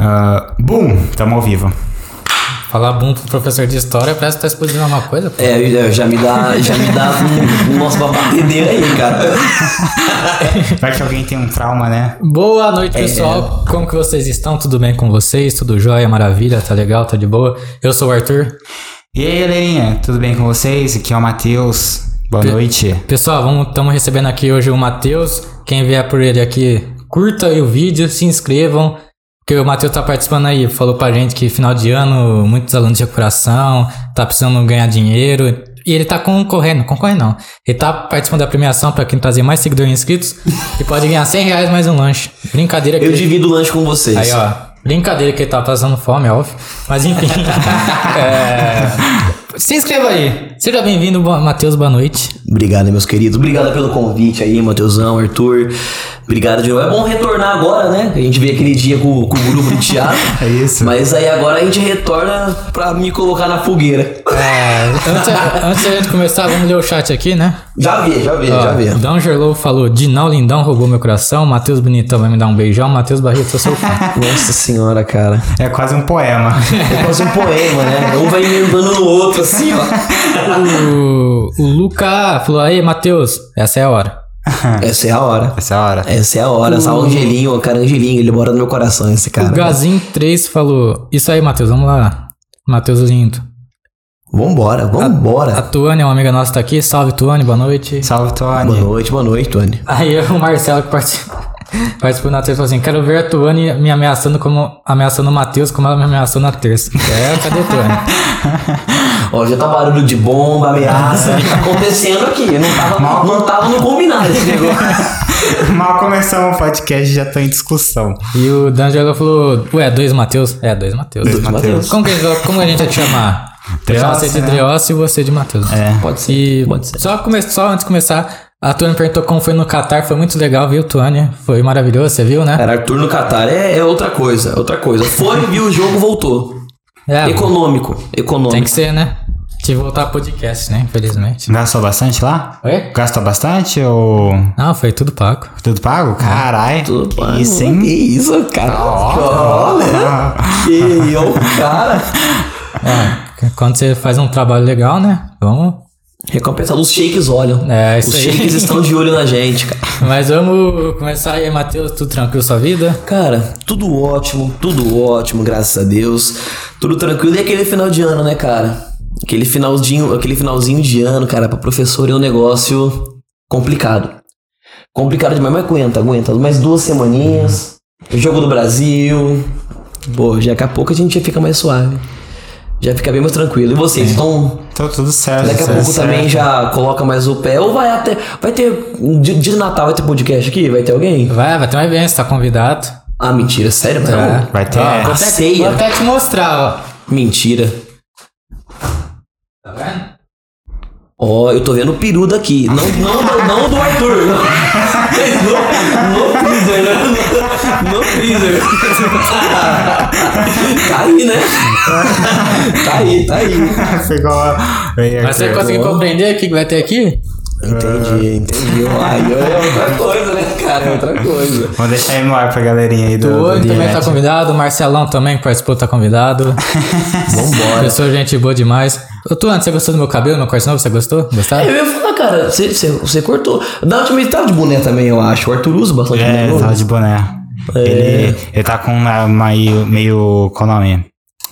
Uh, boom, tamo ao vivo. Falar bom pro professor de história parece que tá explodindo alguma coisa. Pô. É, já me dá, já me dá um, um nosso babadeira aí, cara. Vai que alguém tem um trauma, né? Boa noite, pessoal. É. Como que vocês estão? Tudo bem com vocês? Tudo jóia? Maravilha? Tá legal? Tá de boa? Eu sou o Arthur. E aí, galerinha? Tudo bem com vocês? Aqui é o Matheus. Boa Pe noite. Pessoal, estamos recebendo aqui hoje o Matheus. Quem vier por ele aqui, curta o vídeo, se inscrevam. Porque o Matheus tá participando aí, falou pra gente que final de ano, muitos alunos de recuperação, tá precisando ganhar dinheiro. E ele tá concorrendo, concorrendo não. Ele tá participando da premiação pra quem trazer mais seguidores inscritos e pode ganhar 100 reais mais um lanche. Brincadeira que. Eu ele... divido o lanche com vocês. Aí, ó. Brincadeira que ele tá passando fome, é óbvio. Mas enfim. é... Se inscreva aí. Seja bem-vindo, Matheus, boa noite. Obrigado, meus queridos. Obrigado pelo convite aí, Matheusão, Arthur. Obrigado de novo. É bom retornar agora, né? A gente veio aquele dia com, com o grupo de teatro. é isso. Mas aí agora a gente retorna pra me colocar na fogueira. É, antes, antes da gente começar, vamos ler o chat aqui, né? Já vi, já vi, Ó, já vi. Gerlow falou: Dinal Lindão roubou meu coração. Matheus Bonitão vai me dar um beijão. Matheus Barreto, sou seu fã. Nossa senhora, cara. É quase um poema. É quase um poema, né? Um vai emendando no outro, assim, ó. O, o Luca falou: Aí, Matheus, essa é a hora. Essa é a hora. Essa é a hora. Essa é a hora. O... Só Angelinho, o cara Angelinho, ele mora no meu coração, esse cara. O Gazin 3 falou: Isso aí, Matheus, vamos lá. Matheus lindo. Vambora, vambora. A, a Tuane, uma amiga nossa, tá aqui. Salve, Tuane, boa noite. Salve, Tuane. Boa noite, boa noite, Tuane. Aí o Marcelo que participa. Participou na terça falou assim: quero ver a Tuane me ameaçando como ameaçando o Matheus como ela me ameaçou na terça. É, cadê a Tuane? Ó, já tá barulho de bomba, ameaça. tá acontecendo aqui. Não tava, Mal... não tava no combinado esse negócio. Mal começamos o podcast já tô em discussão. E o D'Angelo falou: Ué, dois Matheus? É, dois Matheus. Dois Matheus. Como, que, como a gente vai te chamar? Dreossi, você de né? E você de Matheus. É, pode ser. E pode ser. Só, come, só antes de começar, a Tuane perguntou como foi no Qatar, foi muito legal, viu, Tuane? Foi maravilhoso, você viu, né? Cara, Arthur no Qatar é, é outra coisa, outra coisa. Foi, viu o jogo, voltou. É, econômico, econômico. Tem que ser, né? Tive que voltar podcast, né? Infelizmente. Gastou bastante lá? Oi? Gastou bastante ou. Não, foi tudo pago. Tudo pago? Caralho. Tudo pago. Isso, hein? Que isso, cara. Olha. Que o cara. É, quando você faz um trabalho legal, né? Vamos Recompensar os shakes olham. É, isso Os aí. shakes estão de olho na gente, cara. Mas vamos começar aí, Matheus. Tudo tranquilo sua vida? Cara, tudo ótimo, tudo ótimo, graças a Deus. Tudo tranquilo. E aquele final de ano, né, cara? Aquele finalzinho, aquele finalzinho de ano, cara, pra professor é um negócio complicado. Complicado demais, mas aguenta, aguenta. Mais duas semaninhas. Jogo do Brasil. Pô, daqui a pouco a gente já fica mais suave já fica bem mais tranquilo. E vocês estão. Tá tudo certo. Daqui a certo, pouco certo. também já coloca mais o pé. Ou vai até. Vai ter. Dia de Natal vai ter podcast aqui? Vai ter alguém? Vai, vai ter um evento, você tá convidado. Ah, mentira, sério, É. mano? Vai ter. Ó, vou, até, ceia. vou até te mostrar, ó. Mentira. Tá vendo? Ó, eu tô vendo o peru daqui. Não, não, do- não do Arthur. No, no freezer, né? No, no freezer. tá aí, né? tá aí, tá aí. Pegou. Veio Mas você conseguiu compreender o que vai ter aqui? Entendi, entendi. Ai, é outra coisa, né, cara? É outra coisa. Vamos deixar aí no ar pra galerinha aí do. Tuane do também tá convidado, o Marcelão também que participou tá convidado. Vambora. Pessoa gente boa demais. Ô, Tuane, você gostou do meu cabelo, meu corte novo? Você gostou? Gostaram? É, eu ia falar, cara, você, você, você cortou. Da última vez tava de boné também, eu acho. O Arthur usa bastante É, boné. ele não? tava de boné. É. Ele, ele tá com uma, meio, meio. Qual o nome?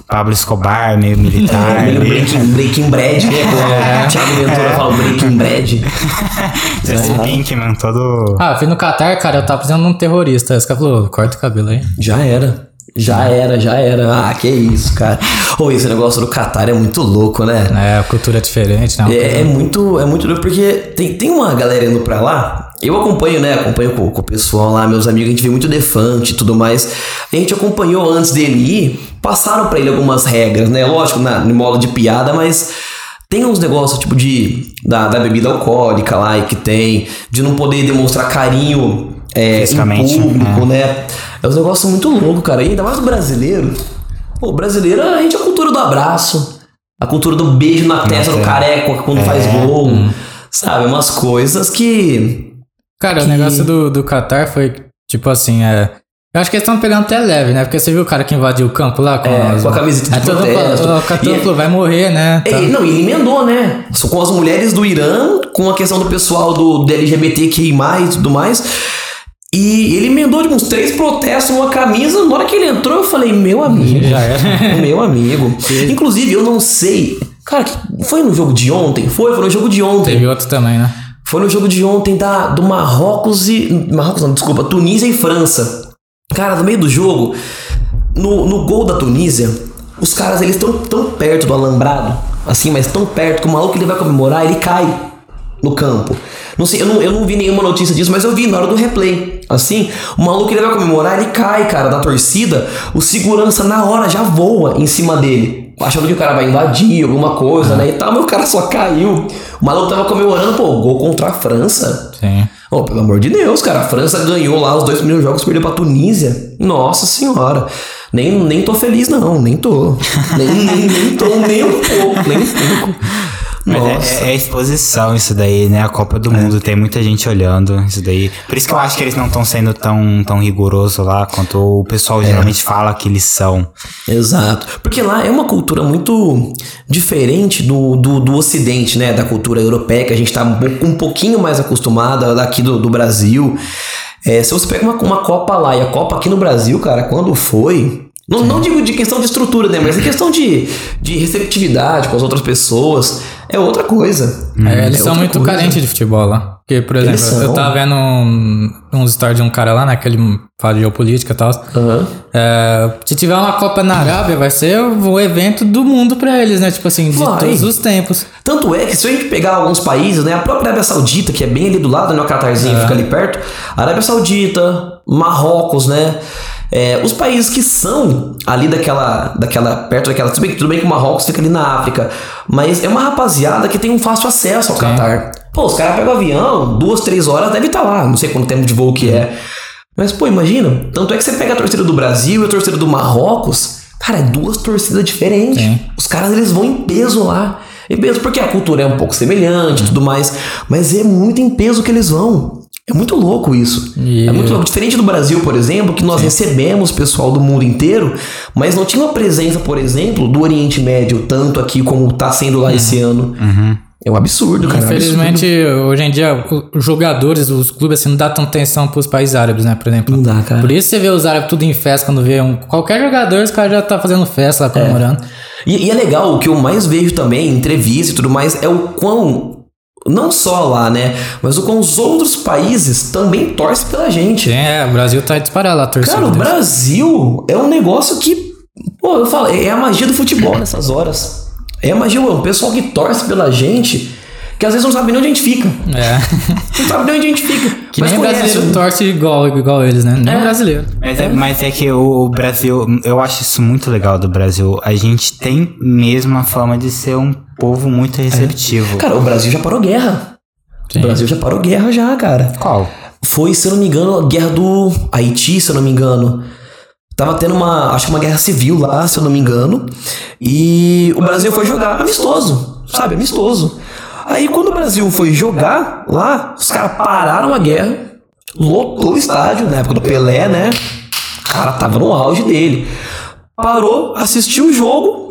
Pablo Escobar, meio militar. Meio meio- Breaking, breaking Bad, né? É. O Thiago Ventura fala Breaking Bad. Jesse Pinkman, todo. Ah, eu fui no Qatar, cara, eu tava precisando de um terrorista. Esse cara falou, corta o cabelo aí. Já era. Já era, já era. Ah, que isso, cara. Ô, esse negócio do Qatar é muito louco, né? É, a cultura é diferente, né? É, coisa- é muito, é muito louco, porque tem, tem uma galera indo pra lá. Eu acompanho, né? Acompanho com, com o pessoal lá, meus amigos, a gente vê muito defante e tudo mais. A gente acompanhou antes dele ir, passaram pra ele algumas regras, né? Lógico, na, no modo de piada, mas tem uns negócios, tipo, de da, da bebida alcoólica lá, e que tem, de não poder demonstrar carinho é, em público, né? É um negócio muito louco, cara. E ainda mais o brasileiro. Pô, o brasileiro, a gente é a cultura do abraço. A cultura do beijo na testa do é. careca quando faz gol. Sabe? Umas coisas que. Cara, que- o negócio do, do Qatar foi, tipo assim, é. Eu acho que eles estão pegando até leve, né? Porque você viu o cara que invadiu o campo lá com, É, as- com a camiseta de todo mundo protesto. O Catan falou, vai morrer, né? Tá. É, não, e ele emendou, né? Com as mulheres do Irã, com a questão do pessoal do, do LGBTQI e tudo mais. E ele emendou de uns três protestos numa camisa. Na hora que ele entrou, eu falei, meu amigo. Já era. meu amigo. Inclusive, eu não sei. Cara, foi no jogo de ontem? Foi, foi no jogo de ontem. Teve outro também, né? Foi no jogo de ontem da, do Marrocos e. Marrocos não, desculpa, Tunísia e França. Cara, no meio do jogo, no, no gol da Tunísia, os caras eles estão tão perto do alambrado, assim, mas tão perto que o maluco ele vai comemorar, ele cai no campo. Não sei, eu não, eu não vi nenhuma notícia disso, mas eu vi na hora do replay. Assim, o maluco ele vai comemorar, ele cai, cara, da torcida, o segurança na hora já voa em cima dele. Achando que o cara vai invadir alguma coisa, né? E tal, mas o cara só caiu. O maluco tava comemorando, pô, gol contra a França. Sim. Oh, pelo amor de Deus, cara. A França ganhou lá os dois primeiros jogos, perdeu pra Tunísia. Nossa senhora. Nem, nem tô feliz, não. Nem tô. Nem, nem, nem tô, nem um pouco. Nem um pouco. Mas Nossa. é, é exposição isso daí, né? A Copa do Mundo tem muita gente olhando isso daí. Por isso que eu acho que eles não estão sendo tão, tão rigorosos lá quanto o pessoal geralmente fala que eles são. Exato. Porque lá é uma cultura muito diferente do, do, do Ocidente, né? Da cultura europeia, que a gente tá um, um pouquinho mais acostumada daqui do, do Brasil. É, se você pega uma, uma Copa lá e a Copa aqui no Brasil, cara, quando foi. Não, não digo de questão de estrutura, né? Mas em questão de, de receptividade com as outras pessoas, é outra coisa. É, eles É são muito coisa. carentes de futebol lá. Porque, por exemplo, eu tava vendo um, uns stories de um cara lá, né? Que ele fala de geopolítica e tal. Aham. É, se tiver uma Copa na Arábia, vai ser o evento do mundo pra eles, né? Tipo assim, de Vai. todos os tempos. Tanto é que se a gente pegar alguns países, né, a própria Arábia Saudita, que é bem ali do lado, né, o Catarzinho É. fica ali perto, Arábia Saudita, Marrocos, né, é, os países que são ali daquela, daquela perto daquela, tudo bem, tudo bem que o Marrocos fica ali na África, mas é uma rapaziada que tem um fácil acesso ao Catar. Pô, os caras pegam o avião, duas, três horas, deve estar lá, não sei quanto tempo de voo que é. Mas, pô, imagina, tanto é que você pega a torcida do Brasil e a torcida do Marrocos, cara, é duas torcidas diferentes. Sim. Os caras eles vão em peso lá. Em peso porque a cultura é um pouco semelhante e tudo mais. Mas é muito em peso que eles vão. É muito louco isso. E- É muito louco. Diferente do Brasil, por exemplo, que nós recebemos pessoal do mundo inteiro, mas não tinha uma presença, por exemplo, do Oriente Médio, tanto aqui como tá sendo lá esse ano. É um absurdo, cara. é um Infelizmente, hoje em dia, os jogadores, os clubes, assim, não dão tanta atenção pros países árabes, né? Por exemplo. Não dá, cara. Por isso você vê os árabes tudo em festa quando vê um. Qualquer jogador, os caras já tá fazendo festa lá comemorando. E, e é legal, o que eu mais vejo também em entrevista e tudo mais é o quão. Não só lá, né? Mas o quão os outros países também torcem pela gente. É, o Brasil tá disparado lá, a torcida. Cara, o deles. Brasil é um negócio que. Pô, eu falo, é a magia do futebol nessas horas. É a magia, o pessoal que torce pela gente, que às vezes não sabe nem onde a gente fica. É. Não sabe nem onde a gente fica. Que mas nem conhece brasileiro o- torce igual, igual eles, né? Nem É. brasileiro. Mas é, mas é que o Brasil, eu acho isso muito legal do Brasil. A gente tem mesmo a fama de ser um povo muito receptivo. Cara, o Brasil já parou guerra. Sim. O Brasil já parou guerra já, cara. Qual? Foi, se eu não me engano, a guerra do Haiti, se eu não me engano. Tava tendo uma, acho que uma guerra civil lá, se eu não me engano. E o Brasil foi jogar amistoso, sabe? Amistoso. Aí quando o Brasil foi jogar lá, os caras pararam a guerra, lotou o estádio, na época do Pelé, né? O cara tava no auge dele. Parou, assistiu o jogo,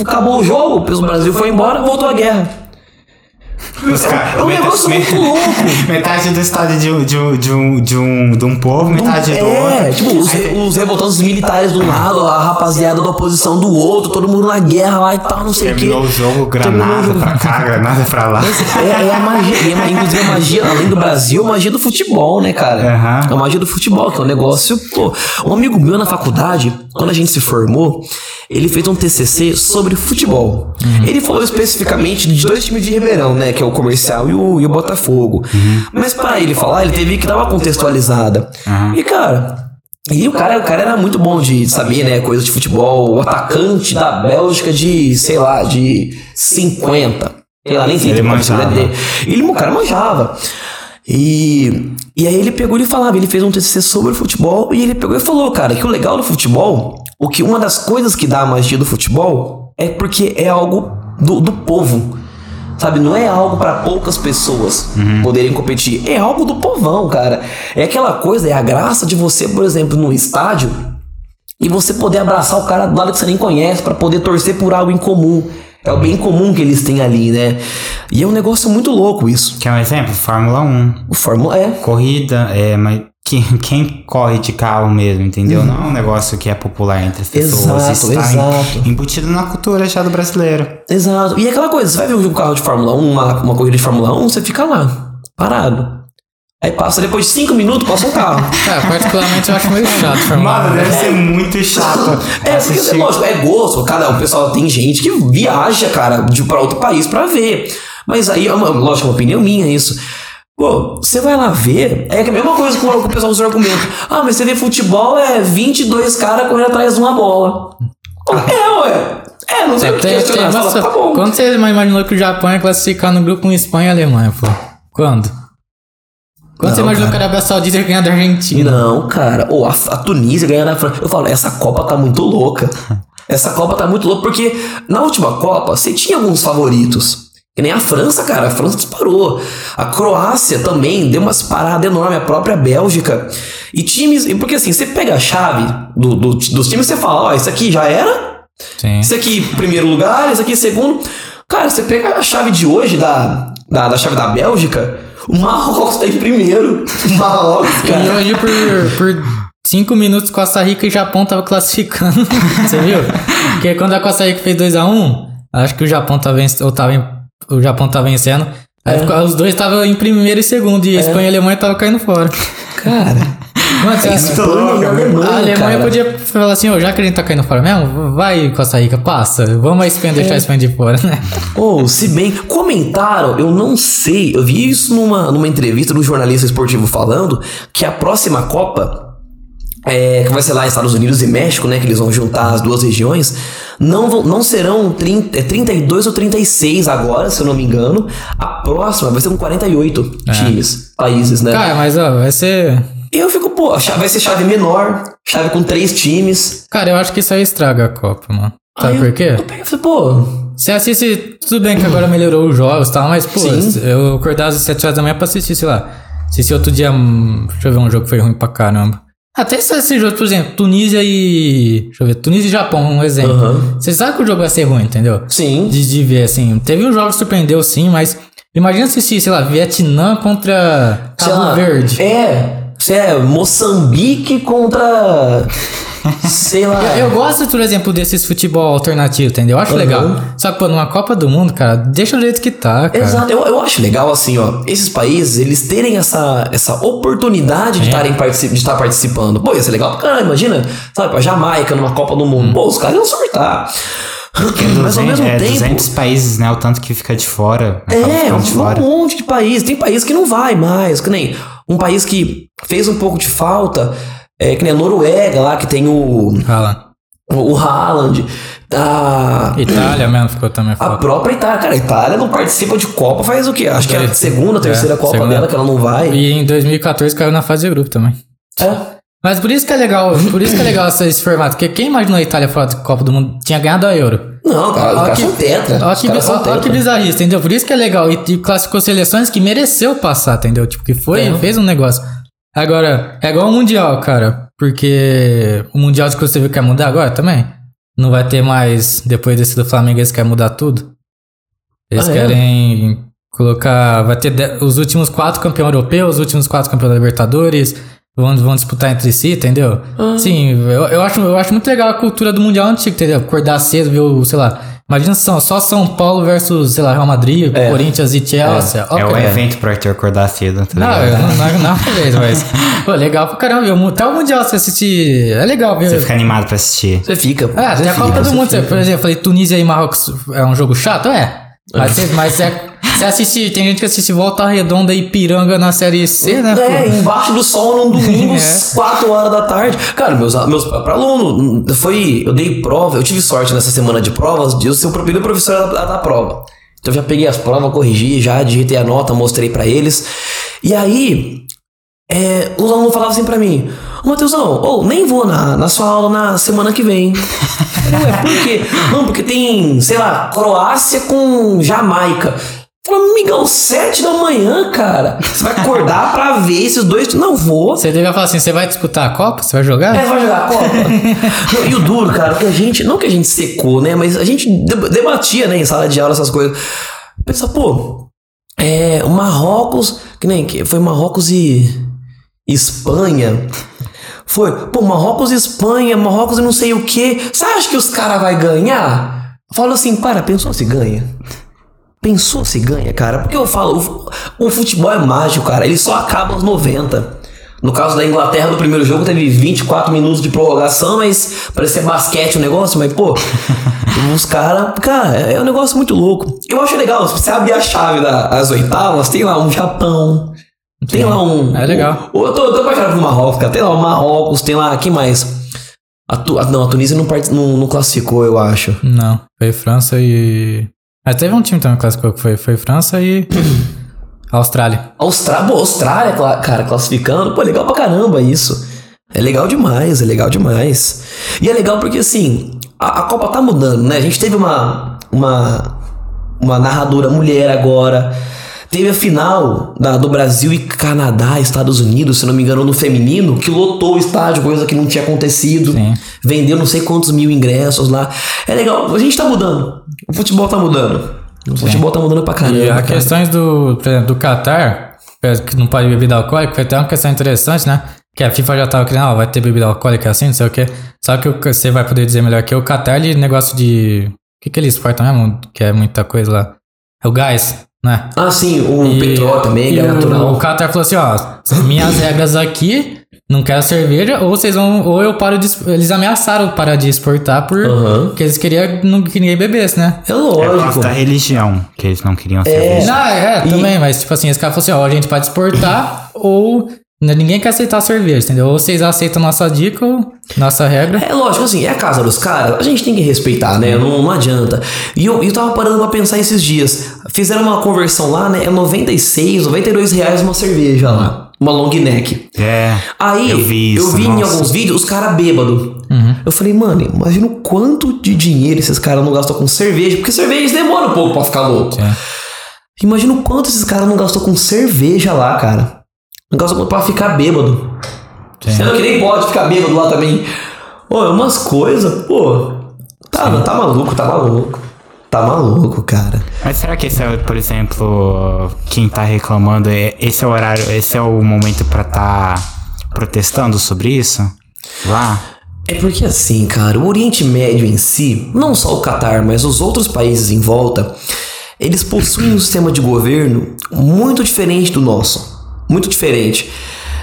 acabou o jogo, o Brasil foi embora, voltou a guerra. Os caras- É um negócio muito louco. Metade do estádio de, um- de, um- de, um, de, um, de um povo, metade do É, outro. tipo, os, os revoltantes militares do lado, a rapaziada da oposição do outro, todo mundo na guerra lá e tal, não sei o quê. Terminou o jogo, granada pra cá, granada pra lá. É, é a magia, é, inclusive a magia, além do Brasil, a magia do futebol, né, cara? Aham. A magia do futebol, que é um negócio, pô. Um amigo meu na faculdade, quando a gente se formou, ele fez um TCC sobre futebol. Ele falou especificamente de dois times de Ribeirão, né, que é o Comercial e o, e o Botafogo. Mas pra ele falar, ele teve que dar uma contextualizada. E, cara, e o cara, o cara era muito bom de saber, né, coisas de futebol. O atacante da Bélgica de, sei lá, de 50. Sei lá, nem sei Ele manjava. né, de- Ele, o cara manjava. E, e aí ele pegou e falava, ele fez um TCC sobre futebol e ele pegou e falou, cara, que o legal do futebol, o que uma das coisas que dá a magia do futebol é porque é algo do, do povo. Sabe, não é algo para poucas pessoas poderem competir. É algo do povão, cara. É aquela coisa, é a graça de você, por exemplo, no estádio e você poder abraçar o cara do lado que você nem conhece para poder torcer por algo em comum. É o bem comum que eles têm ali, né? E é um negócio muito louco isso. Quer um exemplo? Fórmula 1. O Fórmula é. Corrida, é, mas quem, quem corre de carro mesmo, entendeu? Não é um negócio que é popular entre as pessoas. Uhum. Exato, está exato. embutido na cultura já do brasileiro. Exato. E é aquela coisa, você vai ver um carro de Fórmula 1, uma, uma corrida de Fórmula 1, você fica lá, parado. Aí passa, depois de 5 minutos, passa um carro. Cara, particularmente eu acho meio chato 1. Mano, deve ser muito chato. É, porque, assistir. lógico, é gosto. Cada, o pessoal tem gente que viaja, cara, de pra outro país pra ver. Mas aí, é uma, lógico, é uma opinião minha isso. Pô, você vai lá ver, é a mesma coisa que o pessoal usa o argumento. Ah, mas você vê futebol, é 22 caras correndo atrás de uma bola. É, ué. É, não sei o que Tem- tem- questionar. Você fala, nossa, tá bom. Quando você imaginou que o Japão ia classificar no grupo com Espanha e Alemanha, pô? Quando? Quando você Não, imaginou que a Arábia Saudita ia ganhar da Argentina? Não, cara. Ou a, a Tunísia ganhando a França. Eu falo, essa Copa tá muito louca. Essa Copa tá muito louca, porque na última Copa você tinha alguns favoritos. Que nem a França, cara. A França disparou. A Croácia também deu umas paradas enormes. A própria Bélgica. E times. e Porque assim, você pega a chave do, do- dos times e você fala: Ó, isso aqui já era. Sim. Isso aqui primeiro lugar, isso aqui segundo. Cara, você pega a chave de hoje da, da, da chave da Bélgica. O Marrocos tá em primeiro. O Marrocos, cara. E hoje, por, por cinco minutos, Costa Rica e Japão tava classificando. Você viu? Porque quando a Costa Rica fez 2x1, acho que o Japão tá vencendo. Ou tava em- o Japão tá vencendo. Aí É. ficou- os dois estavam em primeiro e segundo. E a Espanha e a Alemanha estavam caindo fora. Cara. Mano, você Espanha acha- e Alemanha, a Alemanha cara. podia falar assim, ó, já que a gente tá caindo fora mesmo, vai Costa Rica, passa. Vamos a Espanha deixar a Espanha de fora, né? Ou, se bem, comentaram, eu não sei, eu vi isso numa, numa entrevista do jornalista esportivo falando que a próxima Copa, é, que vai ser lá Estados Unidos e México, né, que eles vão juntar as duas regiões, não, vão, não serão 30, é 32 ou 36 agora, se eu não me engano. A próxima vai ser com 48 times, países, né? Cara, mas ó, vai ser. Eu fico, pô, vai ser chave menor, chave com três times. Cara, eu acho que isso aí estraga a Copa, mano. Sabe Aí por eu- quê? Eu e falei, pô, Você assiste, tudo bem que agora melhorou os jogos e tal, mas, pô, Sim. eu acordava às 7 horas da manhã pra assistir, sei lá. Assisti outro dia, hum, deixa eu ver, um jogo que foi ruim pra caramba. Até se esse jogo, por exemplo, Tunísia e. Deixa eu ver, Tunísia e Japão, um exemplo. Aham. Você sabe que o jogo vai ser ruim, entendeu? sim. De, de ver, assim. Teve um jogo que surpreendeu, sim, mas. Imagina assistir, sei lá, Vietnã contra Cabo Verde. É, você é Moçambique contra. Sei lá. Eu, eu gosto, por exemplo, desses futebol alternativo, entendeu? Eu acho Aham. legal. Só que, pô, numa Copa do Mundo, cara, deixa do jeito que tá, cara. Exato, eu, eu acho legal assim, ó, esses países, eles terem essa, essa oportunidade de É. estarem partici- de estar participando. Pô, ia ser legal pra caramba, imagina, sabe, pra Jamaica numa Copa do Mundo. Pô, os caras iam surtar. Mas ao 200, mesmo é, tempo. 200 países, né? O tanto que fica de fora. acaba É, de um fora. monte de país. Tem país que não vai mais, que nem um país que fez um pouco de falta, é que nem a Noruega lá, que tem o, Fala. o Haaland, a, Itália mesmo ficou também a própria Itália. Cara, a Itália não participa de Copa faz o quê? Acho que é a segunda, terceira É, Copa segunda. dela que ela não vai. E em 2014 caiu na fase de grupo também. É. Mas por isso que é legal, por isso que é legal esse, formato. Porque quem imaginou a Itália fora da Copa do Mundo tinha ganhado a Euro. Não, cara, caras que- tetra. Olha que, que bizarrista, entendeu? Por isso que é legal. E, e classificou seleções que mereceu passar, entendeu? Tipo, que foi, É. fez um negócio. Agora, é igual o Mundial, cara. Porque o Mundial de que você viu quer mudar agora também. Não vai ter mais, depois desse do Flamengo, eles querem mudar tudo. Eles Ah, é? querem colocar. Vai ter de- os últimos quatro campeões europeus, os últimos quatro campeões da Libertadores. Vão, vão disputar entre si, entendeu? Ah. Sim, eu, eu, acho, eu acho muito legal a cultura do Mundial antigo, entendeu? Acordar cedo, ver o, sei lá. Imagina só, só São Paulo versus, sei lá, Real Madrid, É. Corinthians e Chelsea. Ó, É o cara. evento pro Arthur acordar cedo, tá Não, ligado? não, não, não uma vez, mas. Pô, legal pra caramba. Até o Mundial você assistir. É legal ver. Você fica animado pra assistir. Você fica. Ah, você tem a Copa do Mundo. fica. Por exemplo, eu falei Tunísia e Marrocos é um jogo chato? É. Mas, você, mas você, você assiste. Tem gente que assiste Volta Redonda e Piranga na série C, né? É, pô? embaixo do sol num domingo, É. 4 horas da tarde. Cara, meus, meus pra aluno, foi. Eu dei prova, eu tive sorte nessa semana de provas de eu ser o primeiro professor da, da prova. Então eu já peguei as provas, corrigi, já digitei a nota, mostrei pra eles. E aí, é, os alunos falavam assim pra mim: Ô Matheusão, ô, nem vou na, na sua aula na semana que vem. Não, é por quê? Não, porque tem, sei lá, Croácia com Jamaica. Amigão, sete da manhã, cara. Você vai acordar pra ver esses dois. Não vou. Você devia falar assim: você vai disputar a Copa? Você vai jogar? É, vai jogar a Copa. Não, e o duro, cara, que a gente. Não que a gente secou, né? Mas a gente deb- debatia, né, em sala de aula essas coisas. Pensa, pô, é. O Marrocos. Que nem. que Foi Marrocos e. Espanha. Foi, pô, Marrocos e Espanha, Marrocos e não sei o que. Você acha que os caras vão ganhar? Fala assim, para, pensou se ganha? Pensou se ganha, cara? Porque eu falo, o fu- o futebol é mágico, cara. Ele só acaba aos 90. No caso da Inglaterra, no primeiro jogo, teve 24 minutos de prorrogação, mas parecia basquete o negócio, mas, pô, os caras. Cara, é é um negócio muito louco. Eu acho legal, se você abrir a chave das oitavas, tem lá um Japão. Tem lá um. É legal. um- eu tô, eu tô apaixonado por Marrocos, cara. Tem lá o Marrocos, tem lá. Quem mais? A Tu- a- não, a Tunísia não, part- não, não classificou, eu acho. Não, foi França e. Mas teve um time também que classificou que foi, foi França e. Austrália. Austrália, pô, Austrália, cara, classificando. Pô, legal pra caramba isso. É legal demais, é legal demais. E é legal porque, assim, a, a Copa tá mudando, né? A gente teve uma, uma, uma narradora mulher agora. Teve a final da- do Brasil e Canadá, Estados Unidos, se não me engano, no feminino, que lotou o estádio, coisa que não tinha acontecido. Sim. Vendeu não sei quantos mil ingressos lá. É legal, a gente tá mudando. O futebol tá mudando. O futebol tá mudando pra caramba. E as cara. questões do, exemplo, do Qatar, que não pode beber bebida alcoólica, foi até uma questão interessante, né? Que a FIFA já tava querendo, ó, vai ter bebida alcoólica assim, não sei o quê. Só que você vai poder dizer melhor que o Qatar, ele negócio de. O que, que eles exportam mesmo? Que é muita coisa lá. É o gás, né? Ah, sim, o E- petróleo também, e gás o- natural. O Qatar falou assim, ó, minhas regras aqui, não quero cerveja, ou vocês vão, ou eu paro de, es- eles ameaçaram parar de exportar por, Aham. porque eles queriam não- que ninguém bebesse, né? É É lógico. da religião, que eles não queriam cerveja. Não, é, também, mas tipo assim, esse cara falou assim, ó, a gente pode exportar ou né, ninguém quer aceitar cerveja, entendeu? Ou vocês aceitam nossa dica ou nossa regra. É lógico, assim, é a casa dos caras, a gente tem que respeitar, né? Não, não adianta. E eu, eu tava parando pra pensar esses dias. Fizeram uma conversão lá, né? É 96, 92 reais uma cerveja lá. Uma long neck. É. Aí, eu vi isso. em nossa. alguns vídeos os caras bêbados. Eu falei, mano, imagina o quanto de dinheiro esses caras não gastam com cerveja, porque cerveja demora um pouco pra ficar louco. É. Imagina o quanto esses caras não gastou com cerveja lá, cara. Não gastou pra ficar bêbado. Sim. Sendo que nem pode ficar bêbado lá também. Pô, é umas coisas, pô. Tá, tá maluco, tá maluco. Tá maluco, cara. Mas será que esse é, por exemplo, quem tá reclamando, é, esse é o horário, esse é o momento pra tá protestando sobre isso? Lá? É porque assim, cara, o Oriente Médio em si, não só o Catar, mas os outros países em volta, eles possuem um sistema de governo muito diferente do nosso. Muito diferente.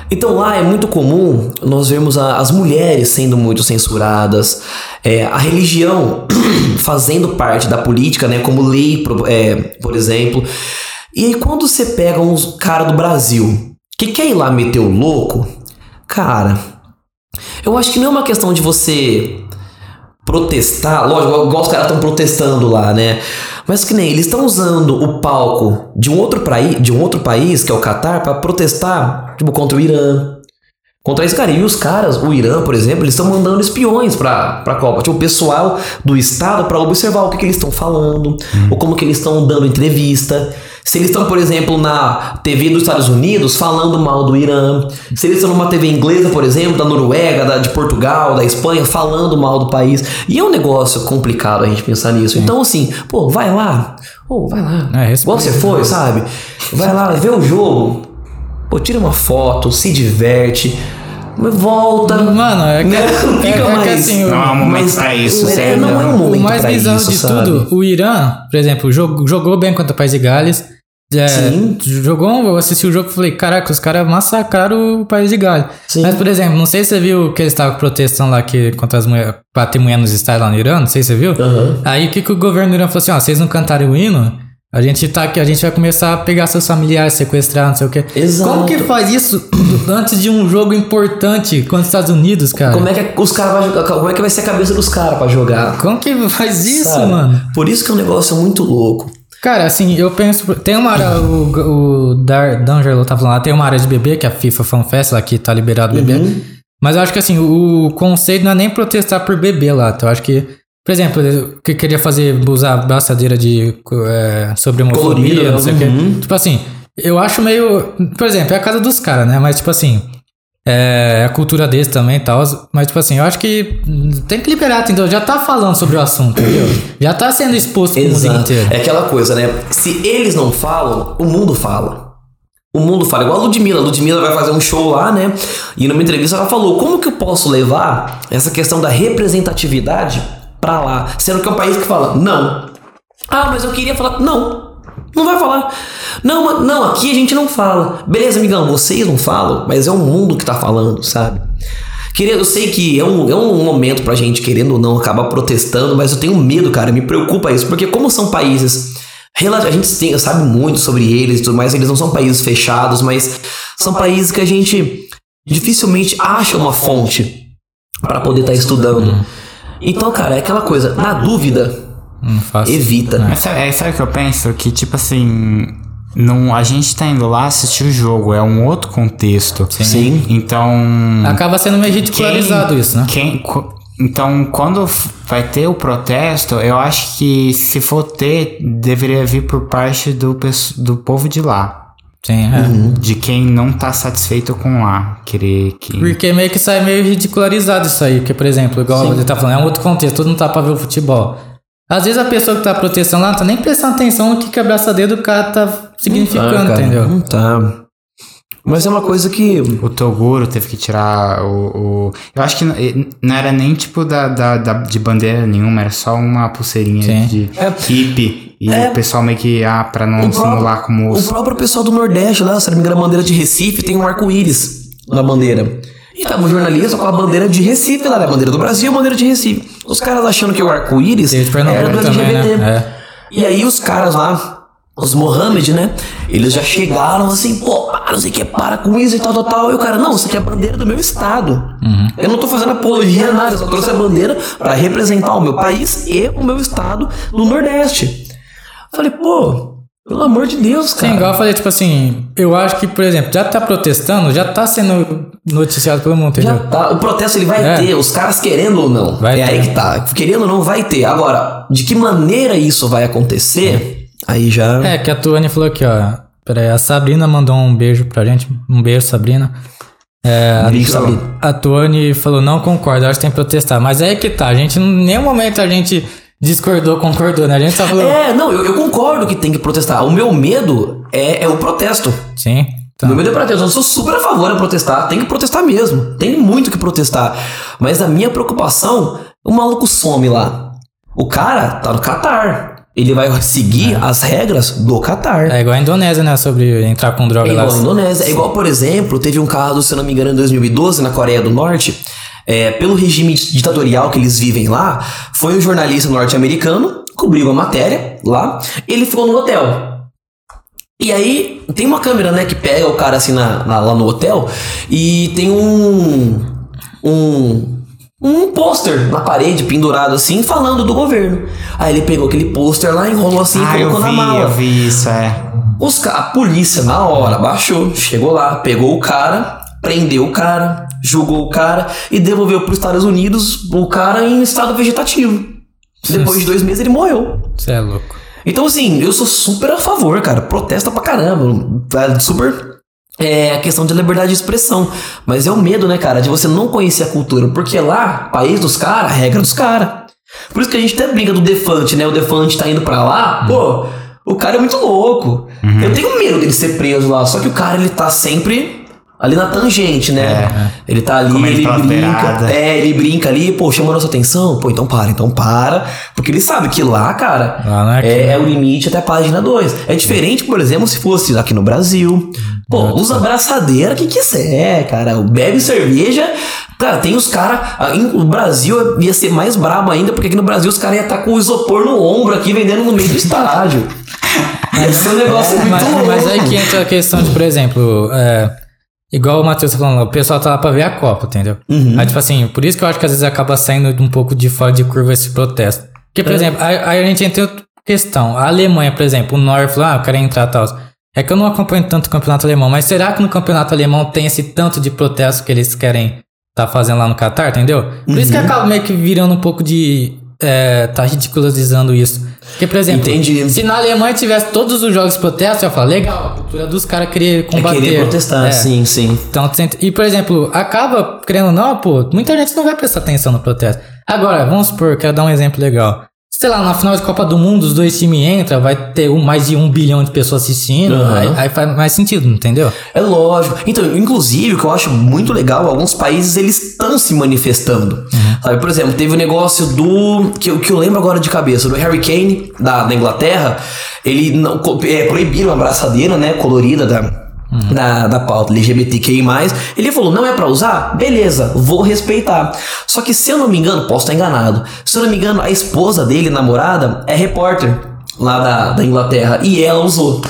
Então lá é muito comum nós vermos a- as mulheres sendo muito censuradas, é, a religião fazendo parte da política, né, como lei, pro- é, por exemplo. E aí quando você pega uns cara do Brasil que quer ir lá meter o louco, cara, eu acho que não é uma questão de você protestar, lógico, igual os caras estão protestando lá, né? Mas que nem eles estão usando o palco de um outro país, de um outro país, que é o Catar, para protestar, tipo, contra o Irã. Contra esse cara. E os caras, o Irã, por exemplo, eles estão mandando espiões pra, pra Copa. Tipo, o pessoal do Estado para observar o que, que eles estão falando, ou como que eles estão dando entrevista. Se eles estão, por exemplo, na TV dos Estados Unidos falando mal do Irã. Se eles estão numa TV inglesa, por exemplo, da Noruega, da, de Portugal, da Espanha, falando mal do país. E é um negócio complicado a gente pensar nisso. Então, assim, pô, vai lá. Pô, vai lá. É, Igual você foi, sabe? Vai lá, vê o jogo. Pô, tira uma foto, se diverte. mas Volta. Mano, é que, Né? Não é, fica é que mais- assim, o- Não é um momento pra isso, é, sério. não é um o momento mais pra bizarro isso, de sabe? tudo, o Irã, por exemplo, jogou, jogou bem contra o País de Gales. É, Sim. Jogou, eu assisti o jogo e falei, caraca, os caras massacraram o País de Gales. Sim. Mas, por exemplo, não sei se você viu que eles estavam protestando lá que, contra as mulheres, pra ter mulher nos estádios lá no Irã, não sei se você viu. Aham. Aí o que, que o governo do Irã falou assim, ó, vocês não cantarem o hino, a gente tá aqui, a gente vai começar a pegar seus familiares, sequestrar, não sei o quê. Exato. Como que faz isso antes de um jogo importante contra os Estados Unidos, cara? Como é que os caras vão jogar? Como é que vai ser a cabeça dos caras pra jogar? Como que faz isso, sabe? mano? Por isso que é um negócio muito louco. Cara, assim, eu penso. Tem uma área, o, o Dar, Danger tá falando lá, tem uma área de bebê, que é a FIFA Fan Fest, lá que tá liberado beber. Uhum. Mas eu acho que assim, o conceito não é nem protestar por beber lá. Então eu acho que Por exemplo, que queria fazer, usar braçadeira de. É, sobre homofobia, Colorido, não sei o uhum. quê. Tipo assim, eu acho meio. Por exemplo, é a casa dos caras, né? Mas, tipo assim. É a cultura deles também e tal. Mas, tipo assim, eu acho que tem que liberar, entendeu? Já tá falando sobre o assunto, entendeu? Já tá sendo exposto pro mundo Exato. inteiro. É aquela coisa, né? Se eles não falam, o mundo fala. O mundo fala. Igual a Ludmilla. A Ludmilla vai fazer um show lá, né? E numa entrevista ela falou: como que eu posso levar essa questão da representatividade pra lá? Sendo que é um país que fala, não. Ah, mas eu queria falar. Não. Não vai falar. Não, não, aqui a gente não fala. Beleza, amigão, vocês não falam, mas é o mundo que tá falando, sabe? Querendo, eu sei que é um, é um momento pra gente, querendo ou não, acabar protestando, mas eu tenho medo, cara, me preocupa isso, porque como são países. A gente tem- sabe muito sobre eles e tudo mais, eles não são países fechados, mas são países que a gente dificilmente acha uma fonte pra poder estar estudando. Então, cara, é aquela coisa, na dúvida, Não faço. evita. Mas sabe, é, sabe o que eu penso? Que, tipo assim, não, a gente tá indo lá assistir o jogo, é um outro contexto. Sim. Então. Acaba sendo meio ridicularizado quem- isso, né? quem- então, quando vai ter o protesto, eu acho que se for ter, deveria vir por parte do, do povo de lá. Sim, é. Uhum. De quem não tá satisfeito com lá. Querer que. Porque meio que sai meio ridicularizado isso aí. Porque, por exemplo, igual ele tá falando, é um outro contexto, todo mundo tá pra ver o futebol. Às vezes a pessoa que tá protestando lá não tá nem prestando atenção no que, que a abraçadeira do cara tá significando, Ah, cara, entendeu? Não tá. Mas é uma coisa que. O Toguro teve que tirar o. o- eu acho que n- não era nem tipo da, da, da- de bandeira nenhuma, era só uma pulseirinha Sim. de É. hippie. E É. o pessoal meio que, ah, pra não O próprio- simular como O próprio pessoal do Nordeste lá, se não me engano, a bandeira de Recife tem um arco-íris na bandeira. E tava um jornalista com a bandeira de Recife lá, né? A bandeira do Brasil e a bandeira de Recife. Os caras achando que o arco-íris era do Pernambuco também, LGBT. né? É. E aí os caras lá, os Mohamed, né? Eles já chegaram assim, pô, para, não sei o que, para com isso e tal, tal, tal. E o cara, não, isso aqui é a bandeira do meu estado. Uhum. Eu não tô fazendo apologia nada, eu só trouxe a bandeira pra representar o meu país e o meu estado no Nordeste. Falei, pô, pelo amor de Deus, cara. Sim, igual eu falei, tipo assim, eu acho que, por exemplo, já tá protestando, já tá sendo noticiado pelo mundo, Já entendeu? tá, o protesto ele vai É. ter, os caras querendo ou não. Vai é ter. aí que tá. Querendo ou não, vai ter. Agora, de que maneira isso vai acontecer, aí já. É, que a Tuane falou aqui, ó. Peraí, a Sabrina mandou um beijo pra gente. Um beijo, Sabrina. É, a, Beijo, Sabrina. a Tuane falou, não concordo, acho que tem que protestar. Mas é aí que tá, a gente, em nenhum momento a gente discordou, concordou, né? A gente só falou, É, não, eu, eu concordo que tem que protestar. O meu medo é, é o protesto. sim. O Então, meu medo é protesto. Eu sou super a favor de protestar. Tem que protestar mesmo. Tem muito que protestar. Mas a minha preocupação, o maluco some lá. O cara tá no Catar. Ele vai seguir as regras do Catar. é igual a Indonésia, né? Sobre entrar com droga É lá. igual a Indonésia. É igual, por exemplo, teve um caso, se eu não me engano, em 2012, na Coreia do Norte. É, pelo regime ditatorial que eles vivem lá, foi um jornalista norte-americano, cobriu a matéria lá, ele ficou no hotel. E aí, tem uma câmera, né, que pega o cara assim na, na- lá no hotel e tem um. Um. Um pôster na parede, pendurado assim, falando do governo. Aí ele pegou aquele pôster lá, enrolou assim Ah, e colocou na vi, mala. eu vi isso, é. Os a polícia, na hora, baixou, chegou lá, pegou o cara, prendeu o cara, julgou o cara e devolveu para os Estados Unidos o cara em estado vegetativo. Depois de dois meses ele morreu. Você é louco. Então, assim, eu sou super a favor, cara. Protesta pra caramba. É super. É a questão de liberdade de expressão. Mas é o medo, né, cara, de você não conhecer a cultura. Porque lá, país dos caras, regra dos caras. Por isso que a gente até briga do Defante, né? O Defante tá indo pra lá, pô, o cara é muito louco. Eu tenho medo dele ser preso lá. Só que o cara, ele tá sempre ali na tangente, né? Ele tá ali, Comendo ele brinca. beirada. É, ele brinca ali, pô, chama a nossa atenção. Pô, então para, então para. Porque ele sabe que lá, cara, Lá é é, é o limite até a página 2. É diferente, por exemplo, se fosse aqui no Brasil. Pô, usa abraçadeira que quiser, cara. Bebe cerveja. Cara, tem os caras. No Brasil ia ser mais brabo ainda, porque aqui no Brasil os caras iam estar com o isopor no ombro aqui vendendo no meio do estádio. Ia ser um negócio muito Mas, louco. mas aí que entra a questão de, por exemplo, é, igual o Matheus tá falando, o pessoal tá lá pra ver a Copa, entendeu? Uhum. Aí, tipo assim, por isso que eu acho que às vezes acaba saindo um pouco de fora de curva esse protesto. Porque, É. por exemplo, aí, aí a gente entra em outra questão. A Alemanha, por exemplo, o North falou, ah, eu quero entrar e tal. É que eu não acompanho tanto o campeonato alemão, mas será que no campeonato alemão tem esse tanto de protesto que eles querem tá fazendo lá no Catar, entendeu? Por isso que Uhum. acaba meio que virando um pouco de é, tá ridicularizando isso. Porque, por exemplo, Entendi. se na Alemanha tivesse todos os jogos de protesto, eu ia falar, legal, a cultura dos caras querer É combater. querer protestar, É. sim, sim. Então, e por exemplo, acaba, querendo ou não, pô, muita gente não vai prestar atenção no protesto. Agora, vamos supor, quero dar um exemplo legal. Sei lá, na final de Copa do Mundo, os dois times entram, vai ter um- mais de um bilhão de pessoas assistindo, Aham. aí, aí faz mais sentido, entendeu? É lógico. Então, inclusive, o que eu acho muito legal, alguns países eles estão se manifestando. Sabe, por exemplo, teve o negócio do. Que, que eu lembro agora de cabeça, do Harry Kane, da, da Inglaterra. Ele não, é, proibiram a abraçadeira, né, colorida da. Da, da pauta LGBTQI+, ele falou, não é pra usar? Beleza, vou respeitar. Só que se eu não me engano, posso estar enganado, se eu não me engano, a esposa dele, namorada, é repórter lá da, da Inglaterra, e ela usou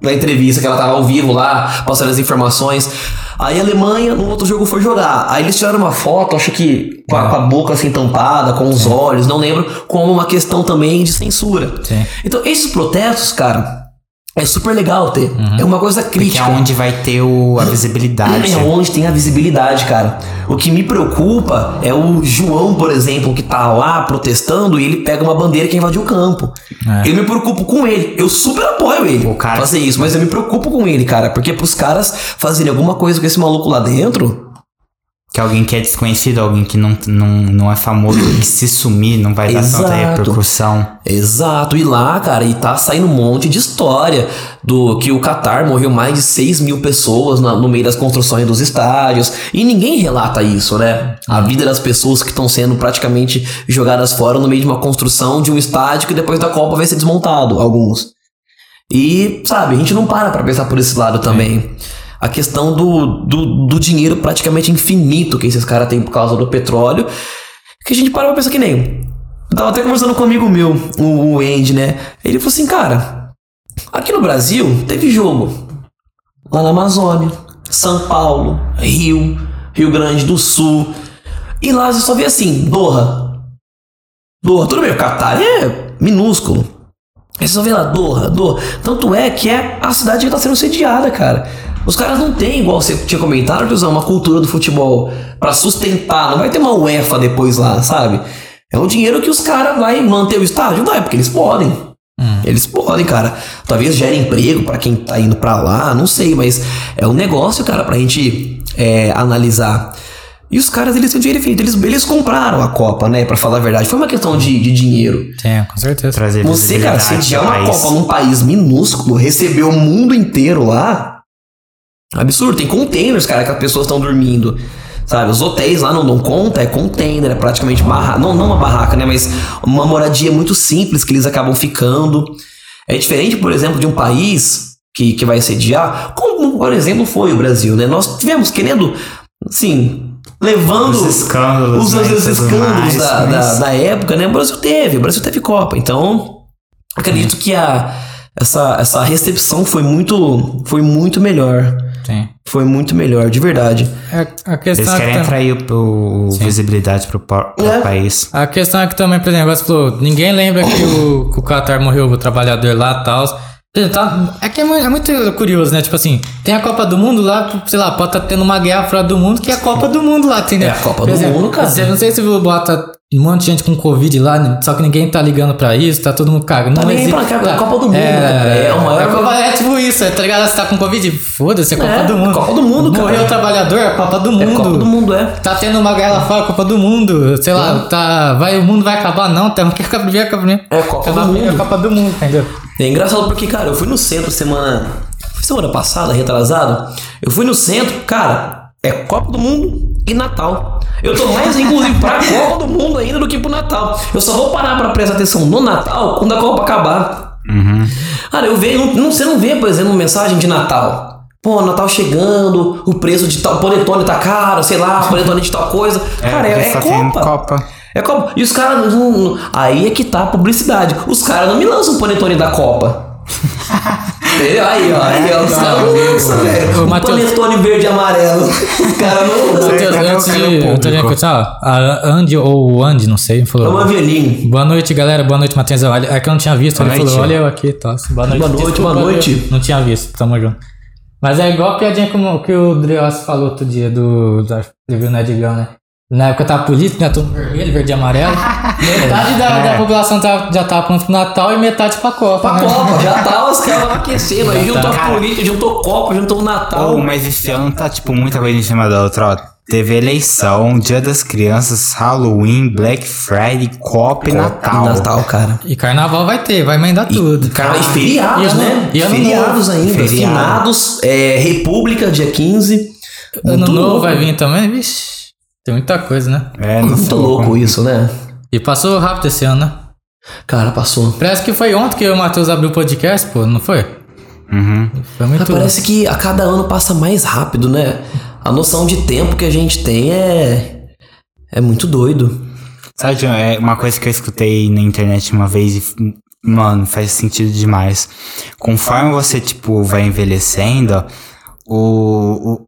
na entrevista que ela tava ao vivo lá, passando as informações. Aí a Alemanha, no outro jogo, foi jogar. Aí eles tiraram uma foto, acho que com a, com a boca assim tampada, com os olhos, não lembro, como uma questão também de censura. Sim. Então, esses protestos, cara, é super legal ter. É uma coisa Que é crítica. onde vai ter o, a visibilidade. É onde tem a visibilidade, cara. O que me preocupa é o João, por exemplo, que tá lá protestando e ele pega uma bandeira que invadiu o campo. É. Eu me preocupo com ele. Eu super apoio ele O cara- fazer isso, mas eu me preocupo com ele, cara. Porque pros caras fazerem alguma coisa com esse maluco lá dentro. Que alguém que é desconhecido, alguém que não, não, não é famoso, que se sumir não vai dar tanta Exato. repercussão. Exato, e lá, cara, e tá saindo um monte de história do que o Qatar morreu mais de 6 mil pessoas na- no meio das construções dos estádios. E ninguém relata isso, né? A vida das pessoas que estão sendo praticamente jogadas fora no meio de uma construção de um estádio que depois da Copa vai ser desmontado, alguns. E, sabe, a gente não para pra pensar por esse lado também. A questão do, do, do dinheiro praticamente infinito que esses caras têm por causa do petróleo. Que a gente para pra pensar que nem. Eu tava até conversando com um amigo meu, o, o Andy, né? Ele falou assim, cara, aqui no Brasil teve jogo. Lá na Amazônia, São Paulo, Rio, Rio Grande do Sul. E lá você só vê assim, Doha. Doha, tudo bem, o Catar é minúsculo. Aí você só vê lá, Doha, Doha. Tanto é que é a cidade que tá sendo sediada, cara. Os caras não têm, igual você tinha comentado, de usar uma cultura do futebol pra sustentar. Não vai ter uma UEFA depois lá, sabe? É um dinheiro que os caras vai manter o estádio? Vai, porque eles podem. Eles podem, cara. Talvez gere emprego pra quem tá indo pra lá, não sei, mas é um negócio, cara, pra gente é, analisar. E os caras, eles têm dinheiro infinito. Eles, eles compraram a Copa, né? Pra falar a verdade. Foi uma questão de, de dinheiro. Sim, com certeza. Trazer Você, cara, sediar ao uma país. Copa num país minúsculo, receber o mundo inteiro lá. Absurdo. Tem containers, cara, que as pessoas estão dormindo. Sabe, os hotéis lá não dão conta, é container, é praticamente barraca. Não, não uma barraca, né? Mas uma moradia muito simples que eles acabam ficando. É diferente, por exemplo, de um país que, que vai sediar, como, por exemplo, foi o Brasil, né? Nós tivemos querendo, assim, levando Os escândalos, os, né, os escândalos mais, da, da, mas- da época, né? O Brasil teve, o Brasil teve Copa. Então, acredito que a, essa, essa recepção foi muito, foi muito melhor. Sim. Foi muito melhor, de verdade. É, a questão Eles é que querem tam- atrair o, o visibilidade pro, pro É. país. A questão é que também, por exemplo, você falou, ninguém lembra que o, que o Qatar morreu, o trabalhador lá e tal. Tá, é que é mu- é muito, curioso, né? Tipo assim, tem a Copa do Mundo lá, sei lá, pode estar tendo uma guerra fora do mundo, que é a Copa do Mundo lá, entendeu? É a Copa Por do Mundo, cara. Você, não sei se você bota um monte de gente com Covid lá, só que ninguém tá ligando pra isso, tá todo mundo cagando. Tá Não aí existe- pra cá, é a Copa do Mundo, é, cara, é o maior- é, Copa- é tipo isso, é, tá ligado? Você tá com Covid, foda-se, é Copa É, do Mundo. Copa do Mundo, cara. Morreu o trabalhador, é Copa do Mundo. É Copa do Mundo, é. Tá tendo uma guerra fora, Copa do Mundo. Sei lá, tá. Vai, o mundo vai acabar, não. Temos que acabar a Copa do Mundo. É Copa do Acabar Mundo. a Copa do Mundo, entendeu? É engraçado porque, cara, eu fui no centro semana. Foi semana passada, retrasada. Eu fui no centro, cara, é Copa do Mundo e Natal. Eu tô mais, inclusive, pra Copa do Mundo ainda do que pro Natal. Eu só vou parar pra prestar atenção no Natal quando a Copa acabar. Cara, eu vejo. Não, você não vê, por exemplo, mensagem de Natal. Pô, Natal chegando, o preço de tal. Panetone tá caro, sei lá, panetone de tal coisa. cara, é, porque é tem Copa. Copa. É Copa. E os caras. não- não- Aí é que tá a publicidade. Os caras não me lançam o panetone da Copa. Entendeu? Aí, ó. Aí, ó. Os caras não lançam, velho. Ô, O Matheus. panetone verde e amarelo. Os caras não. Matheus, o- antes o de. Antes de continuar, a Andy ou o Andy, não sei, É falou. uma violino. Boa noite, galera. Boa noite, Matheus. Olha, É que eu não tinha visto. Ele falou, olha eu aqui, tá? Boa noite. Boa noite, Desculpa, boa noite. Não tinha visto, tamo junto. Mas é igual a piadinha como, que o Drios falou outro dia do, da review Ned Gun, né? Na época tava político, né? Tudo vermelho, verde e amarelo. Metade da, da população tava- já tava pronto pro Natal e metade pra Copa. Pra né? Copa, já tá os caras aquecendo. Aí juntou tá. a política, juntou Copa, juntou o Natal. Oh, mas esse ano tá, tipo, muita coisa em cima da outra, ó. Teve eleição, Dia das Crianças, Halloween, Black Friday, Copa e Natal. Natal, cara. E carnaval vai ter, vai emendar tudo. Cara, e feriados, E né? e ano feriados novo. ainda. Feriado. Finados, é, República, dia 15. Ano novo vai vir também, vixi. Tem muita coisa, né? É, não Muito louco como- isso, né? E passou rápido esse ano, né? Cara, passou. Parece que foi ontem que o Matheus abriu o podcast, pô, não foi? Uhum. Foi muito. Mas parece que a cada ano passa mais rápido, né? A noção de tempo que a gente tem é. É muito doido. Sabe, John, é uma coisa que eu escutei na internet uma vez e, mano, faz sentido demais. Conforme você, tipo, vai envelhecendo, o, o-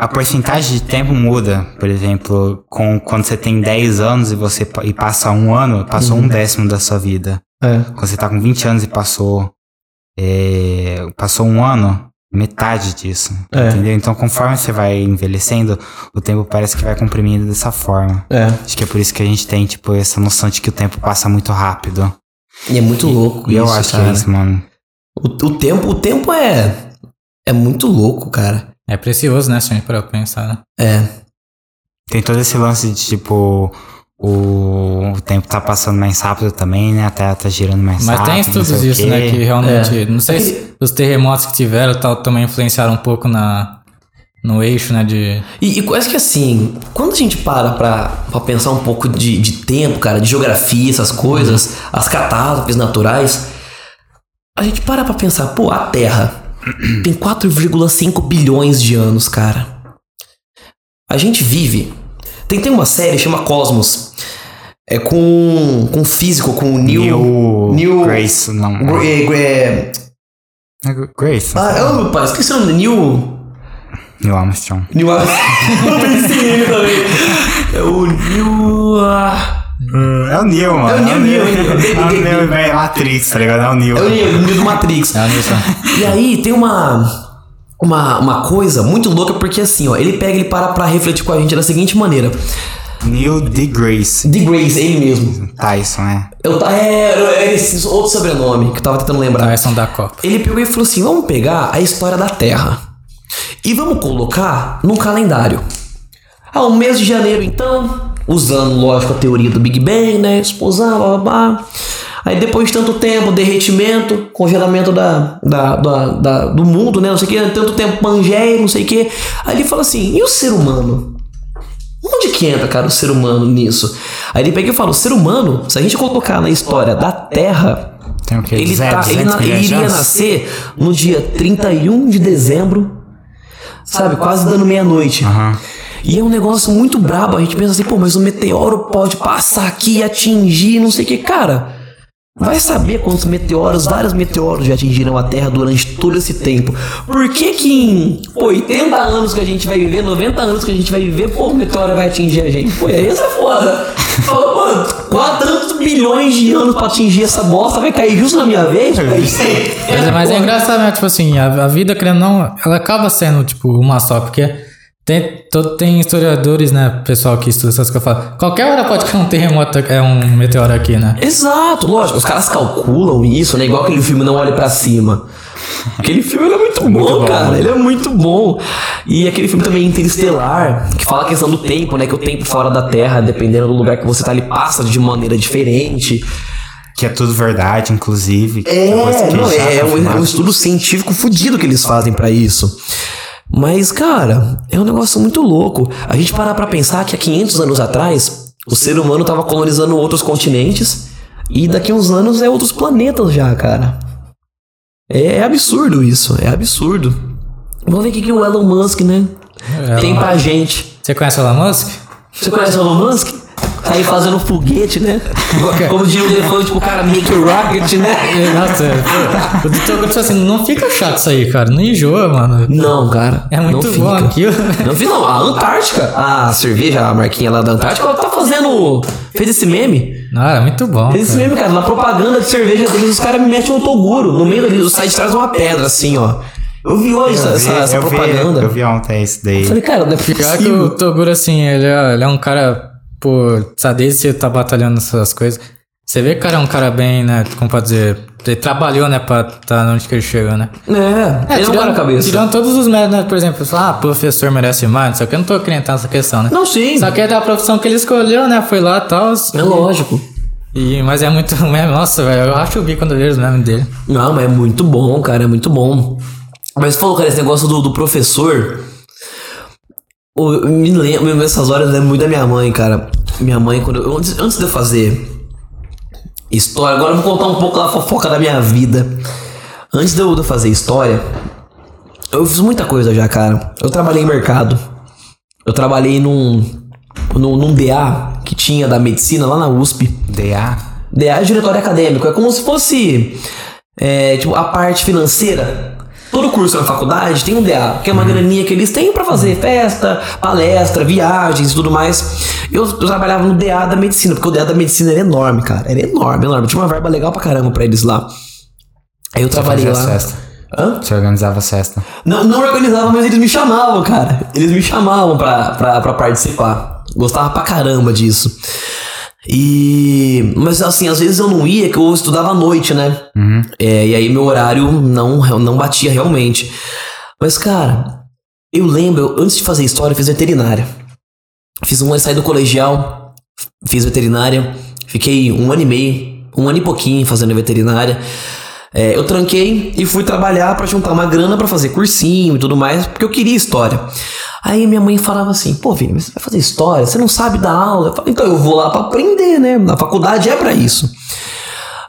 a porcentagem de tempo muda. Por exemplo, com, quando você tem 10 anos e você e passa um ano, passou um décimo da sua vida. É. Quando você tá com 20 anos e passou, é, passou um ano, metade disso. É. Entendeu? Então, conforme você vai envelhecendo, o tempo parece que vai comprimindo dessa forma. É. Acho que é por isso que a gente tem, tipo, essa noção de que o tempo passa muito rápido. E é muito louco E eu isso, acho cara. que é isso, mano. O, o tempo, o tempo é. É muito louco, cara. É precioso, né, se a gente parar pra pensar, né? É. Tem todo esse lance de, tipo, o, o tempo tá passando mais rápido também, né? A Terra tá girando mais Mas rápido. tem não estudos disso, né? Que realmente. É. Não sei se os terremotos que tiveram tal, também influenciaram um pouco na, no eixo, né? De. E, e quase que assim, quando a gente para pra, pra pensar um pouco de, de tempo, cara, de geografia, essas coisas, as catástrofes naturais, a gente para pra pensar, pô, a Terra tem 4,5 bilhões de anos, cara. A gente vive. Tem, tem uma série chama Cosmos. É com, com um físico, com o Neil. Neil, Neil- Grace, não. Gra- é, É Grace. ah, eu, pai, esqueci o nome. Neil. Neil Armstrong. Neil Eu pensei nele também. É o Neil. É o Neil, mano. É o Neil, Neil, Neil. É o Neil, é Matrix, tá ligado? É o Neil. É o Neil, o Neil do Matrix. É, Nilson. E aí tem uma. Uma, uma coisa muito louca, porque assim, ó, ele pega e para pra refletir com a gente da seguinte maneira. Neil deGrace The Grace, ele mesmo. Tyson, é. Eu, é, é esse outro sobrenome que eu tava tentando lembrar. Tyson da Copa. Ele pegou e falou assim: vamos pegar a história da Terra e vamos colocar num calendário. Ah, o mês de janeiro, então, usando, lógico, a teoria do Big Bang, né? Explosão, blá blá blá. Aí depois de tanto tempo, derretimento, congelamento da, da, da, da- do mundo, né? Não sei o que, tanto tempo Pangeia, não sei o que. Aí ele fala assim: e o ser humano? Onde que entra, cara, o ser humano nisso? Aí ele pega e fala: o ser humano, se a gente colocar na história da Terra, ele, tá, ele, 200 na- ele iria nascer no dia 31 de dezembro, sabe? Quase dando meia-noite. Aham. E é um negócio muito brabo. A gente pensa assim, pô, mas o meteoro pode passar aqui e atingir, não sei o que. Cara, vai saber quantos meteoros, vários meteoros já atingiram a Terra durante todo esse tempo. Por que que em 80 anos que a gente vai viver, 90 anos que a gente vai viver, pô, o meteoro vai atingir a gente? Pô, aí isso é foda. Fala, mano, quatro tantos bilhões de anos pra atingir essa bosta, vai cair justo na minha vez? Mas, é- mas é engraçado, né? Tipo assim, a, a vida, querendo não, ela acaba sendo, tipo, uma só, porque tem, todo, tem historiadores, né? Pessoal que estuda essas coisas, fala, qualquer hora pode cair um terremoto, é um meteoro aqui, né? Exato, lógico, os caras calculam isso, né? Igual aquele filme Não Olhe Pra Cima. Aquele filme ele é muito bom, bom, cara. né? Ele é muito bom. E aquele filme também Interestelar, que fala a questão do tempo, né? Que o tempo fora da Terra, dependendo do lugar que você tá, ele passa de maneira diferente. Que é tudo verdade, inclusive. É, não, é, tá é um, é um estudo científico fudido que eles fazem pra isso. Mas, cara, é um negócio muito louco. A gente parar pra pensar que há 500 anos atrás, o ser humano tava colonizando outros continentes e daqui a uns anos é outros planetas já, cara. É, é absurdo isso, é absurdo. Vamos ver o que, que o Elon Musk, né, tem pra gente. Você conhece o Elon Musk? Você conhece o Elon Musk? Aí fazendo foguete, né? Como diria o elefante pro cara make rocket, né? Nossa, pô, eu tô tipo assim, não fica chato isso aí, cara. Não enjoa, mano. Não, cara. É muito não bom fica. aquilo. Não vi não, a Antártica, a cerveja, a marquinha lá da Antártica, ela tá fazendo. Fez esse meme. Não, é muito bom. Fez esse cara. meme, cara. Na propaganda de cerveja deles, os caras me metem um toguro. No meio sai de trás uma pedra, assim, ó. Eu vi hoje essa, Eu essa, vi, essa eu vi- propaganda. eu vi ontem isso daí. Eu falei, cara, não é Pior que possível. o Toguro, assim, ele é, ele é um cara, pô, sabe, desde que ele tá batalhando essas coisas. Você vê que o cara é um cara bem, né, como pode dizer, ele trabalhou, né, pra estar onde que ele chegou, né? É, ele não para a cabeça. tirando todos os méritos, né, por exemplo, você fala, ah, professor merece mais, só que eu não tô acreditando nessa questão, né? Não, sim. Só que é da profissão que ele escolheu, né, foi lá e tal. É lógico. E, mas é muito meme, nossa, velho, eu acho o bico quando eu vejo os memes dele. Não, mas é muito bom, cara, é muito bom. Mas você falou, cara, esse negócio do, do professor. Eu me lembro, nessas horas eu lembro muito da minha mãe, cara. Minha mãe, quando eu- antes, antes de eu fazer história, agora eu vou contar um pouco da fofoca da minha vida. Antes de eu, de eu fazer história, eu fiz muita coisa já, cara. Eu trabalhei em mercado. Eu trabalhei num, num, num DA que tinha da medicina lá na USP. DA? DA é diretório acadêmico. É como se fosse é, tipo, a parte financeira. Todo curso na faculdade tem um DA, que é uma graninha que eles têm pra fazer festa, palestra, viagens e tudo mais. Eu, eu trabalhava no DA da medicina, porque o DA da medicina era enorme, cara. Era enorme, enorme. Tinha uma verba legal pra caramba pra eles lá. Aí eu trabalhei fazia lá. festa. Hã? Você organizava a festa. Não, não organizava, mas eles me chamavam, cara. Eles me chamavam pra, pra, pra participar. Gostava pra caramba disso. E. Mas assim, às vezes eu não ia, que eu estudava à noite, né? Uhum. É, e aí meu horário não, não batia realmente. Mas, cara, eu lembro, eu, antes de fazer história, eu fiz veterinária. Fiz um saí do colegial, fiz veterinária, fiquei um ano e meio, um ano e pouquinho fazendo veterinária. É, eu tranquei e fui trabalhar pra juntar uma grana pra fazer cursinho e tudo mais, porque eu queria história. Aí minha mãe falava assim: pô, filho, mas você vai fazer história? Você não sabe dar aula? Eu falei, então eu vou lá pra aprender, né? Na faculdade é pra isso.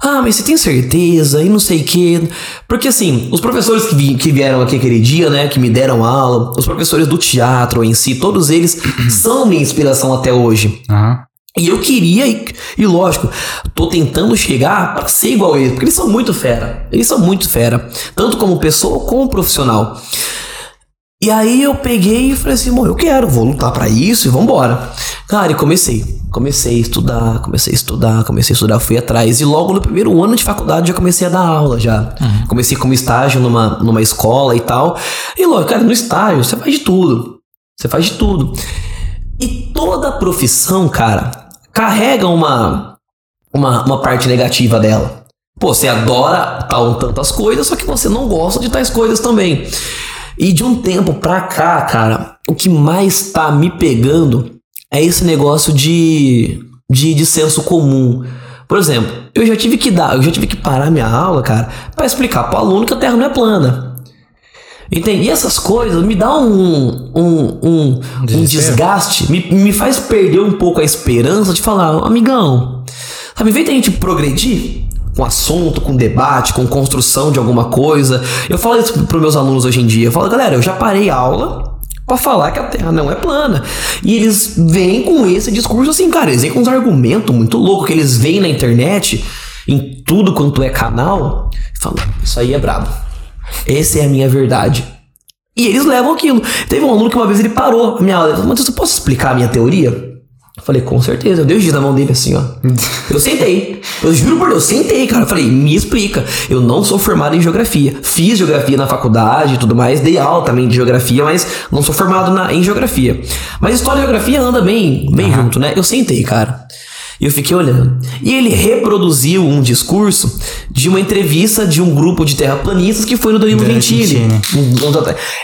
Ah, mas você tem certeza? E não sei o quê. Porque assim, os professores que, vi- que vieram aqui aquele dia, né, que me deram aula, os professores do teatro em si, todos eles são minha inspiração até hoje. Aham. E eu queria, e, e lógico, tô tentando chegar pra ser igual a eles, porque eles são muito fera. Eles são muito fera, tanto como pessoa como profissional. E aí eu peguei e falei assim, bom, eu quero, vou lutar pra isso e vambora. Cara, e comecei. Comecei a estudar, comecei a estudar, comecei a estudar, fui atrás. E logo no primeiro ano de faculdade já comecei a dar aula já. Comecei como estágio numa, numa escola e tal. E logo, cara, no estágio você faz de tudo. Você faz de tudo. E toda profissão, cara, carrega uma, uma, uma parte negativa dela. Pô, você adora tal tantas coisas, só que você não gosta de tais coisas também. E de um tempo pra cá, cara, o que mais tá me pegando é esse negócio de, de, de senso comum. Por exemplo, eu já tive que dar, eu já tive que parar minha aula, cara, pra explicar pro aluno que a Terra não é plana. Entende? E essas coisas me dão um, um, um, um desgaste, me, me faz perder um pouco a esperança de falar, amigão, sabe, em vez de a gente progredir com assunto, com debate, com construção de alguma coisa, eu falo isso para meus alunos hoje em dia, eu falo, galera, eu já parei a aula pra falar que a Terra não é plana. E eles vêm com esse discurso assim, cara, eles vêm com uns argumentos muito loucos que eles veem na internet, em tudo quanto é canal, e falam, isso aí é brabo. Essa é a minha verdade. E eles levam aquilo. Teve um aluno que uma vez ele parou a minha aula. Ele falou, Matheus, eu posso explicar a minha teoria? Eu falei, com certeza. Eu dei o giz na mão dele assim, ó. Eu sentei. Eu juro por Deus, eu sentei, cara. Eu falei, me explica. Eu não sou formado em geografia. Fiz geografia na faculdade e tudo mais. Dei aula também de geografia, mas não sou formado na, em geografia. Mas história e geografia anda bem, bem junto, né? Eu sentei, cara. E eu fiquei olhando. E ele reproduziu um discurso de uma entrevista de um grupo de terraplanistas que foi no Danilo Gentili.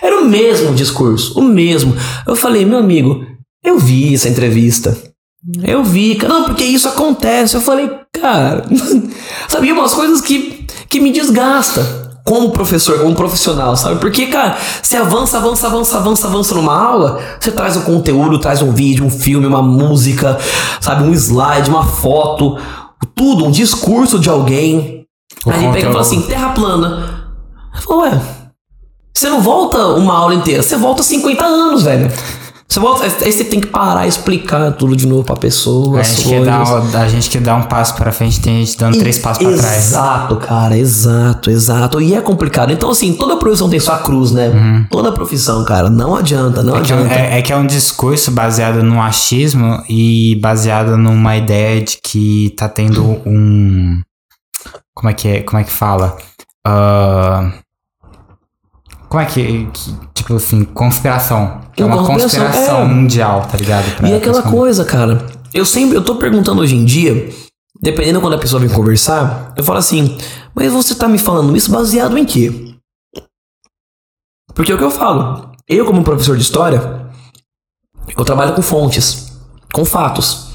Era o mesmo discurso, o mesmo. Eu falei, meu amigo, eu vi essa entrevista. Eu vi, cara. Não, porque isso acontece. Eu falei, cara, sabia umas coisas que, que me desgasta como professor, como profissional, sabe? Porque, cara, você avança, avança, avança, avança, avança numa aula, você traz um conteúdo, traz um vídeo, um filme, uma música, sabe? Um slide, uma foto, tudo, um discurso de alguém. Aí ele pega e fala assim, terra plana. Eu falo, ué, você não volta uma aula inteira, você volta 50 anos, velho. Você volta, aí você tem que parar e explicar tudo de novo pra pessoa. A gente, quer dar, a gente quer dar um passo pra frente, tem gente dando três passos pra trás. Exato, cara, exato, exato. E é complicado. Então, assim, toda profissão tem sua cruz, né? Toda profissão, cara. Não adianta, não É que, é, adianta. é- é que é um discurso baseado no achismo e baseado numa ideia de que tá tendo um. Como é que, é, como é que fala? Ah, Como é que, que- Tipo assim, conspiração. Que é Uma uma conspiração, é. mundial, tá ligado? Pra- E aquela pra- coisa, cara. Eu sempre, eu tô perguntando hoje em dia, dependendo quando a pessoa vem conversar, eu falo assim, mas você tá me falando isso baseado em quê? Porque é o que eu falo. Eu, como professor de história, eu trabalho com fontes, com fatos.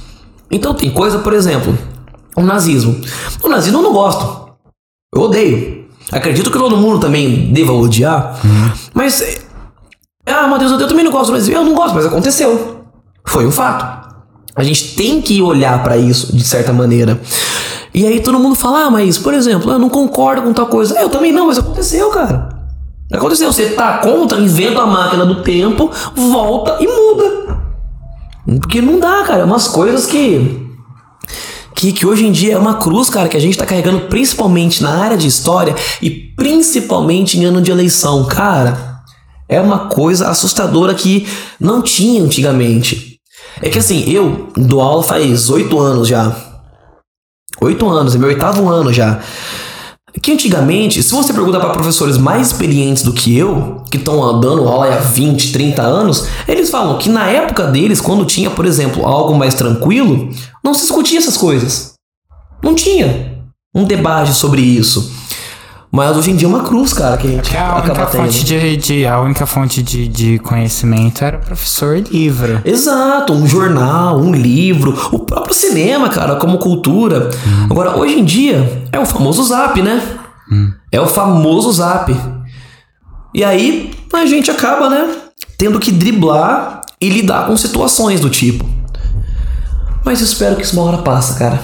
Então tem coisa, por exemplo, o nazismo. O nazismo eu não gosto. Eu odeio. Acredito que todo mundo também deva odiar. Mas. é, Ah, Matheus, eu também não gosto nazismo. Eu não gosto, mas aconteceu. Foi um fato. A gente tem que olhar pra isso de certa maneira. E aí todo mundo fala, ah, mas, por exemplo, eu não concordo com tal coisa. Eu também não, mas aconteceu, cara. Aconteceu. Você tá contra, inventa a máquina do tempo, volta e muda. Porque não dá, cara. É umas coisas que. Que, hoje em dia é uma cruz, cara, que a gente tá carregando principalmente na área de história e principalmente em ano de eleição. Cara, é uma coisa assustadora que não tinha antigamente. É que assim, eu dou aula faz oito anos já. Oito anos, é meu oitavo ano já. Que antigamente, se você perguntar para professores mais experientes do que eu, que estão dando aula há 20, 30 anos, eles falam que na época deles, quando tinha, por exemplo, algo mais tranquilo, não se discutia essas coisas. Não tinha um debate sobre isso. Mas hoje em dia é uma cruz, cara, que a gente Que a única acaba tendo. fonte, de, de- a única fonte de, de conhecimento era o professor livro. Exato, um jornal, um livro, o próprio cinema, cara, como cultura. Agora, hoje em dia, é o famoso zap, né? É o famoso zap. E aí, a gente acaba, né, tendo que driblar e lidar com situações do tipo. Mas eu espero que isso uma hora passa, cara.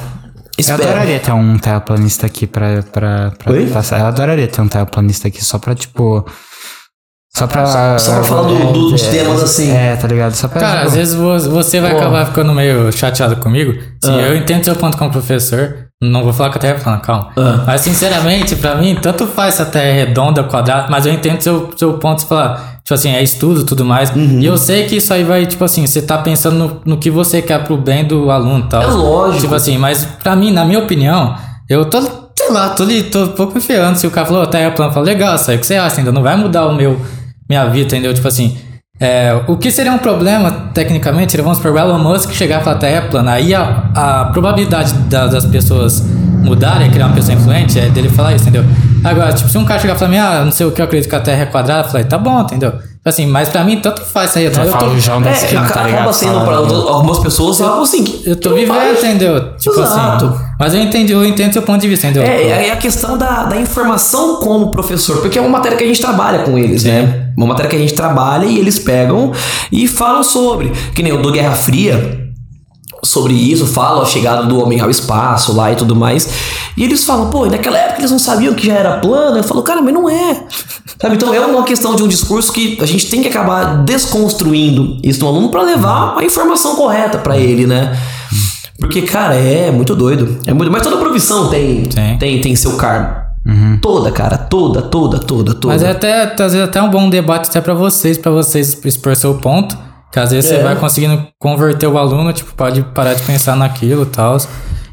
Eu Espero. adoraria ter um terraplanista aqui pra, pra, pra Oi? passar. Eu adoraria ter um terraplanista aqui só pra, tipo. Só pra. Só pra falar do- do- dos temas assim. É, tá ligado? Só pra. Cara, às vezes vo- você vai Pô. acabar ficando meio chateado comigo. Sim, Ah. eu entendo seu ponto como professor. Não vou falar que a Terra é plana, calma. Ah. Mas sinceramente, pra mim, tanto faz se a Terra é redonda, quadrada, mas eu entendo seu, seu ponto de falar, tipo assim, é estudo e tudo mais. Uhum. E eu sei que isso aí vai, tipo assim, você tá pensando no, no que você quer pro bem do aluno e tal. É lógico. Tipo assim, mas pra mim, na minha opinião, eu tô, sei lá, tô, ali, tô um pouco confiando. Se o cara falou, a Terra é plana, eu falo, legal, isso aí o que você acha, ainda não vai mudar o meu, minha vida, entendeu? Tipo assim, é, o que seria um problema, tecnicamente, seria, vamos supor, o Elon Musk chegar e falar, a Terra é plana. Aí a, a probabilidade da- das pessoas mudarem, criar uma pessoa influente, é dele falar isso, entendeu? Agora, tipo, se um cara chegar e falar, ah, não sei o que, eu acredito que a Terra é quadrada, eu falei, tá bom, entendeu? Assim, mas pra mim, tanto faz isso aí. Já Eu tô, fala o João da É, esquina, tá acaba ligado? sendo para Falando. algumas pessoas algo assim. eu tô vivendo, entendeu? Tipo Exato. assim. Mas eu entendi, eu entendo seu ponto de vista, entendeu? É, é a questão da, da informação como professor, porque é uma matéria que a gente trabalha com eles, né? Uma matéria que a gente trabalha e eles pegam e falam sobre. Que nem eu dou Guerra Fria sobre isso, falam a chegada do homem ao espaço lá e tudo mais. E eles falam, pô, e naquela época eles não sabiam que já era plano. Eu falo, cara, mas não é. Sabe? Então é uma questão de um discurso que a gente tem que acabar desconstruindo isso no aluno para levar a informação correta para ele, né? Porque, cara, é muito doido. É muito, mas toda profissão tem, Sim. tem, tem seu karma. Toda, cara, toda, toda, toda, toda. Mas é até, às vezes, até um bom debate até pra vocês, pra vocês expor seu ponto. Que às vezes É. você vai conseguindo converter o aluno, tipo, pode parar de pensar naquilo e tal.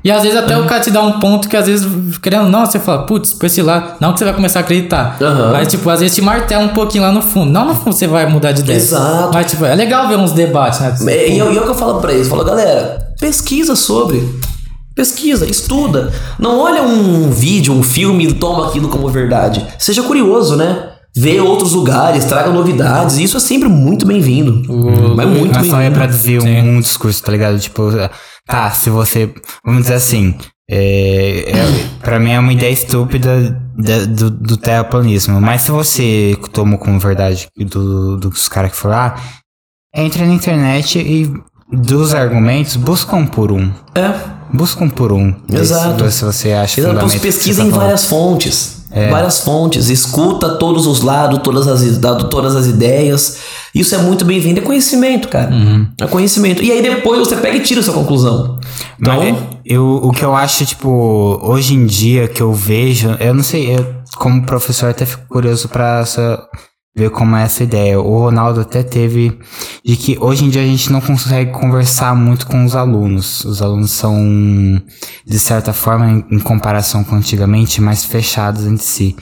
E às vezes até o cara te dá um ponto que às vezes, querendo não, você fala, putz, por esse lado, não que você vai começar a acreditar. Aham. Mas, tipo, às vezes te martela um pouquinho lá no fundo. Não no fundo você vai mudar de ideia. Exato. Mas, tipo, é legal ver uns debates, né? É, E é, e é o que eu falo pra eles, eu falo, galera, pesquisa sobre. Pesquisa, estuda. Não olha um vídeo, um filme e toma aquilo como verdade. Seja curioso, né? Vê outros lugares, traga novidades. Isso é sempre muito bem-vindo. Mas muito Mas só é bem-vindo. pra dizer um, um discurso, tá ligado? Tipo, tá, se você. Vamos dizer assim. É, é, pra mim é uma ideia estúpida da- do, do terraplanismo. Mas se você toma como verdade do, dos caras que foram lá, entra na internet e dos argumentos, buscam por um. É. Buscam por um. Exato. Se, você acha Então, fundamento que pesquisa tá em várias fontes. Várias fontes. Escuta todos os lados, todas as, da- todas as ideias. Isso é muito bem-vindo. É conhecimento, cara. É conhecimento. E aí depois você pega e tira a sua conclusão. Então, Mas eu, o que eu acho, tipo, hoje em dia que eu vejo, eu não sei, eu, como professor até fico curioso pra essa, ver como é essa ideia. O Ronaldo até teve de que hoje em dia a gente não consegue conversar muito com os alunos. Os alunos são, de certa forma, em, em comparação com antigamente, mais fechados entre si.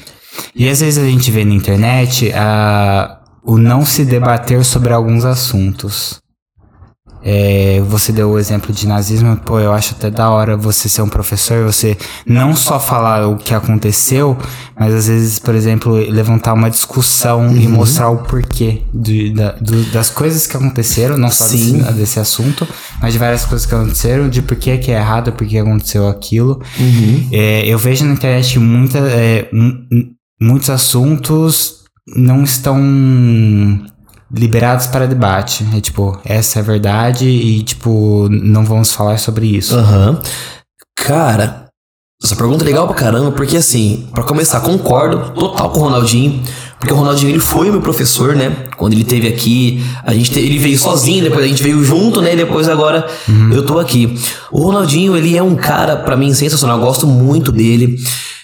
E às vezes a gente vê na internet ah, o não se debater sobre alguns assuntos. É, você deu o exemplo de nazismo, pô, eu acho até da hora você ser um professor, você não só falar o que aconteceu, mas às vezes, por exemplo, levantar uma discussão Uhum. e mostrar o porquê de- da- do- das coisas que aconteceram, não só Sim. desse, desse assunto, mas de várias coisas que aconteceram, de por que que é errado, por que aconteceu aquilo. Uhum. É, eu vejo na internet muita, é, mu- mu- muitos assuntos não estão liberados para debate. É tipo, essa é a verdade e, tipo, não vamos falar sobre isso. Aham. Cara, essa pergunta é legal pra caramba, porque assim, pra começar, concordo total com o Ronaldinho, porque o Ronaldinho ele foi meu professor, né? Quando ele teve aqui, a gente te- ele veio sozinho, depois a gente veio junto, né? E depois agora eu tô aqui. O Ronaldinho, ele é um cara pra mim sensacional, eu gosto muito dele.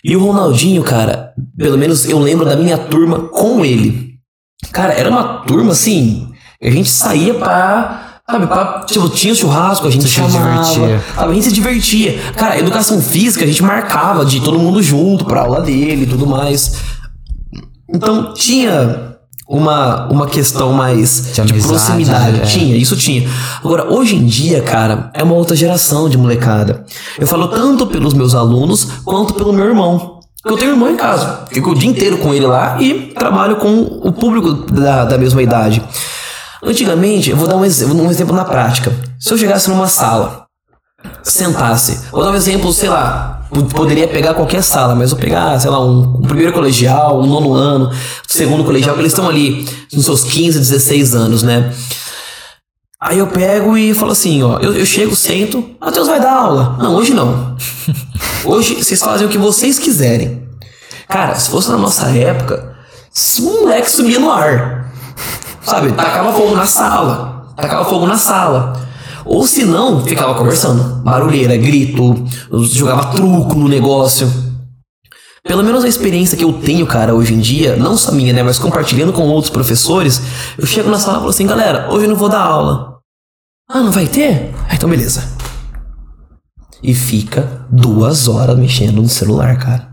E o Ronaldinho, cara, pelo menos eu lembro da minha turma com ele. Cara, era uma turma assim, a gente saía pra. Sabe, pra, tipo, tinha churrasco, a gente Se chamava. divertia. A gente se divertia. Cara, educação física a gente marcava de todo mundo junto pra aula dele e tudo mais. Então tinha uma, uma questão mais De de, amizade, proximidade. é. Tinha, isso tinha. Agora, hoje em dia, cara, é uma outra geração de molecada. Eu falo tanto pelos meus alunos quanto pelo meu irmão. Eu tenho um irmão em casa. Fico o dia inteiro com ele lá e trabalho com o público da, da mesma idade. Antigamente, eu vou dar um, um exemplo na prática. Se eu chegasse numa sala, sentasse, vou dar um exemplo, sei lá, poderia pegar qualquer sala, mas eu pegar, sei lá, um, um primeiro colegial, um nono ano, segundo colegial, que eles estão ali nos seus 15, 16 anos, né? Aí eu pego e falo assim, ó, eu, eu chego, sento, Matheus vai dar aula. Não, hoje não. Hoje vocês fazem o que vocês quiserem. Cara, se fosse na nossa época, se um moleque sumia no ar. Sabe, tacava fogo na sala. Tacava fogo na sala. Ou se não, ficava conversando. Barulheira, grito, jogava truco no negócio. Pelo menos a experiência que eu tenho, cara, hoje em dia, não só minha, né, mas compartilhando com outros professores, eu chego na sala e falo assim, galera, hoje eu não vou dar aula. Ah, não vai ter? Ah, então beleza. E fica duas horas mexendo no celular, cara.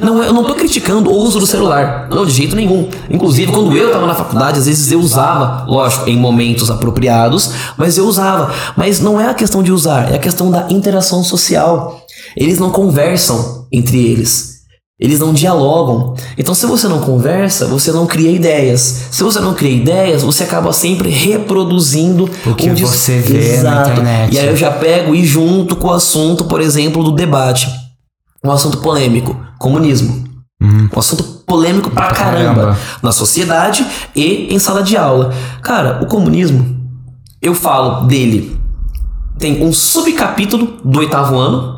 Não, eu não tô criticando o uso do celular. Não, de jeito nenhum. Inclusive, quando eu tava na faculdade, às vezes eu usava, lógico, em momentos apropriados, mas eu usava. Mas não é a questão de usar, é a questão da interação social. Eles não conversam entre eles. Eles não dialogam. Então, se você não conversa, você não cria ideias. Se você não cria ideias, você acaba sempre reproduzindo O que você vê na internet. E aí eu já pego e junto com o assunto, por exemplo, do debate. Um assunto polêmico, comunismo. Um assunto polêmico pra, Pra caramba. caramba. Na sociedade e em sala de aula. Cara, o comunismo, eu falo dele. Tem um subcapítulo do oitavo ano,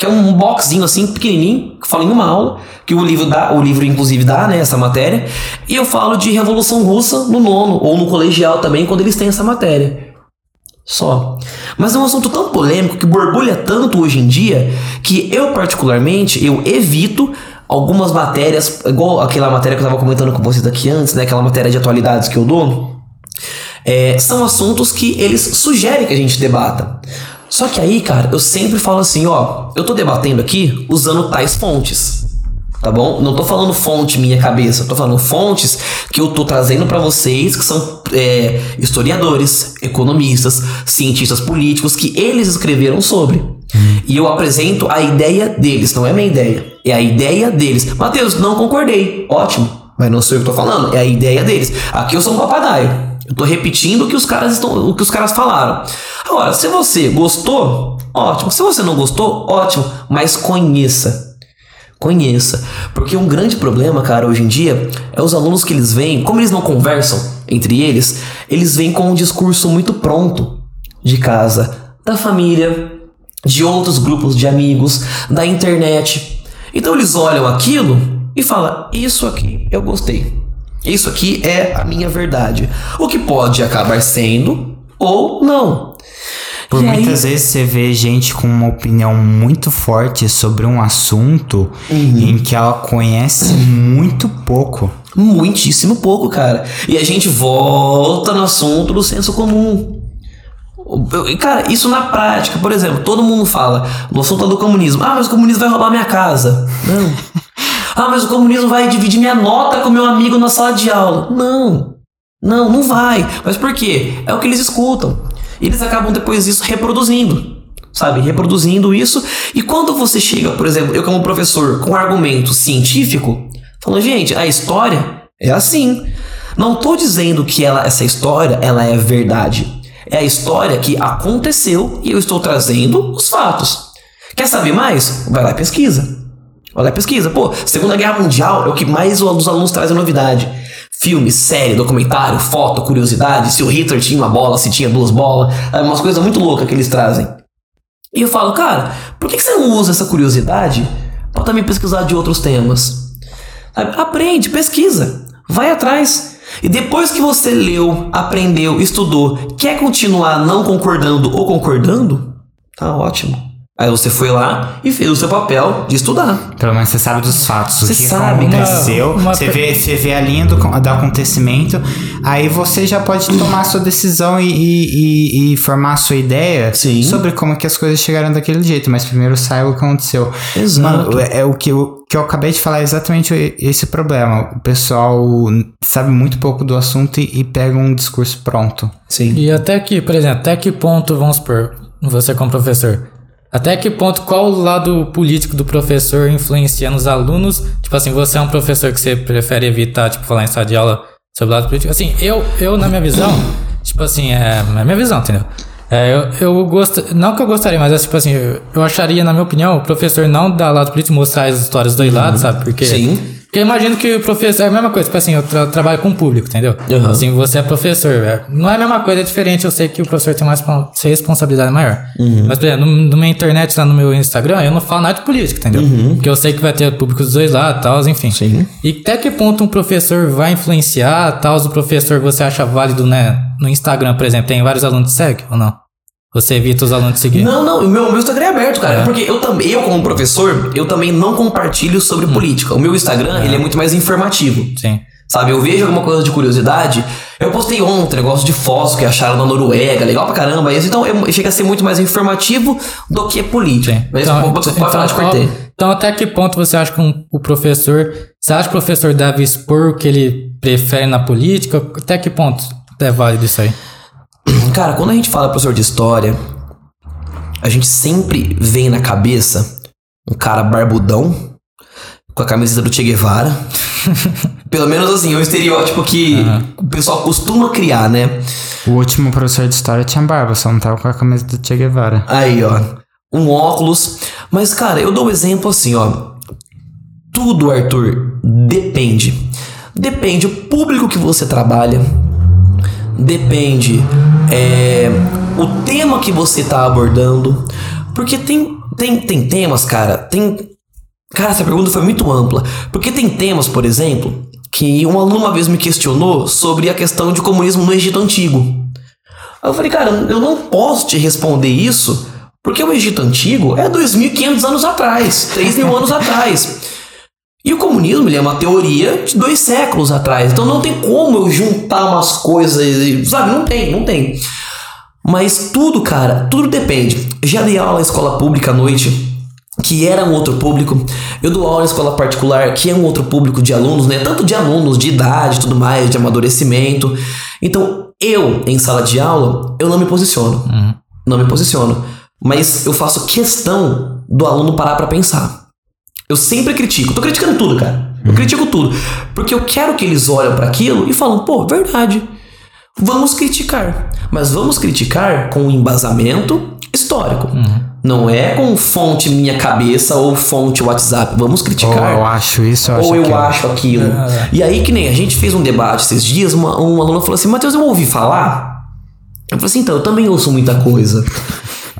que é um boxzinho assim, pequenininho, que fala em uma aula, que o livro dá, o livro inclusive dá, né, essa matéria. E eu falo de Revolução Russa no nono, ou no colegial também, quando eles têm essa matéria. Só. Mas é um assunto tão polêmico que borbulha tanto hoje em dia que eu particularmente eu evito algumas matérias, igual aquela matéria que eu tava comentando com vocês aqui antes, né, aquela matéria de atualidades que eu dou. É, são assuntos que eles sugerem que a gente debata. Só que aí, cara, eu sempre falo assim, ó, eu tô debatendo aqui usando tais fontes. Tá bom? Não tô falando fonte minha cabeça, eu tô falando fontes que eu tô trazendo pra vocês, que são é, historiadores, economistas, cientistas políticos, que eles escreveram sobre. E eu apresento a ideia deles, não é minha ideia, é a ideia deles. Mateus, não concordei. Ótimo, mas não sou eu que tô falando, é a ideia deles. Aqui eu sou um papagaio. Eu tô repetindo o que os caras estão, o que os caras falaram. Agora, se você gostou, ótimo. Se você não gostou, ótimo, mas conheça. Conheça. Porque um grande problema, cara, hoje em dia, é os alunos que eles vêm, como eles não conversam entre eles, eles vêm com um discurso muito pronto de casa, da família, de outros grupos de amigos, da internet. Então eles olham aquilo e falam: Isso aqui eu gostei. Isso aqui é a minha verdade. O que pode acabar sendo ou não. Por E aí- muitas vezes você vê gente com uma opinião muito forte sobre um assunto Uhum. em que ela conhece muito pouco. Muitíssimo pouco, cara. E a gente volta no assunto do senso comum. Cara, isso na prática, por exemplo, todo mundo fala no assunto do comunismo. Ah, mas o comunismo vai roubar minha casa. Não. Ah, mas o comunismo vai dividir minha nota com meu amigo na sala de aula. Não. Não, não vai. Mas por quê? É o que eles escutam. Eles acabam depois disso reproduzindo. Sabe? Reproduzindo isso. E quando você chega, por exemplo, eu como professor, com argumento científico, falando, gente, a história é assim. Não estou dizendo que ela, essa história ela é verdade. É a história que aconteceu e eu estou trazendo os fatos. Quer saber mais? Vai lá e pesquisa. Lá e pesquisa. Pô, Segunda Guerra Mundial é o que mais os alunos trazem novidade. Filme, série, documentário, foto, curiosidade, se o Hitler tinha uma bola, se tinha duas bolas, é umas coisas muito loucas que eles trazem. E eu falo, cara, por que você não usa essa curiosidade para também pesquisar de outros temas? Aprende, pesquisa, vai atrás. E depois que você leu, aprendeu, estudou, quer continuar não concordando ou concordando? Tá ótimo. Aí você foi lá e fez o seu papel de estudar. Pelo menos você sabe dos fatos, você o que sabe, aconteceu. Uma, uma... Você, vê, você vê a linha do, do acontecimento, aí você já pode tomar a sua decisão e, e, e, formar a sua ideia Sim. sobre como que as coisas chegaram daquele jeito. Mas primeiro saiba o que aconteceu. Exato. Mano, é, é o que, o que eu acabei de falar é exatamente esse problema. O pessoal sabe muito pouco do assunto e, e pega um discurso pronto. Sim. E até que, por exemplo, até que ponto, vamos supor, você como professor até que ponto, qual o lado político do professor influencia nos alunos? Tipo assim, você é um professor que você prefere evitar, tipo, falar em sala de aula sobre o lado político? Assim, eu, eu na minha visão, tipo assim, é, é minha visão, entendeu? É, eu, eu gosto, não que eu gostaria, mas é tipo assim, eu, eu acharia, na minha opinião, o professor não dar lado político mostrar as histórias do dois uhum. lados, sabe? Porque Sim. Porque eu imagino que o professor é a mesma coisa, tipo assim, eu tra trabalho com o público, entendeu? Uhum. Assim, você é professor, é, não é a mesma coisa, é diferente, eu sei que o professor tem mais responsabilidade maior. Uhum. Mas, por exemplo, no, no minha internet, lá no meu Instagram, eu não falo nada de política, entendeu? Uhum. Porque eu sei que vai ter público dos dois lados tal, enfim. Sim. E até que ponto um professor vai influenciar, tal, o professor você acha válido, né? No Instagram, por exemplo, tem vários alunos que seguem ou não? Você evita os alunos seguir? Não, não, o meu, meu Instagram é aberto, cara. É. Porque eu também, eu como professor, eu também não compartilho sobre hum. política. O meu Instagram, é. ele é muito mais informativo. Sim. Sabe, eu vejo alguma coisa de curiosidade. Eu postei ontem um negócio de fósforo que acharam na Noruega, legal pra caramba. Então eu, chega a ser muito mais informativo do que política. Sim. Mas então, pode então, falar de cortei. Então, até que ponto você acha que um, o professor. Você acha que o professor deve expor o que ele prefere na política? Até que ponto é válido isso aí? Cara, quando a gente fala professor de história, a gente sempre vem na cabeça um cara barbudão com a camiseta do Che Guevara. Pelo menos assim, é um estereótipo que uhum. o pessoal costuma criar, né? O último professor de história tinha barba, só não tava com a camiseta do Che Guevara. Aí, ó. Um óculos. Mas, cara, eu dou um exemplo assim, ó. Tudo, Arthur, depende. Depende o público que você trabalha depende é, o tema que você está abordando. Porque tem, tem, tem temas, cara, tem. Cara, essa pergunta foi muito ampla. Porque tem temas, por exemplo, que um aluno uma vez me questionou sobre a questão de comunismo no Egito Antigo. Eu falei, cara, eu não posso te responder isso, porque o Egito Antigo é 2.500 anos atrás, 3 mil anos atrás. E o comunismo ele é uma teoria de dois séculos atrás. Então não tem como eu juntar umas coisas, sabe? Não tem, não tem. Mas tudo, cara, tudo depende. Já dei aula na escola pública à noite, que era um outro público. Eu dou aula na escola particular, que é um outro público de alunos, né? Tanto de alunos, de idade, tudo mais, de amadurecimento. Então, eu, em sala de aula, eu não me posiciono. Uhum. Não me posiciono. Mas eu faço questão do aluno parar para pensar. Eu sempre critico. Tô criticando tudo, cara. Eu critico tudo. Porque eu quero que eles olhem para aquilo e falam, pô, verdade. Vamos criticar. Mas vamos criticar com um embasamento histórico. Uhum. Não é com fonte minha cabeça ou fonte WhatsApp. Vamos criticar. Ou eu acho isso, eu acho Ou eu acho aquilo. É. E aí, que nem a gente fez um debate esses dias, uma, um aluno falou assim: Matheus, eu ouvi falar. Eu falei assim: então, eu também ouço muita coisa.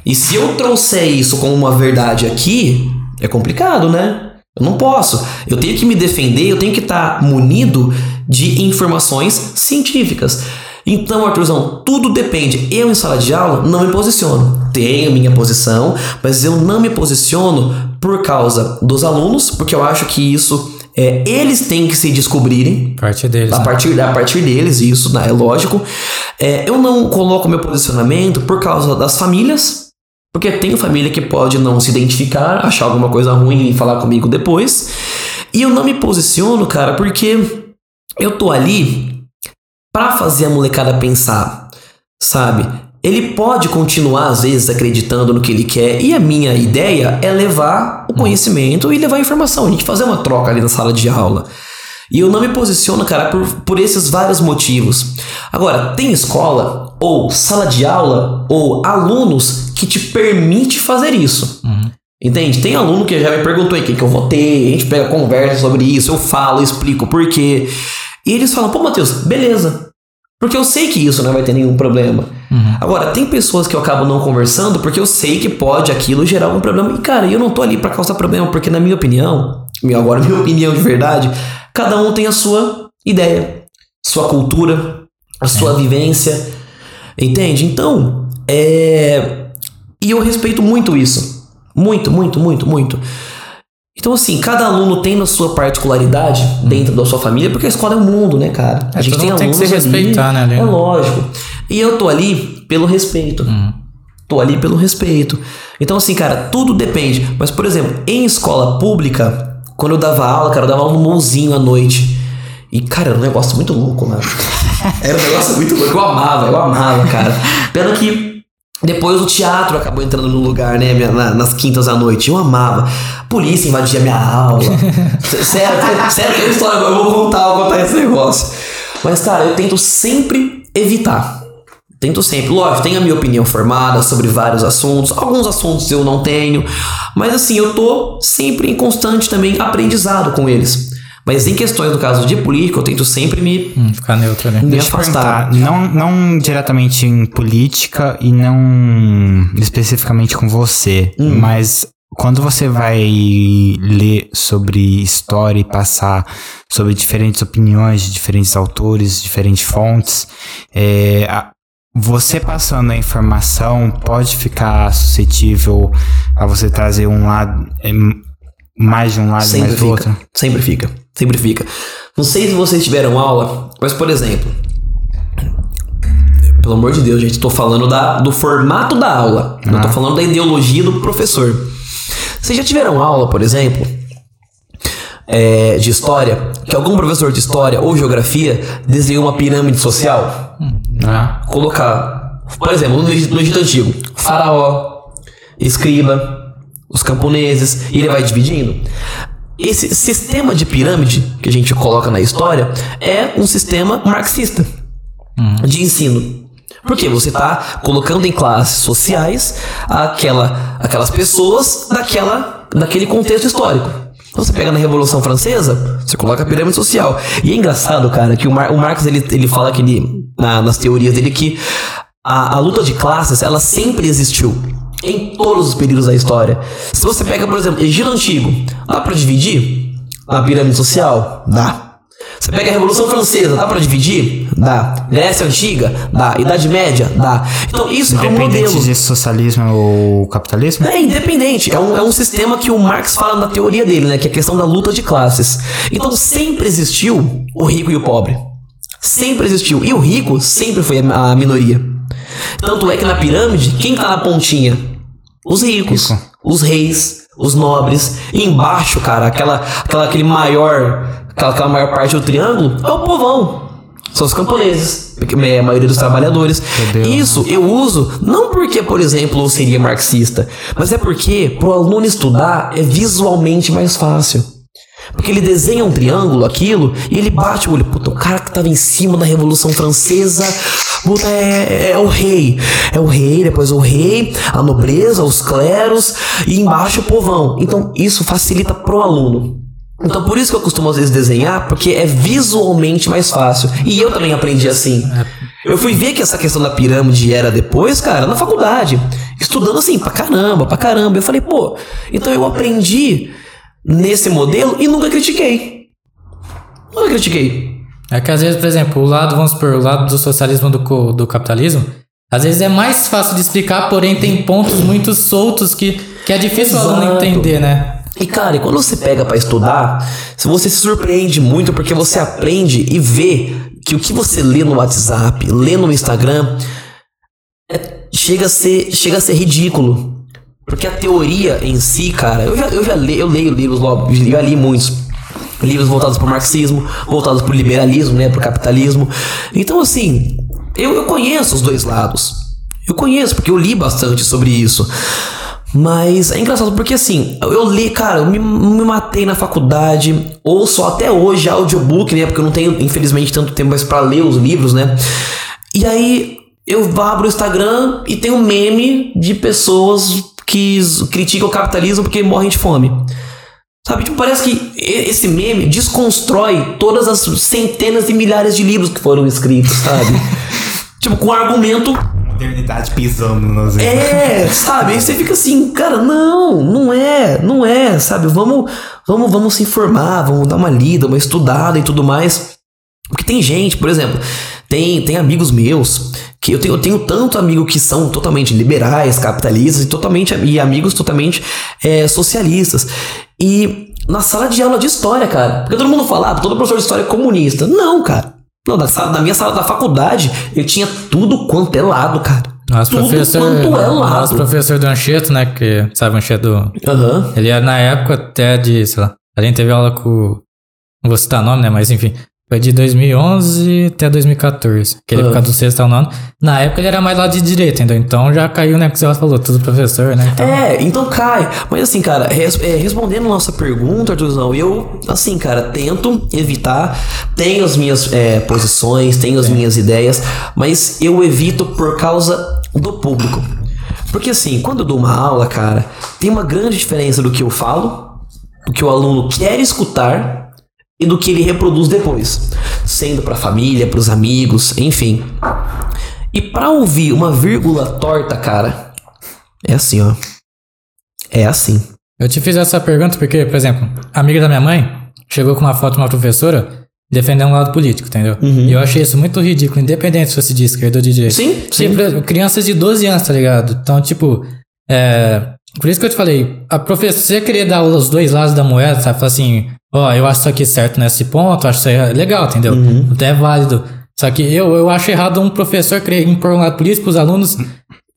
E se eu trouxer isso como uma verdade aqui, é complicado, né? Eu não posso. Eu tenho que me defender, eu tenho que estar tá munido de informações científicas. Então, Arthurzão, tudo depende. Eu, em sala de aula, não me posiciono. Tenho minha posição, mas eu não me posiciono por causa dos alunos, porque eu acho que isso é, eles têm que se descobrirem. A partir deles. A, né? partir, a partir deles, isso né, é lógico. É, eu não coloco meu posicionamento por causa das famílias, porque tem família que pode não se identificar, achar alguma coisa ruim e falar comigo depois. E eu não me posiciono, cara, porque eu tô ali pra fazer a molecada pensar, sabe? Ele pode continuar, às vezes, acreditando no que ele quer, e a minha ideia é levar o conhecimento e levar a informação, a gente fazer uma troca ali na sala de aula. E eu não me posiciono, cara, por, por esses vários motivos. Agora, tem escola, ou sala de aula, ou alunos que te permite fazer isso. Entende? Tem aluno que já me perguntou aí quem que eu votei, a gente pega conversa sobre isso, eu falo, explico por quê. E eles falam, pô, Matheus, beleza. Porque eu sei que isso não vai ter nenhum problema. Agora, tem pessoas que eu acabo não conversando porque eu sei que pode aquilo gerar algum problema. E, cara, eu não tô ali pra causar problema, porque na minha opinião, agora minha opinião de verdade, cada um tem a sua ideia, sua cultura, a sua vivência. Entende? Então, é. E eu respeito muito isso. Muito, muito, muito, muito. Então, assim, cada aluno tem na sua particularidade dentro da sua família, porque a escola é o mundo, né, cara? É, todo mundo tem que se ali- respeitar, né, ali. É lógico. E eu tô ali pelo respeito. Tô ali pelo respeito. Então, assim, cara, tudo depende. Mas, por exemplo, em escola pública, quando eu dava aula, cara, eu dava aula no mãozinho à noite. E, cara, era um negócio muito louco, mano. Era um negócio muito louco. Eu amava, eu amava, cara. Pena que depois o teatro acabou entrando no lugar, né? na- nas quintas à noite. Eu amava. Polícia invadia minha aula. Sério, sério, que história. Eu vou contar, eu vou contar esse negócio. Mas, cara, eu tento sempre evitar. Tento sempre. Lógico, tenho a minha opinião formada sobre vários assuntos. Alguns assuntos eu não tenho. Mas assim, eu tô sempre em constante também aprendizado com eles. Mas em questões, no caso de política, eu tento sempre me, Hum, ficar neutro ali. me Deixa afastar. não, não diretamente em política e não especificamente com você, Hum. mas quando você vai ler sobre história e passar sobre diferentes opiniões de diferentes autores, diferentes fontes, é, a- você passando a informação pode ficar suscetível a você trazer um lado, é, mais de um lado Sempre mais do fica. outro? Sempre fica. Sempre fica. Não sei se vocês tiveram aula, mas por exemplo. Pelo amor de Deus, gente, tô falando da, do formato da aula. Não tô Ah. falando da ideologia do professor. Vocês já tiveram aula, por exemplo, é, de história, que algum professor de história ou geografia desenhou uma pirâmide social? Ah, colocar, por exemplo, no Egito Antigo, faraó, escriba, os camponeses, e ele vai dividindo. Esse sistema de pirâmide que a gente coloca na história é um sistema marxista de ensino. Porque você está colocando em classes sociais aquela, aquelas pessoas daquela, daquele contexto histórico. Então você pega na Revolução Francesa, você coloca a pirâmide social. E é engraçado, cara, que o, Mar, o Marx ele, ele fala que ele, na- nas teorias dele que a, a luta de classes ela sempre existiu em todos os períodos da história. Se você pega, por exemplo, Egito Antigo, dá pra dividir a pirâmide social? Dá. Você pega a Revolução Francesa, dá pra dividir? Dá. Grécia Antiga? Dá. Idade Média? Dá. Então isso é um Independente modelo. de socialismo ou capitalismo? É independente, é um, é um sistema que o Marx fala na teoria dele, né? Que é a questão da luta de classes. Então sempre existiu o rico e o pobre. Sempre existiu. E o rico sempre foi a minoria. Tanto é que na pirâmide, quem tá na pontinha? Os ricos, Rico. os reis, os nobres. E embaixo, cara, aquela, aquela, aquele maior, aquela, aquela maior parte do triângulo é o povão. São os camponeses, porque a maioria dos trabalhadores. Isso eu uso não porque, por exemplo, eu seria marxista, mas é porque pro aluno estudar é visualmente mais fácil. Porque ele desenha um triângulo, aquilo, e ele bate o olho. Puta, o cara que tava em cima da Revolução Francesa, puta, é, é o rei. É o rei, depois o rei, a nobreza, os cleros, e embaixo o povão. Então, isso facilita pro aluno. Então, por isso que eu costumo às vezes desenhar, porque é visualmente mais fácil. E eu também aprendi assim. Eu fui ver que essa questão da pirâmide era depois, cara, na faculdade. Estudando assim, pra caramba, pra caramba. Eu falei, pô, então eu aprendi nesse modelo e nunca critiquei. Nunca critiquei. É que às vezes, por exemplo, o lado, vamos supor, o lado do socialismo do, do capitalismo, às vezes é mais fácil de explicar, porém tem pontos muito soltos que, que é difícil o aluno Exato. entender, né? E cara, e quando você pega pra estudar, você se surpreende muito porque você aprende e vê que o que você lê no WhatsApp, lê no Instagram, é- chega a ser chega a ser ridículo. Porque a teoria em si, cara, eu já, eu já le, eu leio livros, já li muitos. livros voltados para o marxismo, voltados para o liberalismo, né, para o capitalismo. Então, assim, eu, eu conheço os dois lados. Eu conheço, porque eu li bastante sobre isso. Mas é engraçado porque assim, eu li, cara, eu me, me matei na faculdade, ouço até hoje audiobook, né? Porque eu não tenho, infelizmente, tanto tempo mais para ler os livros, né? E aí eu abro o Instagram e tem um meme de pessoas que criticam o capitalismo porque morrem de fome. Sabe, tipo, parece que esse meme desconstrói todas as centenas e milhares de livros que foram escritos, sabe? tipo, com argumento Modernidade pisando nos É, sabe? Aí você fica assim, cara, não, não é, não é, sabe? Vamos, vamos, vamos se informar, vamos dar uma lida, uma estudada e tudo mais. Porque tem gente, por exemplo, tem, tem amigos meus que eu tenho, eu tenho tanto amigo que são totalmente liberais, capitalistas e totalmente e amigos totalmente é, socialistas. E na sala de aula de história, cara, porque todo mundo fala, ah, todo professor de história é comunista. Não, cara. Não, na, sala, na minha sala da faculdade, eu tinha tudo quanto é lado, cara. Nosso tudo professor, quanto é lado. nosso professor do Anchieta, né, que sabe o Anchieta do... Aham. Ele era na época até de, sei lá, a gente teve aula com... Não vou citar nome, né, mas enfim... Foi de 2011 até 2014. Que ele Ah. por causa do sexto ao nono. Na época ele era mais lá de direita, entendeu? Então já caiu, né? Que você falou, tudo professor, né? Então, É, então cai. Mas assim, cara, res- é, respondendo nossa pergunta, Arthurzão, eu, assim, cara, tento evitar. Tenho as minhas é, posições, tenho as minhas ideias, mas eu evito por causa do público. Porque assim, quando eu dou uma aula, cara, tem uma grande diferença do que eu falo, do que o aluno quer escutar e do que ele reproduz depois, sendo pra família, pros amigos, enfim. E pra ouvir uma vírgula torta, cara, é assim, ó. É assim. Eu te fiz essa pergunta porque, por exemplo, a amiga da minha mãe chegou com uma foto de uma professora defendendo um lado político, entendeu? E eu achei isso muito ridículo, independente se fosse de esquerda ou de direita. Sim, Tipo, sim. crianças de 12 anos, tá ligado? Então, tipo, é. Por isso que eu te falei, a professora querer dar os dois lados da moeda, sabe? Falar assim, ó, eu acho isso aqui certo nesse ponto, acho isso aí legal, entendeu? Até é válido. Só que eu, eu acho errado um professor querer impor um lado político pros alunos.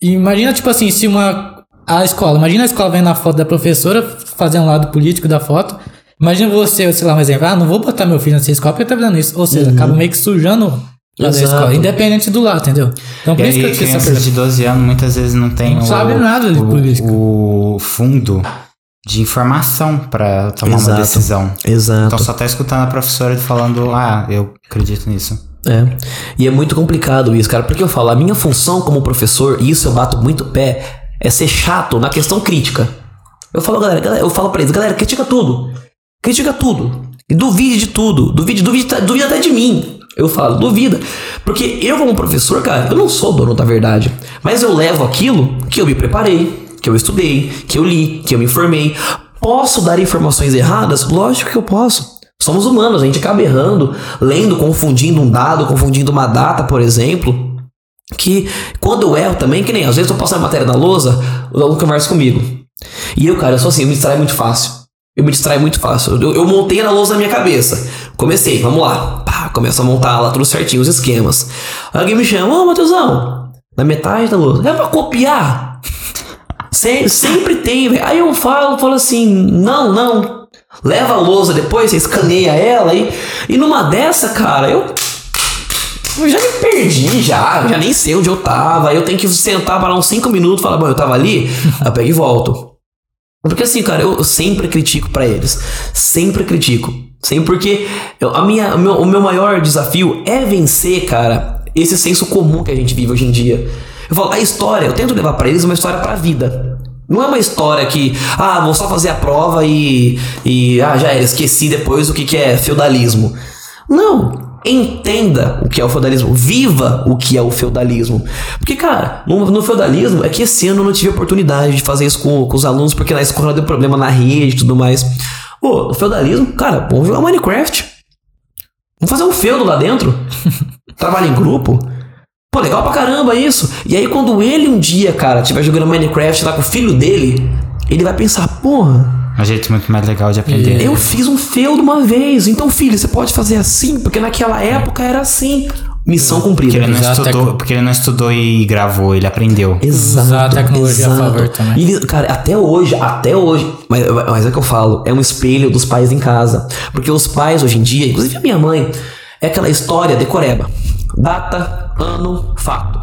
E imagina, tipo assim, se uma. A escola, imagina a escola vendo a foto da professora, fazendo um lado político da foto. Imagina você, sei lá, um exemplo, ah, não vou botar meu filho nessa escola porque tá fazendo isso. Ou seja, acaba meio que sujando escola, independente do lado, entendeu? Então por E isso que eu aí, fiz essa crianças pergunta. de 12 anos muitas vezes não tem Não o, sabe nada de o, política. o fundo de informação pra tomar uma Exato. decisão. Exato. Então só tá escutando a professora falando, ah, eu acredito nisso. É. E é muito complicado isso, cara, porque eu falo, a minha função como professor, e isso eu bato muito pé, é ser chato na questão crítica. Eu falo, galera, galera eu falo pra eles, galera, critica tudo. Critica tudo. E duvide de tudo. Duvide, duvide, duvide até de mim. Eu falo, duvida. Porque eu, como professor, cara, eu não sou dono da verdade. Mas eu levo aquilo que eu me preparei, que eu estudei, que eu li, que eu me informei. Posso dar informações erradas? Lógico que eu posso. Somos humanos, a gente acaba errando, lendo, confundindo um dado, confundindo uma data, por exemplo. Que quando eu erro também, que nem às vezes eu passo a matéria na lousa, o aluno conversa comigo. E eu, cara, eu sou assim, eu me distraio muito fácil. Eu me distraio muito fácil. Eu, eu montei na lousa na minha cabeça. Comecei, vamos lá. Pá, começo a montar lá tudo certinho, os esquemas. Alguém me chama, ô Matheusão, na metade da lousa. É pra copiar? Se- sempre tem. Aí eu falo, falo assim, não, não. Leva a lousa depois, você escaneia ela e, e numa dessa, cara, eu eu já me perdi, já. Já nem sei onde eu tava. Eu tenho que sentar, parar uns 5 minutos falar, bom, eu tava ali, eu pego e volto. Porque assim, cara, eu, eu sempre critico pra eles. Sempre critico. Sempre porque eu- a minha, o, meu, o meu maior desafio é vencer, cara, esse senso comum que a gente vive hoje em dia. Eu falo, a história, eu tento levar pra eles uma história pra vida. Não é uma história que, ah, vou só fazer a prova e, e ah, já era, esqueci depois o que, que é feudalismo. Não. Entenda o que é o feudalismo. Viva o que é o feudalismo. Porque, cara, no, no feudalismo é que esse ano eu não tive oportunidade de fazer isso com, com os alunos, porque na escola deu problema na rede e tudo mais. Pô, no feudalismo, cara, vamos jogar Minecraft. Vamos fazer um feudo lá dentro. Trabalho em grupo. Pô, legal pra caramba isso. E aí, quando ele um dia, cara, estiver jogando Minecraft lá com o filho dele, ele vai pensar, porra, Um jeito muito mais legal de aprender. eu fiz um feudo uma vez, então filho, você pode fazer assim, porque naquela época era assim. Missão Porque cumprida. ele, não a estudou, tec- porque ele não estudou e gravou, ele aprendeu. Exato. Usar a tecnologia a exato. favor também. E ele- cara, até hoje, até hoje, mas, mas é que eu falo, é um espelho dos pais em casa. Porque os pais hoje em dia, inclusive a minha mãe, é aquela história decoreba. Data, ano, fato.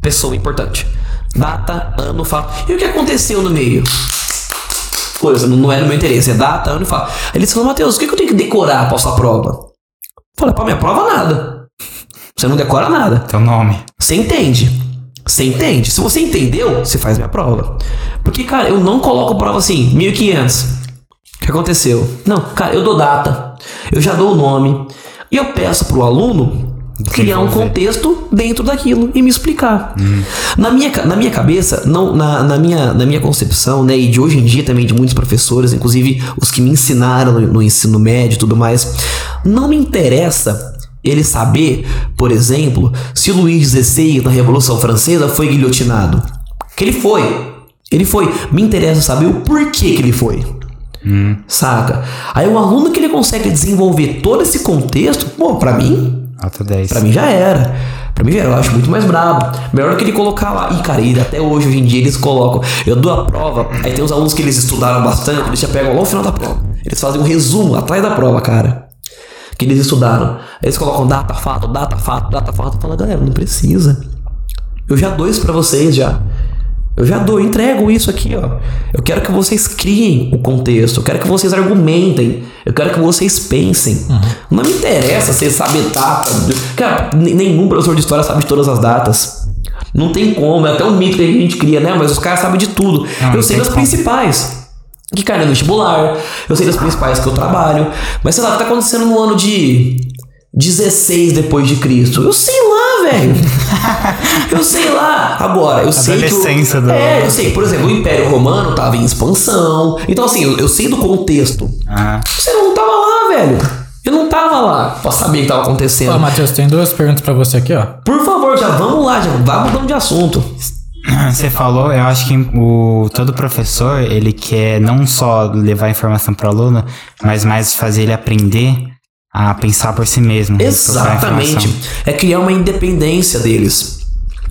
Pessoa importante. Data, ano, fato. E o que aconteceu no meio? Coisa, não não é no meu interesse, é data, ano e fato. Aí eles falam, Matheus, o que que eu tenho que decorar pra sua prova? Eu falei, pra minha prova nada. Você não decora nada. Teu nome. Você entende? Você entende? Se você entendeu, você faz minha prova. Porque, cara, eu não coloco prova assim, 1500. O que aconteceu? Não, cara, eu dou data, eu já dou o nome, e eu peço pro aluno criar um contexto dentro daquilo e me explicar. Na, minha, na minha cabeça, não, na, na, minha, na minha concepção, né, e de hoje em dia também de muitos professores, inclusive os que me ensinaram no, no ensino médio e tudo mais, não me interessa ele saber, por exemplo, se Luís XVI na Revolução Francesa foi guilhotinado. Que ele foi. Ele foi. Me interessa saber o porquê que ele foi. Saca? Aí um aluno que ele consegue desenvolver todo esse contexto, pô, pra mim, Nota 10. Pra mim já era. Pra mim já era, eu acho muito mais brabo. Melhor que ele colocar lá. E cara, ele, até hoje, hoje em dia, eles colocam. Eu dou a prova, aí tem os alunos que eles estudaram bastante, eles já pegam lá no final da prova. Eles fazem um resumo atrás da prova, cara. Que eles estudaram. Eles colocam data, fato, data, fato, data, fato. Fala, galera, não precisa. Eu já dou isso pra vocês já. Eu já dou, eu entrego isso aqui, ó. Eu quero que vocês criem o contexto. Eu quero que vocês argumentem. Eu quero que vocês pensem. Não me interessa vocês sabem data. Cara, nenhum professor de história sabe de todas as datas. Não tem como, é até um mito que a gente cria, né? Mas os caras sabem de tudo. Não, eu sei das principais. Que cai no vestibular. Eu sei das principais que eu trabalho. Mas sei lá, o que tá acontecendo no ano de 16 depois de Cristo. Eu sei lá, velho. eu sei lá. Agora, eu sei que. O- do- É, eu sei. Por exemplo, o Império Romano tava em expansão. Então, assim, eu, eu sei do contexto. Ah, Você não tava lá, velho. Eu não tava lá pra saber o que tava acontecendo. Ó, Matheus, tem duas perguntas pra você aqui, ó. Por favor, já vamos lá, já vá mudando de assunto. Você falou, eu acho que o todo professor, ele quer não só levar informação para o aluno, mas mais fazer ele aprender a pensar por si mesmo. Exatamente. É criar uma independência deles.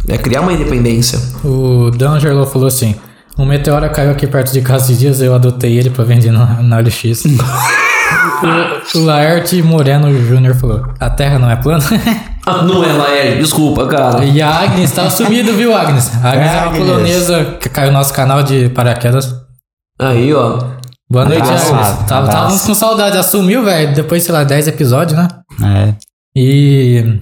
É criar uma independência. O Dan Gerlo falou assim: Um meteoro caiu aqui perto de casa esses dias, eu adotei ele pra vender na, na LX. o, o Laerte Moreno Júnior falou: A Terra não é plana? Ah, não é, Laércio. Desculpa, cara. e a Agnes tá sumido, viu, Agnes? A Agnes é, uma Agnes. polonesa que caiu no nosso canal de paraquedas. Aí, ó. Boa noite, Agnes. Tava, távamos com saudade, ela sumiu, velho. Depois, sei lá, 10 episódios, né? É. E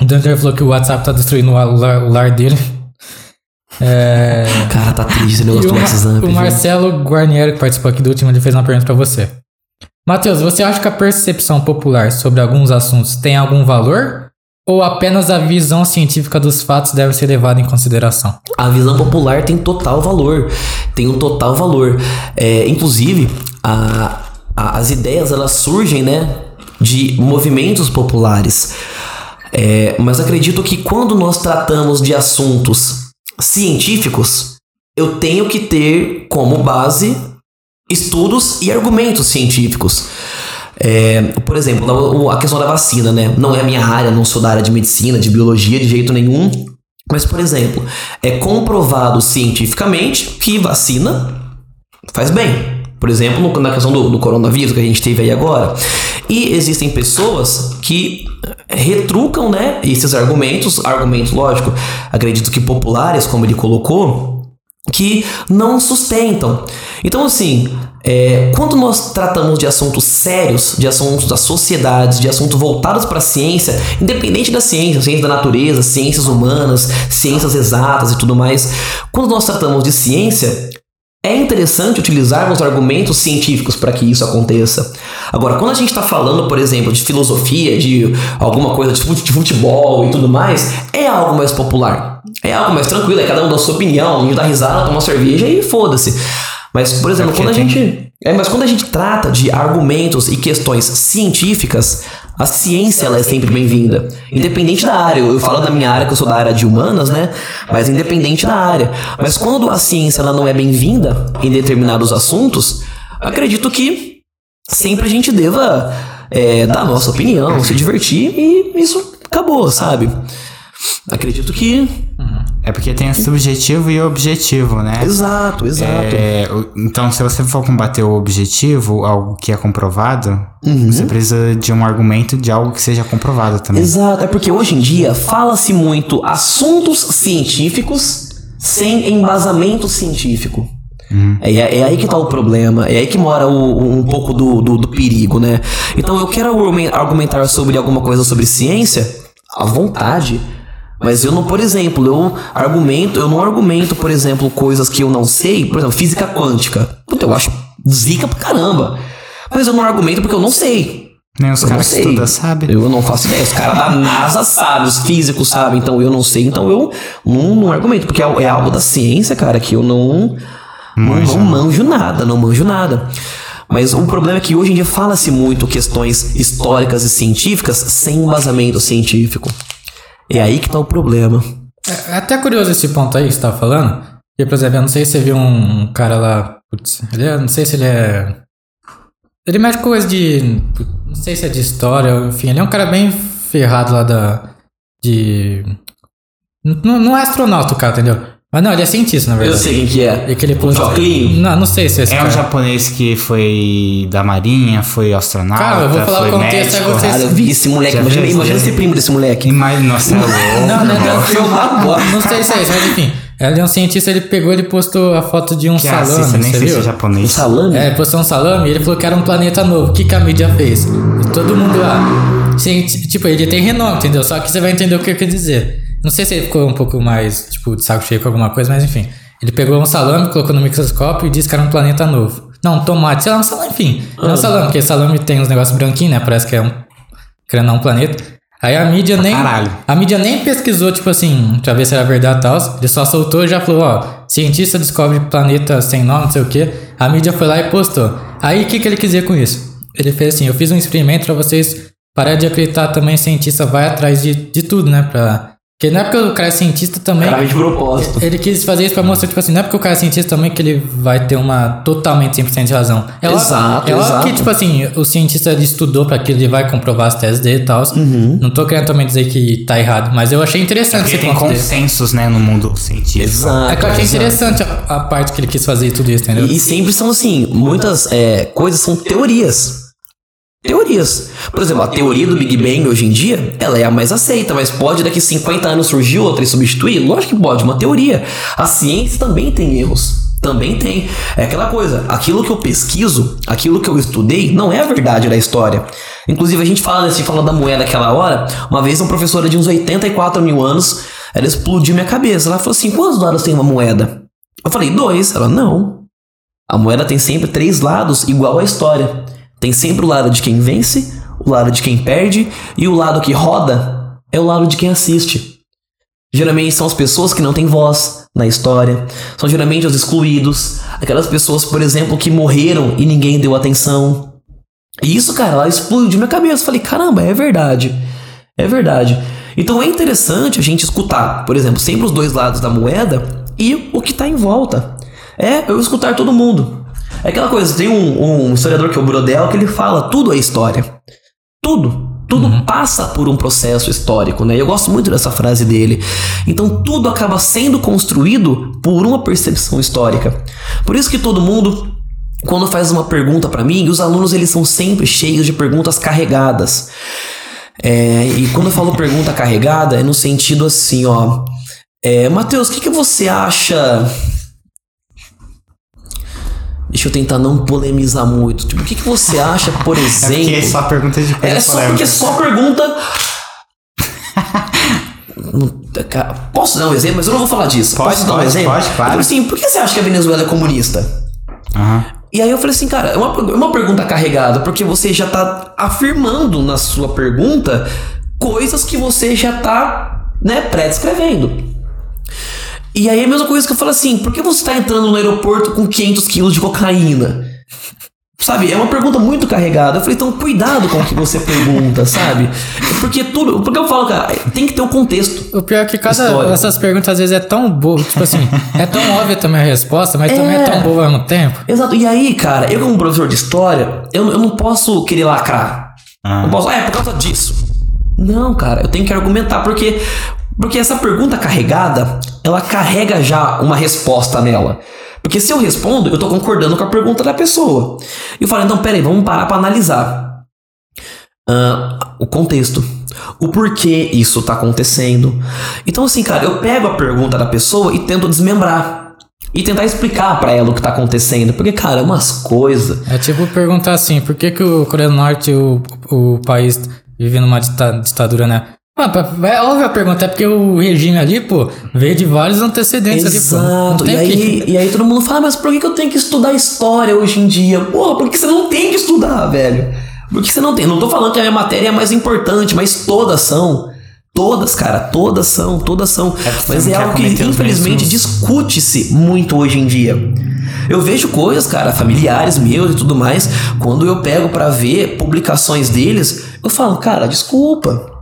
o Dunker falou que o WhatsApp tá destruindo o lar, o lar dele. É. Cara, tá triste E negócio o, do WhatsApp. o viu? Marcelo Guarnieri, que participou aqui do último, ele fez uma pergunta pra você. Matheus, você acha que a percepção popular sobre alguns assuntos tem algum valor? Ou apenas a visão científica dos fatos deve ser levada em consideração? A visão popular tem total valor. Tem um total valor. É, inclusive, a- a- as ideias elas surgem, né? De movimentos populares. É, mas acredito que quando nós tratamos de assuntos científicos, eu tenho que ter como base estudos e argumentos científicos. É, por exemplo, a questão da vacina, né? Não é a minha área, não sou da área de medicina, de biologia de jeito nenhum. Mas, por exemplo, é comprovado cientificamente que vacina faz bem. Por exemplo, na questão do, do coronavírus que a gente teve aí agora. E existem pessoas que retrucam, né, esses argumentos, argumentos, lógico, acredito que populares, como ele colocou, que não sustentam. Então, assim, é, quando nós tratamos de assuntos sérios, de assuntos da sociedade, de assuntos voltados para a ciência, independente da ciência, ciência da natureza, ciências humanas, ciências exatas e tudo mais, quando nós tratamos de ciência, é interessante utilizarmos argumentos científicos para que isso aconteça. Agora, quando a gente está falando, por exemplo, de filosofia, de alguma coisa de fute- de futebol e tudo mais, é algo mais popular. É algo mais tranquilo, é cada um da sua opinião, a gente dá risada, toma uma cerveja e foda-se. Mas, por exemplo, quando a tem- gente. É, mas quando a gente trata de argumentos e questões científicas, a ciência ela é sempre bem-vinda. Independente da área. Eu, eu falo da minha área, que eu sou da área de humanas, né? Mas independente da área. Mas quando a ciência ela não é bem-vinda em determinados assuntos, acredito que sempre a gente deva é, dar a nossa opinião, se divertir e isso acabou, sabe? Acredito que. É porque tem o subjetivo e o objetivo, né? Exato, exato. É, então, se você for combater o objetivo, algo que é comprovado, Uhum. você precisa de um argumento de algo que seja comprovado também. Exato, é porque hoje em dia fala-se muito assuntos científicos sem embasamento científico. É, é aí que tá o problema, é aí que mora o- um pouco do, do, do perigo, né? Então eu quero argumen- argumentar sobre alguma coisa sobre ciência à vontade, mas eu não, por exemplo, eu argumento, eu não argumento, por exemplo, coisas que eu não sei, por exemplo, física quântica. Puta, eu acho zica pra caramba. Mas eu não argumento porque eu não sei. Nem os caras que estudam sabem. Eu não faço ideia. Os caras da NASA sabem, os físicos sabem, então eu não sei. Então eu não, não argumento, porque é, é algo da ciência, cara, que eu não, não, não manjo nada, não manjo nada. Mas o problema é que hoje em dia fala-se muito questões históricas e científicas sem embasamento científico. É aí que tá o problema. É é até curioso esse ponto aí que você tava falando. Porque, por exemplo, eu não sei se você viu um cara lá. Putz, ele é, não sei se ele é. Ele mexe com coisa de. Não sei se é de história, enfim, ele é um cara bem ferrado lá da. De. Não, não é astronauta cara, entendeu? Mas não, ele é cientista, na Eu verdade. sei quem que é. E que ele posta- Joclinho? Não, não sei se é esse É um cara. japonês que foi da marinha, foi astronauta, Cara, eu vou falar foi o contexto, aí médico. Cara, eu vi esse moleque. Já Imagina, imagina esse primo desse moleque. Mas, nossa, é louco. Não, não, não, agora. não sei se é isso, mas enfim. Ele é um cientista, ele pegou e postou a foto de um Que salame, racista, nem você sei se é Um japonês. salame? É, postou um salame e ele falou que era um planeta novo. O que, que a mídia fez? E todo mundo lá. Tipo, ele tem renome, entendeu? Só que você vai entender o que eu quero dizer. Não sei se ele ficou um pouco mais, tipo, de saco cheio com alguma coisa, mas enfim. Ele pegou um salame, colocou no microscópio e disse que era um planeta novo. Não, um tomate, sei lá, um salame, enfim. Não é um salame, porque salame tem uns negócios branquinhos, né? Parece que é um. Querendo um planeta. Aí a mídia nem. caralho. A mídia nem pesquisou, tipo assim, pra ver se era verdade e tal. Ele só soltou e já falou, ó, cientista descobre planeta sem nome, não sei o quê. A mídia foi lá e postou. Aí o que, que ele quis dizer com isso? Ele fez assim, eu fiz um experimento pra vocês pararem de acreditar também, cientista vai atrás de, de tudo, né? Pra... Porque não é porque o cara é cientista também. Cara, de propósito. Ele quis fazer isso pra mostrar, tipo assim, não é porque o cara é cientista também que ele vai ter uma totalmente 100% de razão. É Exato, é óbvio exato. que, tipo assim, o cientista ele estudou pra aquilo, ele vai comprovar as teses dele e tal. Uhum. Não tô querendo também dizer que tá errado, mas eu achei interessante Porque esse tem ponto dele. consensos, né, no mundo científico. Exato. É que eu achei exato. interessante a, a parte que ele quis fazer e tudo isso, entendeu? E, e sempre são assim, muitas é, coisas são teorias. Teorias. Por exemplo, a teoria do Big Bang hoje em dia, ela é a mais aceita, mas pode daqui 50 anos surgir outra e substituir? Lógico que pode, uma teoria. A ciência também tem erros. Também tem. É aquela coisa, aquilo que eu pesquiso, aquilo que eu estudei, não é a verdade da história. Inclusive, a gente fala, assim, fala da moeda aquela hora, uma vez uma professora de uns 84 mil anos, ela explodiu minha cabeça. Ela falou assim: quantos lados tem uma moeda? Eu falei, dois. Ela, não. A moeda tem sempre três lados, igual a história. Tem sempre o lado de quem vence, o lado de quem perde, e o lado que roda é o lado de quem assiste. Geralmente são as pessoas que não têm voz na história, são geralmente os excluídos, aquelas pessoas, por exemplo, que morreram e ninguém deu atenção. E isso, cara, ela explodiu minha cabeça. Falei, caramba, é verdade. É verdade. Então é interessante a gente escutar, por exemplo, sempre os dois lados da moeda e o que tá em volta. É eu escutar todo mundo. É aquela coisa, tem um, um historiador que é o Brodel que ele fala, tudo é história. Tudo. Tudo passa por um processo histórico, né? Eu gosto muito dessa frase dele. Então tudo acaba sendo construído por uma percepção histórica. Por isso que todo mundo quando faz uma pergunta pra mim, os alunos eles são sempre cheios de perguntas carregadas. É, e quando eu falo pergunta carregada, é no sentido assim, ó. É, Matheus, o que, que você acha? Deixa eu tentar não polemizar muito. Tipo, o que, que você acha, por É exemplo? porque só pergunta de coisa É só polêmica. porque só pergunta. Cara, Posso dar um exemplo, mas eu não vou falar disso. Pode, Posso dar um pode, exemplo? pode, claro. Eu falei assim, por que você acha que a Venezuela é comunista? Aham. E aí eu falei assim, cara, é uma, é uma pergunta carregada, porque você já tá afirmando na sua pergunta coisas que você já tá, né, pré-descrevendo. E aí a mesma coisa que eu falo assim, por que você tá entrando no aeroporto com 500 quilos de cocaína? Sabe, é uma pergunta muito carregada. Eu falei, então cuidado com o que você pergunta, sabe? Porque tudo. Porque eu falo, cara, tem que ter um contexto. O pior é que cada História. essas perguntas às vezes é tão boa, tipo assim, é tão óbvia também a resposta, mas também é tão boa ao mesmo tempo. Exato. E aí, cara, eu como professor de história, eu, eu não posso querer lacrar. Ah. Não posso, ah, é por causa disso. Não, cara, eu tenho que argumentar porque porque essa pergunta carregada, ela carrega já uma resposta nela. Porque se eu respondo, eu tô concordando com a pergunta da pessoa. E eu falo, então, peraí, vamos parar para analisar uh, o contexto. O porquê isso tá acontecendo. Então, assim, cara, eu pego a pergunta da pessoa e tento desmembrar. E tentar explicar para ela o que tá acontecendo. Porque, cara, é umas coisas. É tipo perguntar assim, por que, que o Coreia do Norte, o, o país, vive numa ditadura, né? Ah, é óbvio a pergunta, é porque o regime ali, pô, veio de vários antecedentes Exato. ali, pô. E aí, que... e aí todo mundo fala, mas por que, que eu tenho que estudar história hoje em dia? Pô, porque você não tem que estudar, velho. Porque você não tem. Não tô falando que a minha matéria é mais importante, mas todas são. Todas, cara, todas são, todas são. É mas é algo que, infelizmente, discute-se muito hoje em dia. Eu vejo coisas, cara, familiares meus e tudo mais, quando eu pego para ver publicações deles, eu falo, cara, desculpa.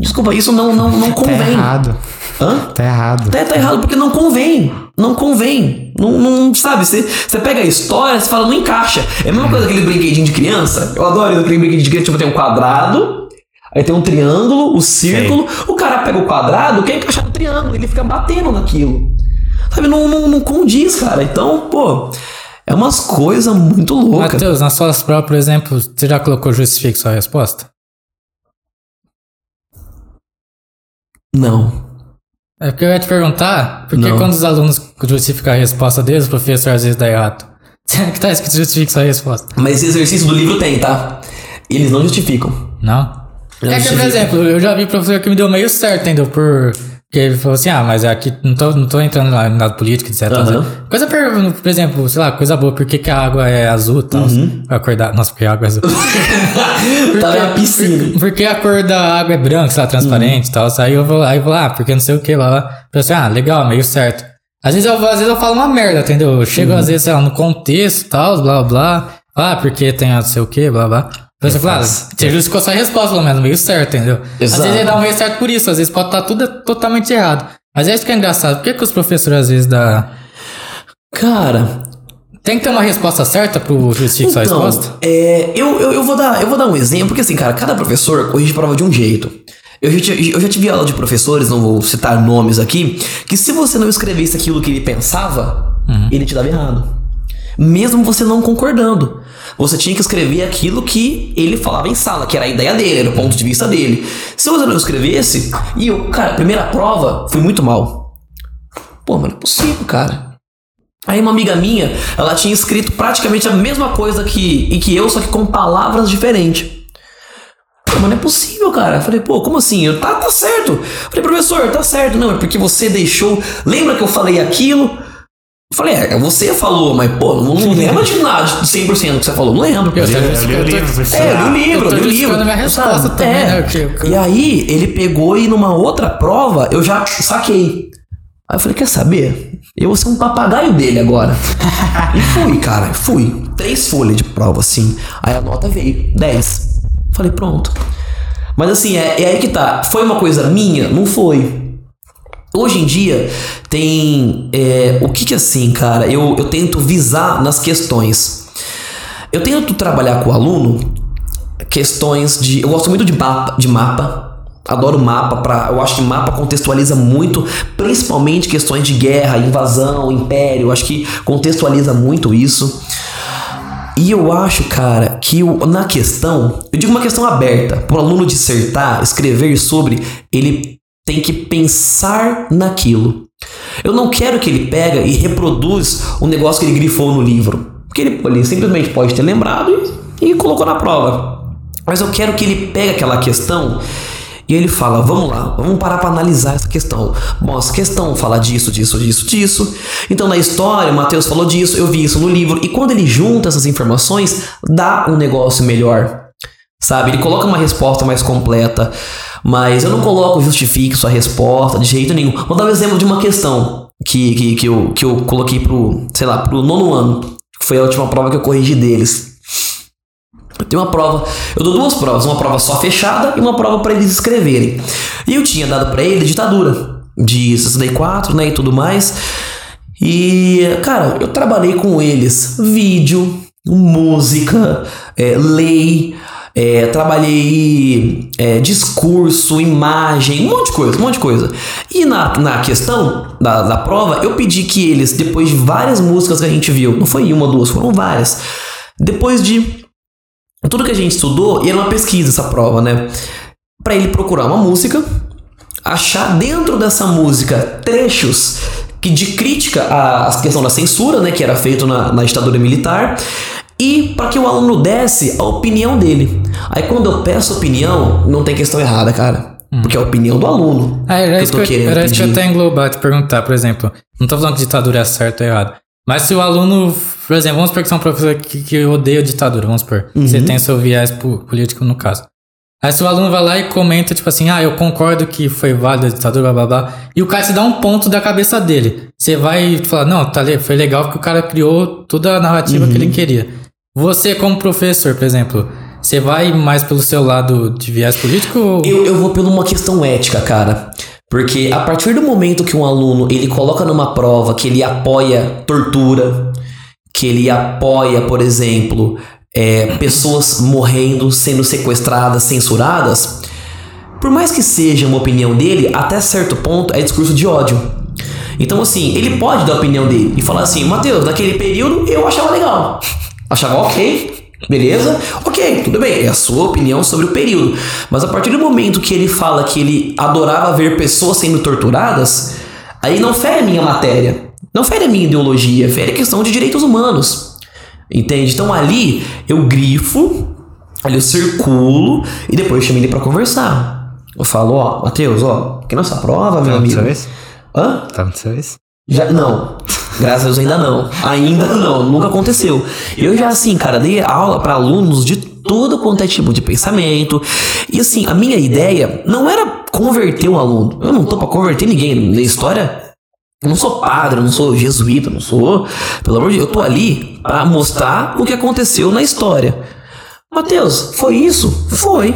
Desculpa, isso não, não, não tá convém. Tá errado. Hã? Tá errado. Tá, tá errado porque não convém. Não convém. Não, não sabe, você, pega a história, você fala, não encaixa. É a mesma coisa aquele brinquedinho de criança. Eu adoro aquele brinquedinho de criança, tipo, tem um quadrado, aí tem um triângulo, o círculo. Sei. O cara pega o quadrado, quer encaixar no triângulo, ele fica batendo naquilo. Sabe, não, não, não condiz, cara. Então, pô, é umas coisas muito loucas. Matheus, nas suas provas, por exemplo, você já colocou justifique sua resposta? Não. É porque eu ia te perguntar, por que quando os alunos justificam a resposta deles, o professor às vezes dá errado? que tá escrito justifique sua resposta. Mas esse exercício do livro tem, tá? Eles não justificam. Não? não é que, por exemplo, eu já vi professor que me deu meio certo, entendeu? Por que ele falou assim, ah, mas aqui não tô, não tô entrando lá no lado político, etc. Uhum. Coisa, por, por exemplo, sei lá, coisa boa, por que, que a água é azul e tal? Uhum. Acordar, nossa, porque a água é azul. porque, tá na piscina. Por, porque a cor da água é branca, sei lá, transparente e uhum. tal. Aí eu vou, aí eu vou lá, ah, porque não sei o que, lá, lá. Eu assim, ah, legal, meio certo. Às vezes eu, às vezes eu falo uma merda, entendeu? Eu chego, uhum. às vezes, sei lá, no contexto e tal, blá, blá. Ah, porque tem não sei o que, blá, blá. Você fala, você justificou sua resposta, pelo menos, meio certo, entendeu? Exato. Às vezes ele dá um meio certo por isso, às vezes pode estar tudo totalmente errado. Mas é isso que é engraçado. Por que, que os professores às vezes dá. Cara. Tem que ter uma resposta certa pro justificar então, sua resposta? É, eu, eu, eu, vou dar, eu vou dar um exemplo, porque assim, cara, cada professor corrige prova de um jeito. Eu já, eu já tive aula de professores, não vou citar nomes aqui, que se você não escrevesse aquilo que ele pensava, uhum. ele te dava errado. Mesmo você não concordando. Você tinha que escrever aquilo que ele falava em sala, que era a ideia dele, era o ponto de vista dele. Se você não escrevesse, e eu, cara, primeira prova fui muito mal. Pô, mas não é possível, cara. Aí uma amiga minha, ela tinha escrito praticamente a mesma coisa que, e que eu, só que com palavras diferentes. Pô, mas não é possível, cara. falei, pô, como assim? Eu, tá, tá certo. falei, professor, tá certo. Não, é porque você deixou. Lembra que eu falei aquilo? Eu falei, é, você falou, mas pô, não, não lembro de nada de 100% que você falou, não lembro. Eu, eu, eu li o livro, É, eu li o livro, eu li o livro. minha resposta também, é. né? Que, que... E aí, ele pegou e numa outra prova, eu já saquei. Aí eu falei, quer saber? Eu vou ser um papagaio dele agora. e fui, cara, fui. Três folhas de prova, assim. Aí a nota veio, 10. Falei, pronto. Mas assim, é, é aí que tá. Foi uma coisa minha? Não foi. Hoje em dia tem é, o que que assim, cara, eu, eu tento visar nas questões. Eu tento trabalhar com o aluno questões de. Eu gosto muito de mapa, de mapa. Adoro mapa para, eu acho que mapa contextualiza muito, principalmente questões de guerra, invasão, império. Eu acho que contextualiza muito isso. E eu acho, cara, que o, na questão, eu digo uma questão aberta, para o aluno dissertar, escrever sobre, ele tem que pensar naquilo. Eu não quero que ele pega e reproduz o negócio que ele grifou no livro. Porque ele, ele simplesmente pode ter lembrado e, e colocou na prova. Mas eu quero que ele pegue aquela questão e ele fala: vamos lá, vamos parar para analisar essa questão. Bom, essa questão fala disso, disso, disso, disso. Então na história, Mateus falou disso, eu vi isso no livro. E quando ele junta essas informações, dá um negócio melhor. Sabe? Ele coloca uma resposta mais completa. Mas eu não coloco justifique sua resposta de jeito nenhum. Vou dar um exemplo de uma questão que, que, que, eu, que eu coloquei pro, sei lá, pro nono ano. Que foi a última prova que eu corrigi deles. Eu tenho uma prova, eu dou duas provas, uma prova só fechada e uma prova para eles escreverem. E eu tinha dado para eles ditadura de 64, né, e tudo mais. E, cara, eu trabalhei com eles vídeo, música, é, lei, é, trabalhei é, discurso, imagem, um monte de coisa, um monte de coisa. E na, na questão da, da prova, eu pedi que eles, depois de várias músicas que a gente viu, não foi uma, duas, foram várias, depois de tudo que a gente estudou, e era uma pesquisa essa prova, né? Para ele procurar uma música, achar dentro dessa música trechos que de crítica à questão da censura, né, que era feito na, na ditadura militar, e para que o aluno desse a opinião dele. Aí quando eu peço opinião, não tem questão errada, cara. Hum. Porque é a opinião do aluno. Ah, era, que isso, que eu, era isso que eu até englobar, te perguntar, por exemplo. Não tô falando que ditadura é certo ou errado. Mas se o aluno, por exemplo, vamos supor que você é um professor que, que odeia a ditadura, vamos supor. Uhum. Você tem seu viés político no caso. Aí se o aluno vai lá e comenta, tipo assim, ah, eu concordo que foi válida a ditadura, blá blá blá, e o cara te dá um ponto da cabeça dele. Você vai falar, não, tá, foi legal porque o cara criou toda a narrativa uhum. que ele uhum. queria. Você, como professor, por exemplo, você vai mais pelo seu lado de viés político? Ou... Eu, eu vou por uma questão ética, cara. Porque a partir do momento que um aluno ele coloca numa prova que ele apoia tortura, que ele apoia, por exemplo, é, pessoas morrendo, sendo sequestradas, censuradas, por mais que seja uma opinião dele, até certo ponto é discurso de ódio. Então, assim, ele pode dar a opinião dele e falar assim: Mateus, naquele período eu achava legal. Achava ok, beleza? Ok, tudo bem, é a sua opinião sobre o período. Mas a partir do momento que ele fala que ele adorava ver pessoas sendo torturadas, aí não fere a minha matéria, não fere a minha ideologia, fere a questão de direitos humanos. Entende? Então ali eu grifo, ali eu circulo e depois eu chamo ele para conversar. Eu falo, ó, Matheus, ó, que nossa prova, meu tá amigo. Hã? Tá muito isso? Já, não. Graças a Deus ainda não. Ainda não, nunca aconteceu. Eu já, assim, cara, dei aula para alunos de todo quanto é tipo de pensamento. E assim, a minha ideia não era converter um aluno. Eu não tô para converter ninguém. Na história, eu não sou padre, eu não sou jesuíta, não sou. Pelo amor de Deus, eu tô ali para mostrar o que aconteceu na história. Mateus, foi isso? Foi.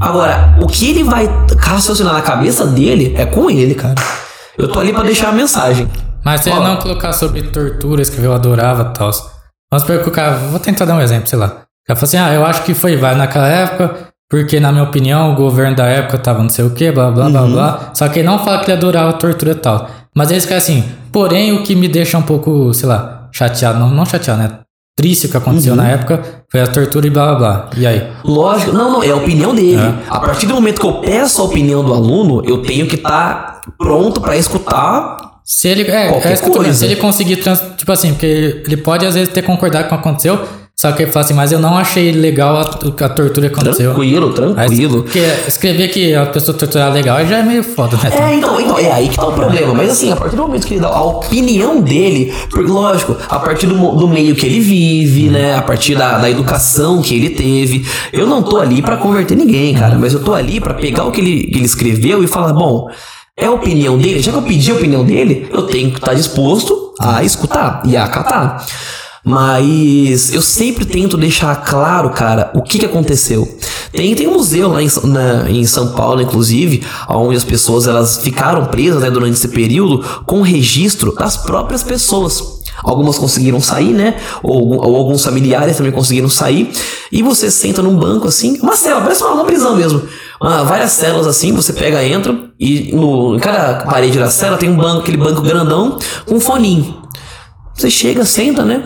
Agora, o que ele vai raciocinar na cabeça dele é com ele, cara. Eu tô ali para deixar a mensagem. Mas se ele não colocar sobre torturas que eu adorava e tal. Vamos supor que o cara. Vou tentar dar um exemplo, sei lá. O cara fala assim: ah, eu acho que foi válido naquela época, porque na minha opinião o governo da época tava não sei o que, blá blá uhum. blá blá. Só que ele não fala que ele adorava tortura e tal. Mas eles ficam assim, porém o que me deixa um pouco, sei lá, chateado, não, não chateado, né? Triste o que aconteceu uhum. na época foi a tortura e blá blá blá. E aí? Lógico, não, não, é a opinião dele. É. A partir do momento que eu peço a opinião do aluno, eu tenho que estar tá pronto para escutar se ele, é, é se ele conseguir, trans, tipo assim, porque ele pode às vezes ter concordado com o que aconteceu, só que ele fala assim, mas eu não achei legal a, a tortura que aconteceu. Tranquilo, tranquilo. porque escrever que a pessoa torturar legal já é meio foda, né? É, então, então, é aí que tá o problema. Mas assim, a partir do momento que ele dá a opinião dele, porque lógico, a partir do, do meio que ele vive, né? A partir da, da educação que ele teve. Eu não tô ali para converter ninguém, cara, mas eu tô ali para pegar o que ele, que ele escreveu e falar, bom. É a opinião dele, já que eu pedi a opinião dele, eu tenho que estar disposto a escutar e a acatar. Mas eu sempre tento deixar claro, cara, o que, que aconteceu. Tem, tem um museu lá em, na, em São Paulo, inclusive, onde as pessoas elas ficaram presas né, durante esse período com registro das próprias pessoas. Algumas conseguiram sair, né? Ou, ou, alguns familiares também conseguiram sair. E você senta num banco assim, uma cela, parece uma prisão mesmo. Várias celas assim, você pega, entra e no, em cada parede da cela tem um banco, aquele banco grandão com um foninho. Você chega, senta, né?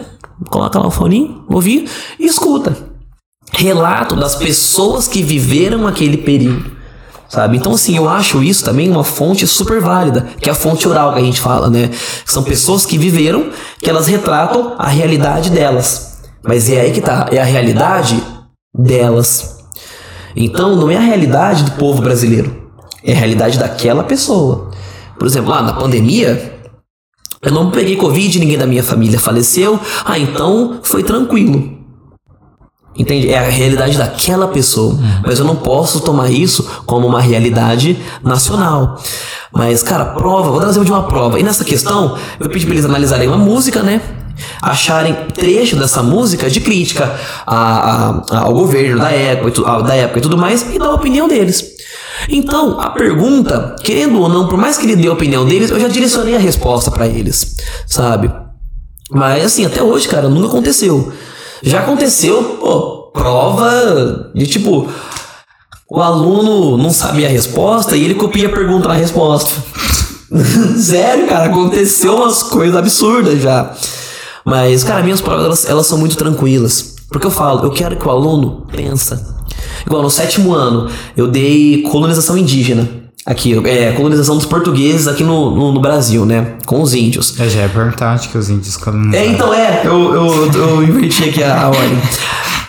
Coloca lá o foninho, ouvir e escuta. Relato das pessoas que viveram aquele período sabe? Então, assim, eu acho isso também uma fonte super válida, que é a fonte oral que a gente fala, né? São pessoas que viveram, que elas retratam a realidade delas. Mas é aí que tá, é a realidade delas. Então, não é a realidade do povo brasileiro, é a realidade daquela pessoa. Por exemplo, lá na pandemia, eu não peguei Covid, ninguém da minha família faleceu, ah, então foi tranquilo. Entende? É a realidade daquela pessoa. Mas eu não posso tomar isso como uma realidade nacional. Mas, cara, prova, vou exemplo de uma prova. E nessa questão, eu pedi para eles analisarem uma música, né? Acharem trecho dessa música de crítica a, a, ao governo da época, da época e tudo mais, e dar a opinião deles. Então, a pergunta, querendo ou não, por mais que ele dê a opinião deles, eu já direcionei a resposta para eles, sabe? Mas assim, até hoje, cara, nunca aconteceu. Já aconteceu, pô, prova de tipo. O aluno não sabia a resposta e ele copia a pergunta na resposta. Sério, cara, aconteceu umas coisas absurdas já. Mas, cara, minhas provas elas, elas são muito tranquilas. Porque eu falo, eu quero que o aluno pensa. Igual no sétimo ano, eu dei colonização indígena. Aqui, é, colonização dos portugueses aqui no, no, no Brasil, né? Com os índios. Eu já perguntar onde que os índios colonizaram. É, então é, eu, eu, eu inverti aqui a, a ordem.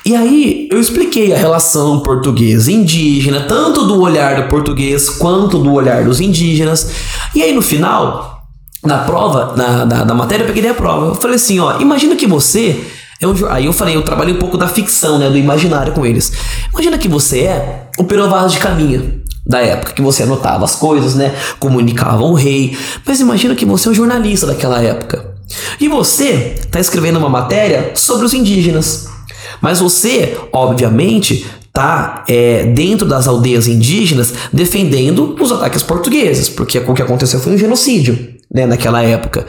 E aí, eu expliquei a relação português-indígena, tanto do olhar do português quanto do olhar dos indígenas. E aí, no final, na prova, na, na, na matéria, eu peguei a prova. Eu falei assim: ó, imagina que você é um, aí eu falei, eu trabalhei um pouco da ficção, né, do imaginário com eles. Imagina que você é o Pero de Caminha da época, que você anotava as coisas, né, comunicava o rei. Mas imagina que você é um jornalista daquela época. E você está escrevendo uma matéria sobre os indígenas. Mas você, obviamente, tá é, dentro das aldeias indígenas defendendo os ataques portugueses, porque o que aconteceu foi um genocídio. Né, naquela época.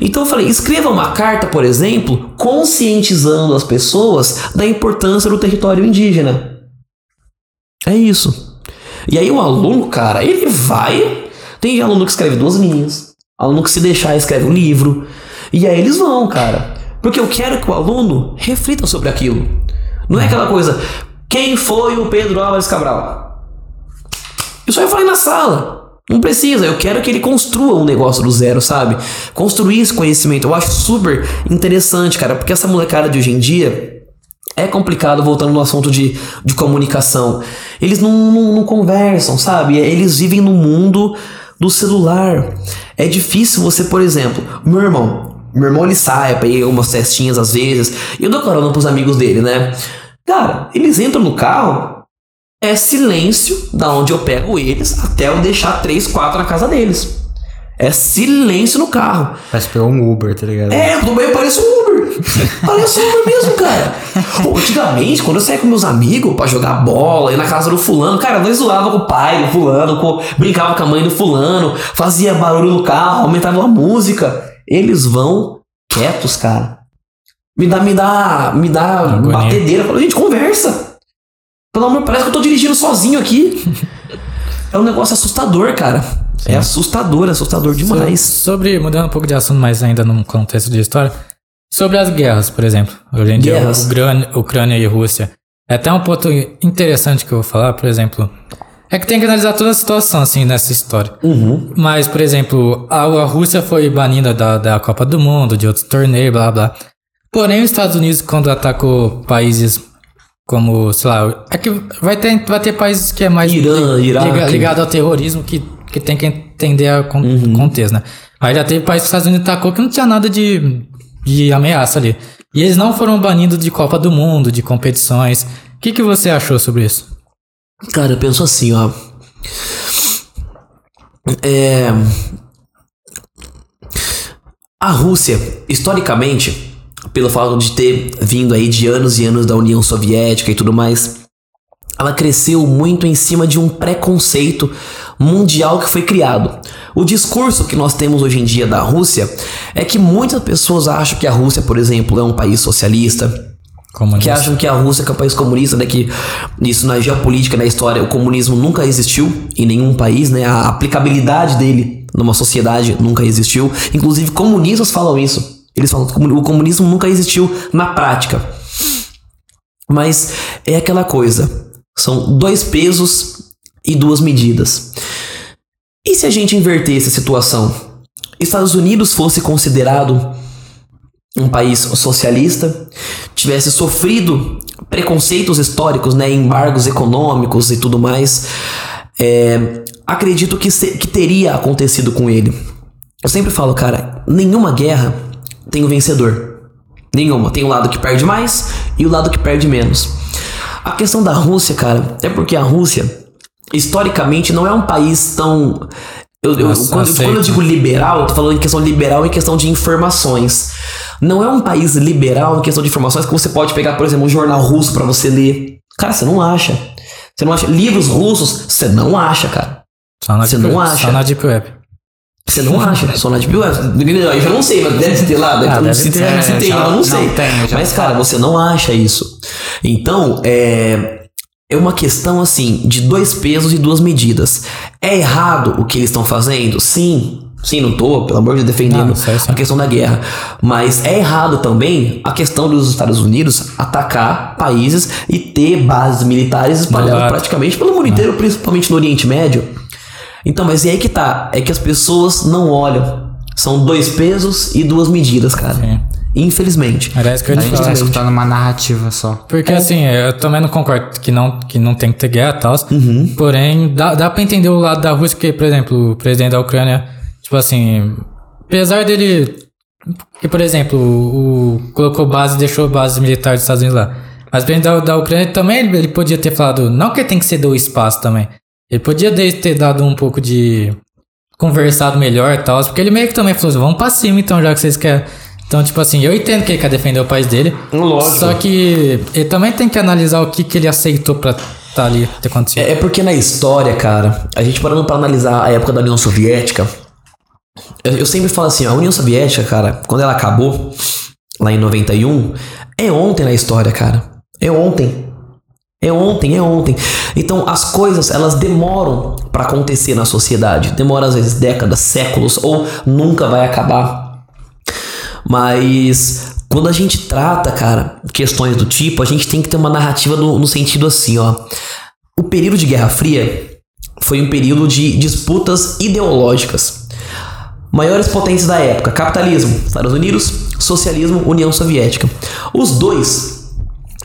Então eu falei, escreva uma carta, por exemplo, conscientizando as pessoas da importância do território indígena. É isso. E aí o aluno, cara, ele vai. Tem aluno que escreve duas linhas, aluno que se deixar escreve um livro. E aí eles vão, cara. Porque eu quero que o aluno reflita sobre aquilo. Não é aquela coisa, quem foi o Pedro Álvares Cabral? Isso aí eu falei na sala. Não precisa, eu quero que ele construa um negócio do zero, sabe? Construir esse conhecimento. Eu acho super interessante, cara, porque essa molecada de hoje em dia é complicado, voltando no assunto de, de comunicação. Eles não, não, não conversam, sabe? Eles vivem no mundo do celular. É difícil você, por exemplo, meu irmão, meu irmão ele sai pra ir umas festinhas às vezes, e eu dou carona pros amigos dele, né? Cara, eles entram no carro, é silêncio da onde eu pego eles até eu deixar três, quatro na casa deles. É silêncio no carro. Parece pegou um Uber, tá ligado? É, do meio parece um Uber. parece um Uber mesmo, cara. Pô, antigamente, quando eu saía com meus amigos pra jogar bola, ir na casa do fulano, cara, nós zoava com o pai do fulano, com, brincava com a mãe do fulano, fazia barulho no carro, aumentava a música. Eles vão quietos, cara. Me dá, me dá, me dá Agonia. batedeira. Fala, gente, conversa. Pelo amor, parece que eu tô dirigindo sozinho aqui. é um negócio assustador, cara. É assustador, assustador demais. So- Sobre, mudando um pouco de assunto, mas ainda num contexto de história. Sobre as guerras, por exemplo. Hoje em dia, Guerras. Ucrânia, Ucrânia e Rússia. É até um ponto interessante que eu vou falar, por exemplo. É que tem que analisar toda a situação, assim, nessa história. Uhum. Mas, por exemplo, a, a Rússia foi banida da, da Copa do Mundo, de outros torneios, blá blá. Porém, os Estados Unidos, quando atacou países como, sei lá, é que vai ter, vai ter países que é mais Irã, Iraque. liga- ligado ao terrorismo que, que tem que entender o con- Uhum. contexto, né? Mas já teve países que os Estados Unidos atacou que não tinha nada de, de ameaça ali. E eles não foram banidos de Copa do Mundo, de competições. O que, que você achou sobre isso? Cara, eu penso assim, ó. É. A Rússia, historicamente, pelo fato de ter vindo aí de anos e anos da União Soviética e tudo mais, ela cresceu muito em cima de um preconceito mundial que foi criado. O discurso que nós temos hoje em dia da Rússia é que muitas pessoas acham que a Rússia, por exemplo, é um país socialista, que Comunista. acham que a Rússia é um país comunista, né? Que isso na geopolítica, na história, o comunismo nunca existiu em nenhum país, né? A aplicabilidade dele numa sociedade nunca existiu. Inclusive, comunistas falam isso. Eles falam que o comunismo nunca existiu na prática. Mas é aquela coisa. São dois pesos e duas medidas. E se a gente invertesse a situação? Estados Unidos fosse considerado um país socialista, tivesse sofrido preconceitos históricos, né, embargos econômicos e tudo mais, é, acredito que, se- que teria acontecido com ele. Eu sempre falo, cara, nenhuma guerra tem o vencedor. Nenhuma. Tem o lado que perde mais e o lado que perde menos. A questão da Rússia, cara, é porque a Rússia, historicamente, não é um país tão. Eu, eu- Ace- quando, quando eu digo liberal, eu tô falando em questão liberal em questão de informações. Não é um país liberal em questão de informações que você pode pegar, por exemplo, um jornal russo pra você ler. Cara, você não acha. Você não acha. Livros russos, você não acha, cara. Você não acha? Só na Deep Web. Você não acha? Só na Deep Web. Eu já não sei, mas deve ter lá. Deve Ah, deve se ter, tem, se é, tem, já- eu não não, sei. tem, já mas, cara, você não acha isso. Então, é. É uma questão assim de dois pesos e duas medidas. É errado o que eles estão fazendo? Sim. Sim, não tô, pelo amor de Deus, defendendo Não, sim. a questão da guerra. Mas é errado também a questão dos Estados Unidos atacar países e ter bases militares espalhadas praticamente pelo mundo inteiro, principalmente no Oriente Médio. Então, mas e aí que tá? É que as pessoas não olham. São dois pesos e duas medidas, cara. Sim. Infelizmente. Isso que eu gente te tá escutando uma narrativa só. Porque assim, eu também não concordo que não, que não tem que ter guerra e tal. Uhum. Porém, dá, dá pra entender o lado da Rússia, que, por exemplo, o presidente da Ucrânia, tipo assim, apesar dele. Que, por exemplo, o, o- colocou base, deixou bases militares dos Estados Unidos lá. Mas o presidente da, da Ucrânia também, ele, ele podia ter falado, não que tem que ceder o espaço também. Ele podia ter dado um pouco de. conversado melhor e tal. Porque ele meio que também falou assim, vamos pra cima então, já que vocês querem. Então, tipo assim, eu entendo que ele quer defender o país dele. Lógico. Só que ele também tem que analisar o que, que ele aceitou pra tá ali ter acontecido. É é porque na história, cara, a gente parando pra analisar a época da União Soviética, eu, eu sempre falo assim, a União Soviética, cara, quando ela acabou, lá em 91, é ontem na história, cara. É ontem. É ontem, é ontem. Então as coisas elas demoram pra acontecer na sociedade. Demora às vezes décadas, séculos ou nunca vai acabar. Mas quando a gente trata, cara, questões do tipo, a gente tem que ter uma narrativa no, no sentido assim, ó. O período de Guerra Fria foi um período de disputas ideológicas. Maiores potências da época: capitalismo, Estados Unidos, socialismo, União Soviética. Os dois,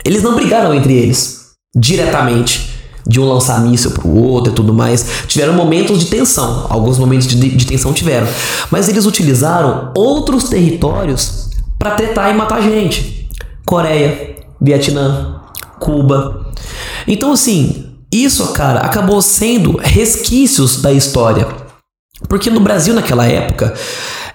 eles não brigaram entre eles diretamente, de um lançar míssil pro outro e tudo mais. Tiveram momentos de tensão, alguns momentos de, de tensão tiveram, mas eles utilizaram outros territórios para tretar e matar gente. Coreia, Vietnã, Cuba. Então assim, isso, cara, acabou sendo resquícios da história. Porque no Brasil, naquela época,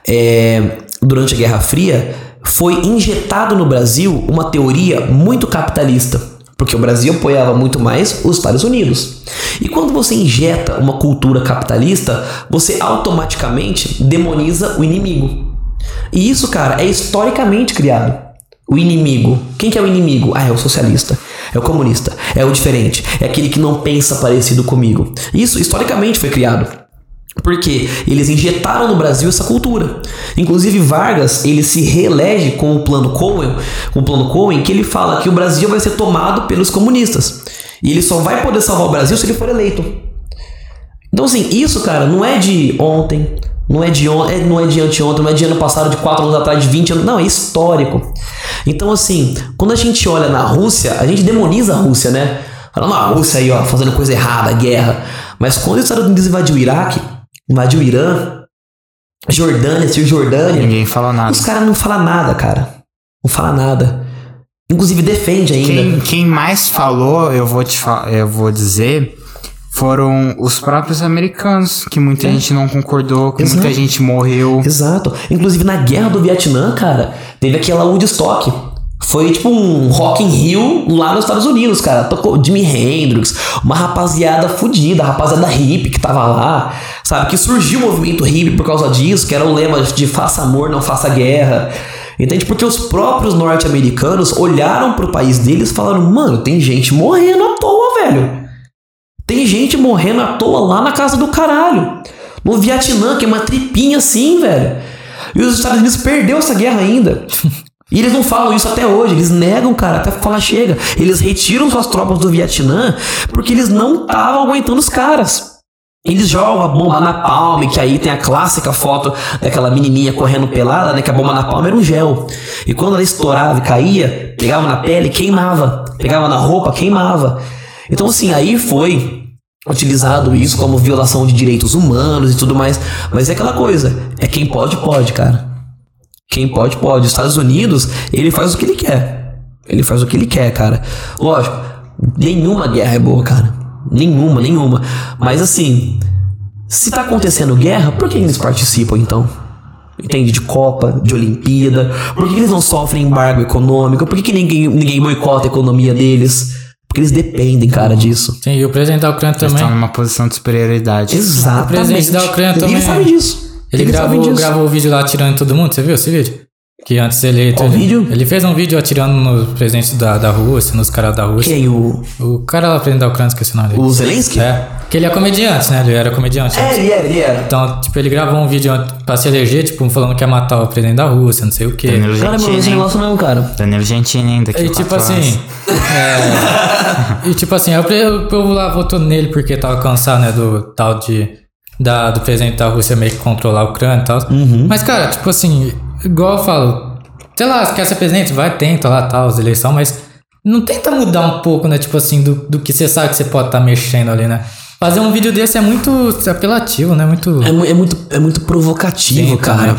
é, durante a Guerra Fria, foi injetado no Brasil uma teoria muito capitalista. Porque o Brasil apoiava muito mais os Estados Unidos. E quando você injeta uma cultura capitalista, você automaticamente demoniza o inimigo. E isso, cara, é historicamente criado. O inimigo. Quem que é o inimigo? Ah, é o socialista. É o comunista. É o diferente. É aquele que não pensa parecido comigo. Isso historicamente foi criado. Porque eles injetaram no Brasil essa cultura. Inclusive Vargas, ele se reelege com o plano Cohen, com o plano Cohen, que ele fala que o Brasil vai ser tomado pelos comunistas. E ele só vai poder salvar o Brasil se ele for eleito. Então assim, isso, cara, não é de ontem, não é de on, é- não é de anteontem, não é de ano passado, de 4 anos atrás, de 20 anos, não, é histórico. Então assim, quando a gente olha na Rússia, a gente demoniza a Rússia, né? Falando a Rússia aí, ó, fazendo coisa errada, guerra. Mas quando os Estados Unidos invadiu o Iraque, invadiu o Irã, Jordânia, Cisjordânia, Ninguém falou nada. os caras não falam nada, cara. Não fala nada. Inclusive defende ainda. Quem, quem mais falou, eu vou te eu vou dizer, foram os próprios americanos, que muita gente não concordou, que muita Exato. gente morreu. Exato. Inclusive na guerra do Vietnã, cara, teve aquela Woodstock. Foi tipo um Rock in Rio lá nos Estados Unidos, cara. Tocou Jimi Hendrix, uma rapaziada fodida, rapaziada hippie que tava lá, sabe? Que surgiu o movimento hippie por causa disso, que era o lema de faça amor, não faça guerra. Entende? Porque os próprios norte-americanos olharam pro país deles e falaram: mano, tem gente morrendo à toa, velho. Tem gente morrendo à toa lá na casa do caralho. No Vietnã, que é uma tripinha assim, velho. E os Estados Unidos perdeu essa guerra ainda. E eles não falam isso até hoje, eles negam, cara, até falar chega. Eles retiram suas tropas do Vietnã porque eles não estavam aguentando os caras. Eles jogam a bomba na palma, que aí tem a clássica foto daquela menininha correndo pelada, né? Que a bomba na palma era um gel. E quando ela estourava e caía, pegava na pele, queimava. Pegava na roupa, queimava. Então, assim, aí foi utilizado isso como violação de direitos humanos e tudo mais. Mas é aquela coisa, é quem pode, pode, cara. Quem pode, pode. Os Estados Unidos, ele faz o que ele quer. Ele faz o que ele quer, cara. Lógico, nenhuma guerra é boa, cara. Nenhuma, nenhuma. Mas assim, se tá acontecendo guerra, por que eles participam então? Entende? De Copa, de Olimpíada. Por que eles não sofrem embargo econômico? Por que, que ninguém, ninguém boicota a economia deles? Porque eles dependem, cara, disso. Sim, e o presidente da Ucrânia Eles também. estão numa posição de superioridade. Exatamente. presidente da Ucrânia Ninguém também- sabe disso. Ele sabem gravou, disso. gravou o vídeo lá atirando em todo mundo, você viu esse vídeo? Que antes ele. Qual ele, vídeo? Ele fez um vídeo atirando no presidente da, da Rússia, nos caras da Rússia. Quem? O, O cara lá, presidente da Ucrânia, esqueci o nome dele. o Zelensky? É. Que ele é comediante, né? Ele era comediante. É, ele era, ele era. Então, tipo, ele gravou um vídeo pra se eleger, tipo, falando que ia matar o presidente da Rússia, não sei o quê. Danilo Cara, mano, esse negócio não, cara. Danilo Gentili ainda aqui. E tipo assim. é, e tipo assim, aí o povo lá votou nele porque tava cansado, né, do tal de. Da, do presidente da Rússia meio que controlar a Ucrânia e tal. Mas, cara, tipo assim, igual eu falo, sei lá, se quer ser presidente, vai, tenta lá, tal, as eleições, mas não tenta mudar um pouco, né, tipo assim, do, do que você sabe que você pode estar mexendo ali, né? Fazer um vídeo desse é muito apelativo, né? Muito. É, é muito, é muito provocativo, Sim, cara.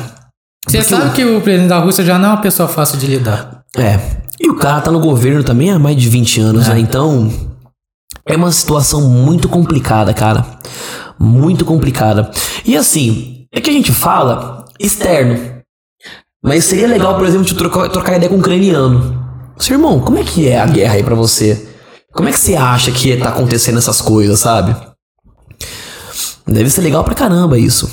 Você sabe que o presidente da Rússia já não é uma pessoa fácil de lidar. É. E o cara tá no governo também há mais de 20 anos, né? Então. É uma situação muito complicada, cara. Muito complicada. E assim, é que a gente fala externo. Mas seria legal, por exemplo, de trocar, trocar ideia com um ucraniano. Seu irmão, como é que é a guerra aí pra você? Como é que você acha que tá acontecendo essas coisas, sabe? Deve ser legal pra caramba isso.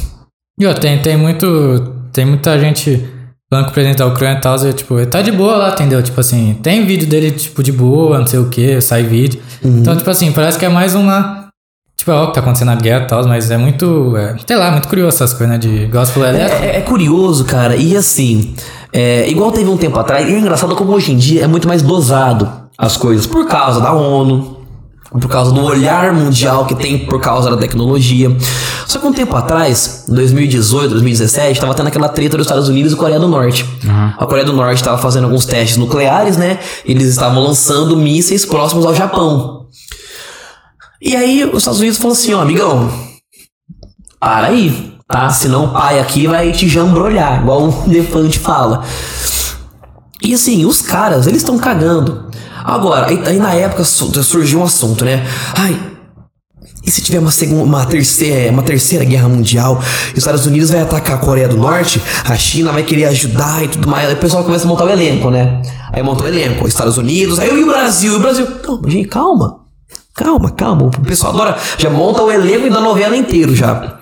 E tem, tem muito. Tem muita gente falando que o presidente da Ucrânia e tal, e, tipo, ele tá de boa lá, entendeu? Tipo assim, tem vídeo dele, tipo, de boa, não sei o que, sai vídeo. Então, tipo assim, parece que é mais uma. Tipo, é ó, que tá acontecendo na guerra e tal, mas é muito. É, sei lá, muito curioso essas coisas, né? De gospel elétrico. É, é curioso, cara. E assim, é, igual teve um tempo atrás, e é engraçado como hoje em dia é muito mais dosado as coisas por causa da ONU, por causa do olhar mundial que tem por causa da tecnologia. Só que um tempo atrás, em 2018, 2017, tava tendo aquela treta dos Estados Unidos e Coreia do Norte. A Coreia do Norte estava fazendo alguns testes nucleares, né? Eles estavam lançando mísseis próximos ao Japão. E aí os Estados Unidos falou assim, ó, amigão, para aí, tá? Senão o pai aqui vai te jambrolhar, igual o Defante fala. E assim, os caras, eles estão cagando. Agora, aí, aí na época su- surgiu um assunto, né? Ai, e se tiver uma, segunda, uma, terceira, uma terceira guerra mundial, e os Estados Unidos vai atacar a Coreia do Norte, a China vai querer ajudar e tudo mais. Aí o pessoal começa a montar o elenco, né? Aí montou o elenco, os Estados Unidos, aí e o Brasil, e o Brasil. Calma, gente, calma. Calma, calma. O pessoal agora já monta o elenco da novela inteiro já.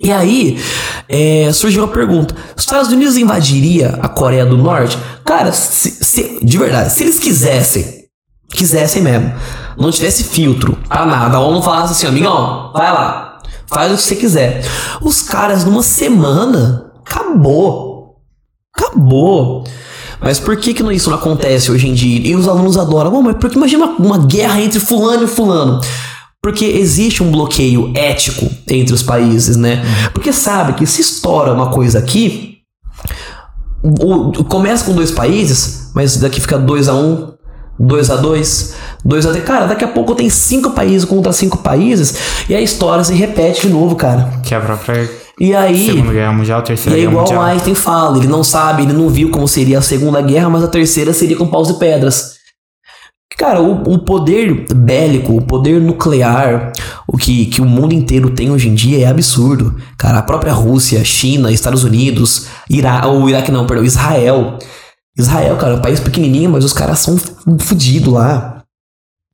E aí, é, surgiu uma pergunta: os Estados Unidos invadiria a Coreia do Norte? Cara, se- se- de verdade, se eles quisessem, quisessem mesmo, não tivesse filtro pra nada, a ONU falasse assim, amigão, vai lá, faz o que você quiser. Os caras, numa semana, acabou. Acabou. Mas por que, que isso não acontece hoje em dia? E os alunos adoram. Bom, mas porque imagina uma, uma guerra entre fulano e fulano. Porque existe um bloqueio ético entre os países, né? Porque sabe que se estoura uma coisa aqui, o- começa com dois países, mas daqui fica 2 a 1 um, 2 a 2 2 a 3 Cara, daqui a pouco tem cinco países contra cinco países e a história se repete de novo, cara. Que é a própria E aí. Segunda Guerra Mundial, E Terceira é Guerra igual o. Einstein fala, ele não sabe, ele não viu como seria a Segunda Guerra, mas a terceira seria com paus e pedras. Cara, o, o poder bélico, o poder nuclear, o que, que o mundo inteiro tem hoje em dia é absurdo. Cara, a própria Rússia, China, Estados Unidos, Ira, ou Iraque não, perdão, Israel. Israel, cara, é um país pequenininho, mas os caras são fodidos lá.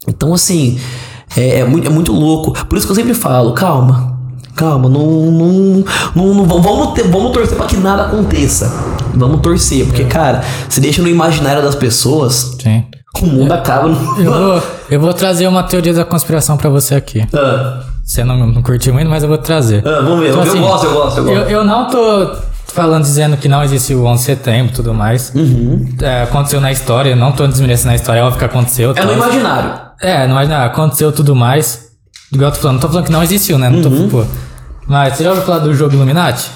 Então, assim, é, é muito, é muito louco. Por isso que eu sempre falo, calma, calma, não, não, não, não vamos, vamos, ter- vamos torcer pra que nada aconteça. Vamos torcer, porque, cara, se deixa no imaginário das pessoas, Sim. o mundo acaba no. Eu vou, eu vou trazer uma teoria da conspiração pra você aqui. Ah, Você não, não curtiu muito, mas eu vou trazer. ah, vamos ver, Então, eu assim, gosto, eu gosto, eu gosto. Eu, eu não tô falando, dizendo que não existe o 11 de setembro e tudo mais. Uhum. É, aconteceu na história, não tô desmerecendo a história, é óbvio que aconteceu. É no tal. imaginário. É, não imagina, aconteceu tudo mais. Igual eu tô falando, não tô falando que não existiu, né? Não tô, Uhum. pô. Mas você já ouviu falar do jogo Illuminati?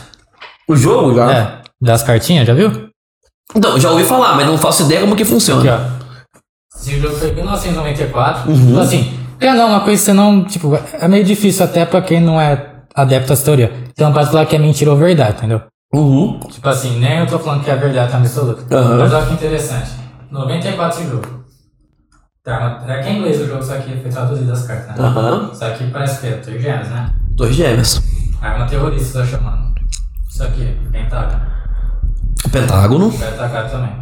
O jogo já? É, das cartinhas, já viu? Então, já ouvi falar, mas não faço ideia como que Aqui, funciona. ó. Esse jogo foi em 1994. Uhum. Tipo assim, é não, uma coisa que você não. Tipo, é meio difícil até pra quem não é adepto essa teoria. Você não pode falar que é mentira ou verdade, entendeu? Uhum. Tipo assim, nem eu tô falando que é verdade tá absoluta. Aham. Mas olha que interessante. 94 esse jogo. Tá, é que em inglês o jogo, só que foi traduzido as cartas, né? Aham. Isso aqui parece que é Torre Gêmeos, né? Dois gêmeos. Aí uma terrorista tá chamando. Isso aqui, Pentágono. Pentágono. Vai atacar também.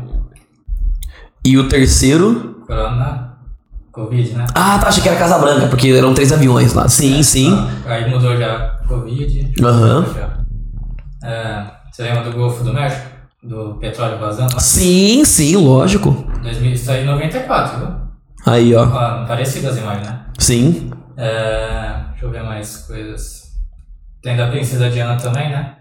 E o terceiro. Corona, Covid, né? Ah, tá, achei que era Casa Branca, porque eram três aviões lá. Sim, sim. Aí mudou já Covid. Aham. Já. É, você lembra do Golfo do México? Do petróleo vazando? lá? Sim, sim, lógico. 2000, isso aí em 94, viu? Aí, ó. Ah, parecidas as imagens, né? Sim. É, deixa eu ver mais coisas. Tem da Princesa Diana também, né?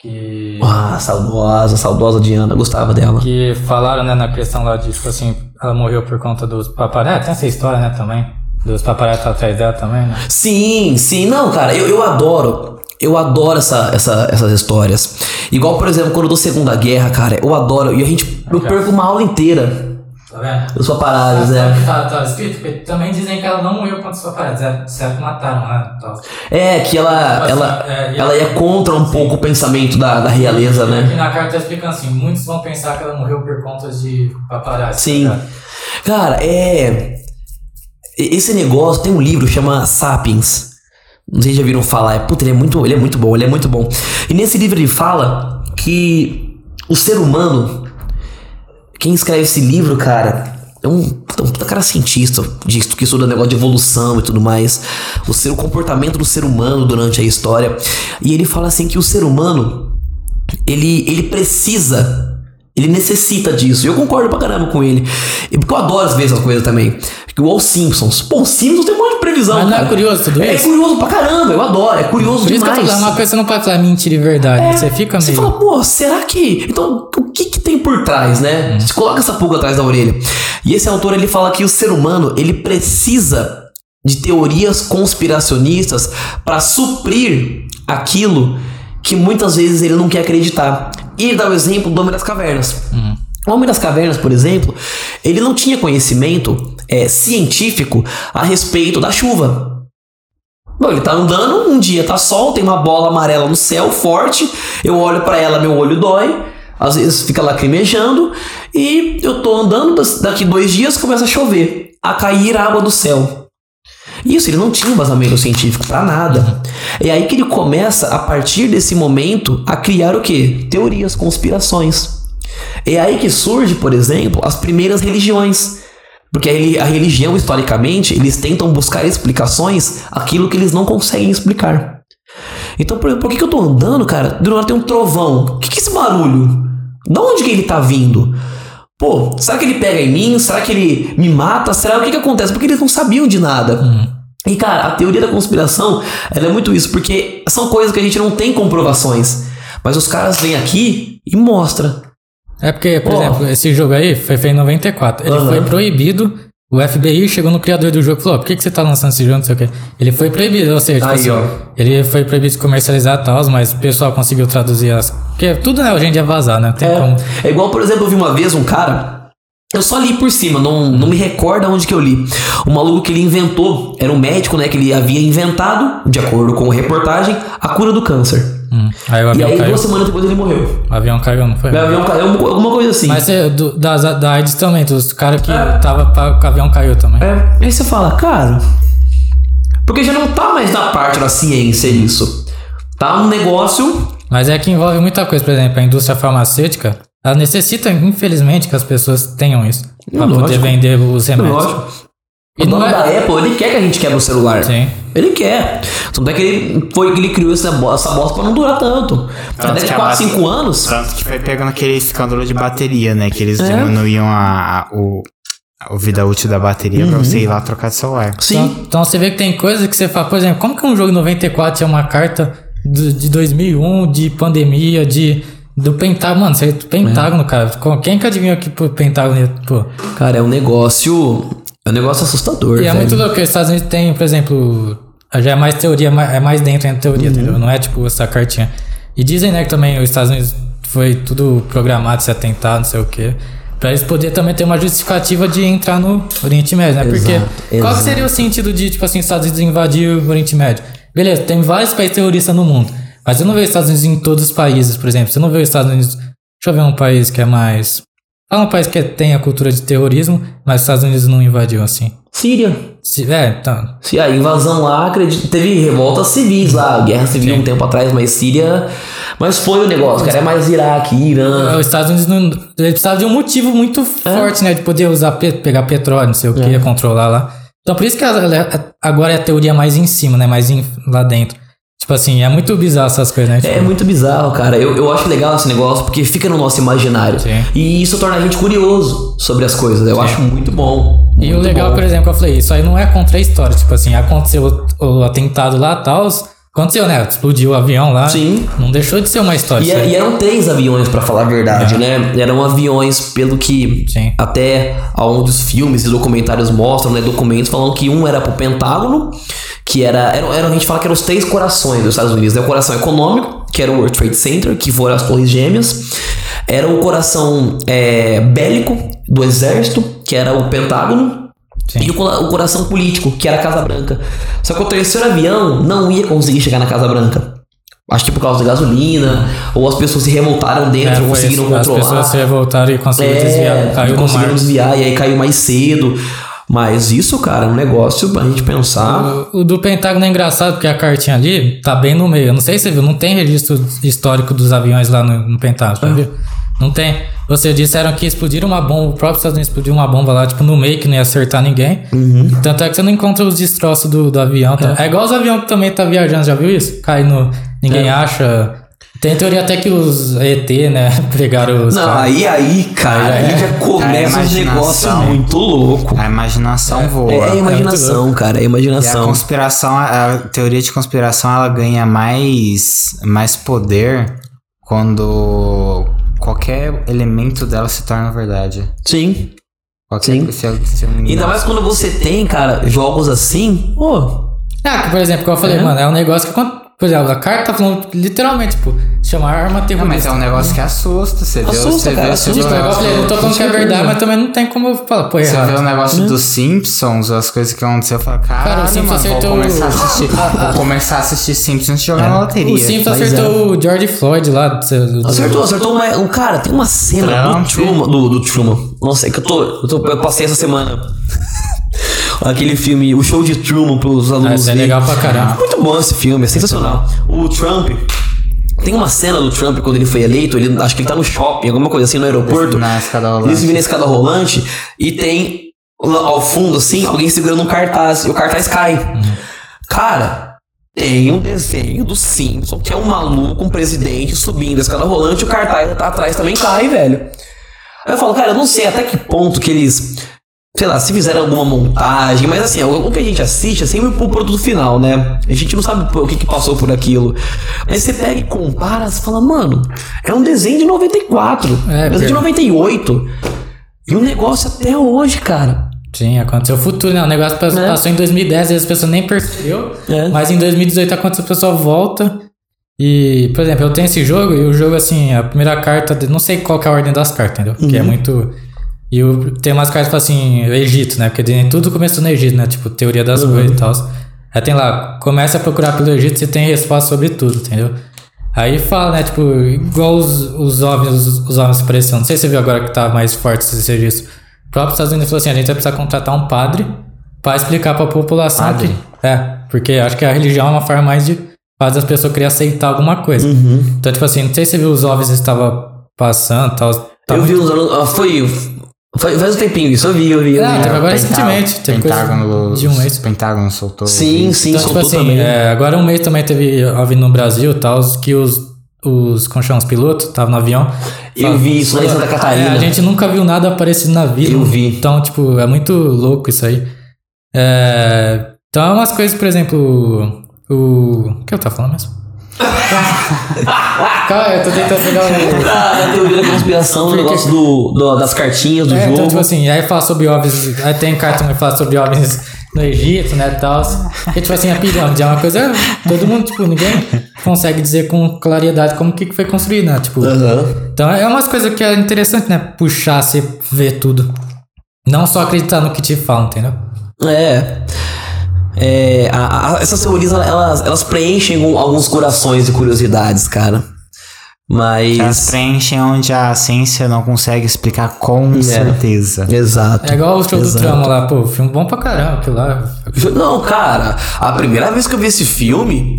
Que. Ah, saudosa, saudosa Diana, gostava dela. Que falaram, né, na questão lá de, tipo assim, ela morreu por conta dos paparazzi. Tem essa história, né, também. Dos paparazzi atrás dela também, né? Sim, sim, não, cara, eu, eu adoro. Eu adoro essa, essa, essas histórias. Igual, por exemplo, quando eu dou Segunda Guerra, cara, eu adoro. E a gente. Eu perco uma aula inteira Tá vendo? dos paparazzi, né? que tá, tá escrito? Porque também dizem que ela não morreu contra os paparazzi. É, certo, mataram. Tal. É, que ela, ela, É, e ela ia contra um pouco o pensamento da, da realeza, Aqui né? na carta tá explicando assim: muitos vão pensar que ela morreu por conta de paparazzi. Sim. tá? Cara, é. Esse negócio tem um livro chama Sapiens. Não sei se já viram falar. É, puta, ele é muito, ele é muito bom, ele é muito bom. E nesse livro ele fala que o ser humano, quem escreve esse livro, cara, é um, um puta cara cientista disso, que estuda negócio de evolução e tudo mais. O, ser, o comportamento do ser humano durante a história. E ele fala assim que o ser humano, ele, ele precisa ele necessita disso. E eu concordo pra caramba com ele. Porque eu adoro ver essas coisas também. Igual os Simpsons. Pô, os Simpsons tem um monte de previsão, Mas não é cara. curioso tudo É isso? curioso pra caramba, eu adoro. É curioso Por isso que eu tô demais. falando, uma coisa você não pode falar mentira e verdade. você fica Você meio. fala, pô, será que. Então, o que que tem por trás, né? Você coloca essa pulga atrás da orelha. E esse autor, ele fala que o ser humano, ele precisa de teorias conspiracionistas para suprir aquilo que muitas vezes ele não quer acreditar. E ele dá o exemplo do Homem das Cavernas. O Homem das Cavernas, por exemplo, ele não tinha conhecimento é, científico a respeito da chuva. Bom, ele tá andando, um dia tá sol, tem uma bola amarela no céu forte, eu olho pra ela, meu olho dói, às vezes fica lacrimejando, e eu tô andando, daqui dois dias começa a chover, a cair água do céu. Isso, ele não tinha embasamento científico pra nada. É aí que ele começa, a partir desse momento, a criar o quê? Teorias, conspirações. É aí que surge, por exemplo, as primeiras religiões. Porque a reli- a religião, historicamente, eles tentam buscar explicações aquilo que eles não conseguem explicar. Então, por, por que, que eu tô andando, cara? Do nada tem um trovão. O que, que é esse barulho? Da onde que ele tá vindo? Pô, será que ele pega em mim? Será que ele me mata? Será o que, que acontece? Porque eles não sabiam de nada. E, cara, a teoria da conspiração, ela é muito isso, porque são coisas que a gente não tem comprovações. Mas os caras vêm aqui e mostram. É porque, por Ó. exemplo, esse jogo aí foi feito em 94. Ele Aham. foi proibido. O FBI chegou no criador do jogo e falou: por que, que você tá lançando esse jogo? Não sei o quê. Ele foi proibido, ou seja, tipo assim, ele foi proibido de comercializar e tal, mas o pessoal conseguiu traduzir as. Porque tudo né, hoje em dia é vazar, né? Tem como. É, é igual, por exemplo, eu vi uma vez um cara. Eu só li por cima, não, não me recordo onde que eu li. O maluco que ele inventou, era um médico, né? Que ele havia inventado, de acordo com a reportagem, a cura do câncer. Hum. Aí o E avião aí, caiu. duas semanas depois, ele morreu. O avião caiu, não foi? O avião caiu, alguma coisa assim. Mas é, do, das, da AIDS também, dos caras que tava pra, o avião caiu também. É, aí você fala, cara. Porque já não tá mais na parte da ciência isso. Tá um negócio. Mas é que envolve muita coisa, por exemplo, a indústria farmacêutica, ela necessita, infelizmente, que as pessoas tenham isso. Pra Lógico. poder vender os remédios. Lógico. E o não dono é- da Apple, ele quer que a gente quebre o celular. Sim. Ele quer. Tanto é que ele foi que ele criou essa bosta, essa bosta pra não durar tanto. Até que de a 4, base- 5 anos. Tanto que foi pegando aquele escândalo de bateria, né? Que eles É. diminuíam a, a- o, a vida útil da bateria pra você ir lá trocar de celular. Então, Sim. então você vê que tem coisas que você fala, por exemplo, como que um jogo em 94 tinha uma carta do- de 2001, de pandemia, de do Pentágono, mano, você Pentágono, cara. Com- Quem que adivinhou que o Pentágono ia, pô? Cara, é um negócio. É um negócio assustador. E é velho. muito louco, que os Estados Unidos tem, por exemplo, já é mais teoria, é mais dentro da teoria, Uhum. entendeu? Não é tipo essa cartinha. E dizem, né, que também os Estados Unidos foi tudo programado, se atentar, não sei o quê. Pra eles poderem também ter uma justificativa de entrar no Oriente Médio, né? Porque Exato, qual que exato. seria o sentido de, tipo assim, os Estados Unidos invadir o Oriente Médio? Beleza, tem vários países terroristas no mundo. Mas eu não vejo os Estados Unidos em todos os países, por exemplo. Você não vê os Estados Unidos. Deixa eu ver um país que é mais. Fala um país que tem a cultura de terrorismo, mas os Estados Unidos não invadiu assim. Síria. Se, é, então. Se a invasão lá, acredito, teve revoltas civis lá, guerra civil Sim. um tempo atrás, mas Síria. Mas foi o negócio, cara. É mais Iraque, Irã. Os Estados Unidos não. Eles precisavam de um motivo muito forte, né? De poder usar, pe- pegar petróleo, não sei o que, controlar lá. Então por isso que agora é a teoria mais em cima, né? Mais em- lá dentro. Tipo assim, é muito bizarro essas coisas, né? Tipo, É muito bizarro, cara. Eu, eu acho legal esse negócio porque fica no nosso imaginário. Sim. E isso torna a gente curioso sobre as coisas. Eu acho muito bom. E o muito legal, bom. por exemplo, que eu falei, isso aí não é contra a história. Tipo assim, aconteceu o, o atentado lá tal. Aconteceu, né? Explodiu o avião lá. Sim. Não deixou de ser uma história. E, é- e eram três aviões, pra falar a verdade, né? Eram aviões, pelo que Sim. até aonde os filmes e documentários mostram, né? Documentos falando que um era pro Pentágono, que era, era, era- A gente fala que eram os três corações dos Estados Unidos. Né? O coração econômico, que era o World Trade Center, que foram as Torres Gêmeas. Era o coração é, bélico do exército, que era o Pentágono. Sim. E o, o coração político, que era a Casa Branca. Só que o terceiro avião não ia conseguir chegar na Casa Branca. Acho que por causa da gasolina, ou as pessoas se revoltaram É, dentro, foi conseguiram isso. As controlar. pessoas se revoltaram e conseguiram desviar. É, Caiu no conseguiram desviar e aí caiu mais cedo. Mas isso, cara, é um negócio pra gente pensar. O, o do Pentágono é engraçado porque a cartinha ali tá bem no meio. Eu não sei se você viu, não tem registro histórico dos aviões lá no, no Pentágono, já viu? Não tem. Você disseram que explodiram uma bomba, o próprio Estados Unidos explodiu uma bomba lá, tipo, no meio, que não ia acertar ninguém. Uhum. Tanto é que você não encontra os destroços do, do avião. tá? É. igual os aviões que também tá viajando, já viu isso? Cai no. Ninguém É. acha. Tem teoria até que os ET, né, pegaram os. Não, caras. aí, aí, cara, Aí aí já é- começa a um negócio muito louco. A imaginação voa. É, é muito imaginação, cara, é E a imaginação. conspiração, a teoria de conspiração, ela ganha mais, mais poder quando qualquer elemento dela se torna verdade. Sim. Qualquer, Sim. Se, se, Ainda mais quando você tem, cara, jogos assim. Pô, Ah, que, por exemplo, como eu falei, É. mano, é um negócio que. Por exemplo, a carta tá falando literalmente, tipo, chama arma Não, terrorista. mas é um negócio que assusta. Você vê, Assusta, você cara, vê, você assusta. vê, Tipo, igual eu tô falando que é verdade, mas também não tem como eu falar, pô, é Você vê o negócio dos Simpsons, as coisas que aconteceu, eu falo, caralho, Cara, o Simpsons mano, vou acertou começar a o- assistir, vou começar a assistir Simpsons e jogar na loteria. O Simpsons Mas acertou o George Floyd lá. do- do- acertou, acertou uma. Um, cara, tem uma cena Trump. do Truman. Do, do Truman. Nossa, é que eu tô, eu tô. Eu passei essa semana. Aquele filme, o show de Truman pros Ah, alunos. Isso é legal pra caramba. Muito bom esse filme, é sensacional. O Trump. Tem uma cena do Trump quando ele foi eleito, ele, acho que ele tá no shopping, alguma coisa assim, no aeroporto. Na escada rolante. Vivem na escada rolante e tem lá ao fundo, assim, alguém segurando um cartaz e o cartaz cai. Cara, tem um desenho do Simpson que é um maluco, um presidente subindo a escada rolante e o cartaz tá atrás também cai, velho. Aí eu falo, cara, eu não sei até que ponto que eles, sei lá, se fizeram alguma montagem, mas assim, o, o que a gente assiste é sempre pro produto final, né? A gente não sabe o que, que passou por aquilo. Mas você pega e compara, você fala, mano, é um desenho de 94, É, desenho de pior. 98. E um negócio até hoje, cara. Sim, aconteceu o futuro, né? O negócio passou, É. passou em 2010 e as pessoas nem percebeu. É. Mas em 2018 aconteceu, a pessoa volta. E, por exemplo, eu tenho esse jogo e o jogo, assim, a primeira carta, de- não sei qual é a ordem das cartas, entendeu? Que é Uhum. muito. E tem umas cartas que assim, Egito, né? Porque tudo começou no Egito, né? Tipo, teoria das Uhum. coisas e tal. Aí tem lá, começa a procurar pelo Egito, você tem resposta sobre tudo, entendeu? Aí fala, né? Tipo, igual os, os homens, os, os homens apareciam. Não sei se você viu agora que tá mais forte esse registro. O próprio Estados Unidos falou assim: a gente vai precisar contratar um padre pra explicar pra população Padre? que. É, porque acho que a religião é uma forma mais de fazer as pessoas querer aceitar alguma coisa. Então, tipo assim, não sei se você viu os OVNIs que estavam passando e tal. Tá eu muito- vi uns ah, Foi, foi. Faz um tempinho isso, eu vi, eu vi. eu Ah, teve agora recentemente, teve coisa Pentágono, de um mês. Pentágono soltou. Sim, sim, Então, tipo soltou assim, também. é, agora um mês também teve OVNI no Brasil e tal, que os, os, como chama, os pilotos estavam no avião. Eu vi isso lá em Santa Catarina. É, a gente nunca viu nada parecido na vida. Eu vi. Então, tipo, é muito louco isso aí. É, então, é umas coisas, por exemplo, o... O que eu tava falando mesmo? Calma, eu tô tentando pegar o... Ah, a teoria da conspiração, o negócio do, do- das cartinhas do É, jogo. então, tipo assim, aí fala sobre OVNIs, aí tem também que fala sobre OVNIs no Egito, né, tal. E, tipo assim, a pirâmide é uma coisa, todo mundo, tipo, ninguém consegue dizer com claridade como que foi construído, né, tipo... Então, é umas coisas que é interessante, né, puxar, você ver tudo. Não só acreditar no que te falam, entendeu? É. É, a- a- essas teorias, elas, elas preenchem alguns corações de curiosidades, cara. Mas. Elas preenchem onde a ciência não consegue explicar com certeza. Exato. É igual o show do exato. Trama lá, pô, filme bom pra caramba, aquilo lá. Não, cara, a primeira vez que eu vi esse filme,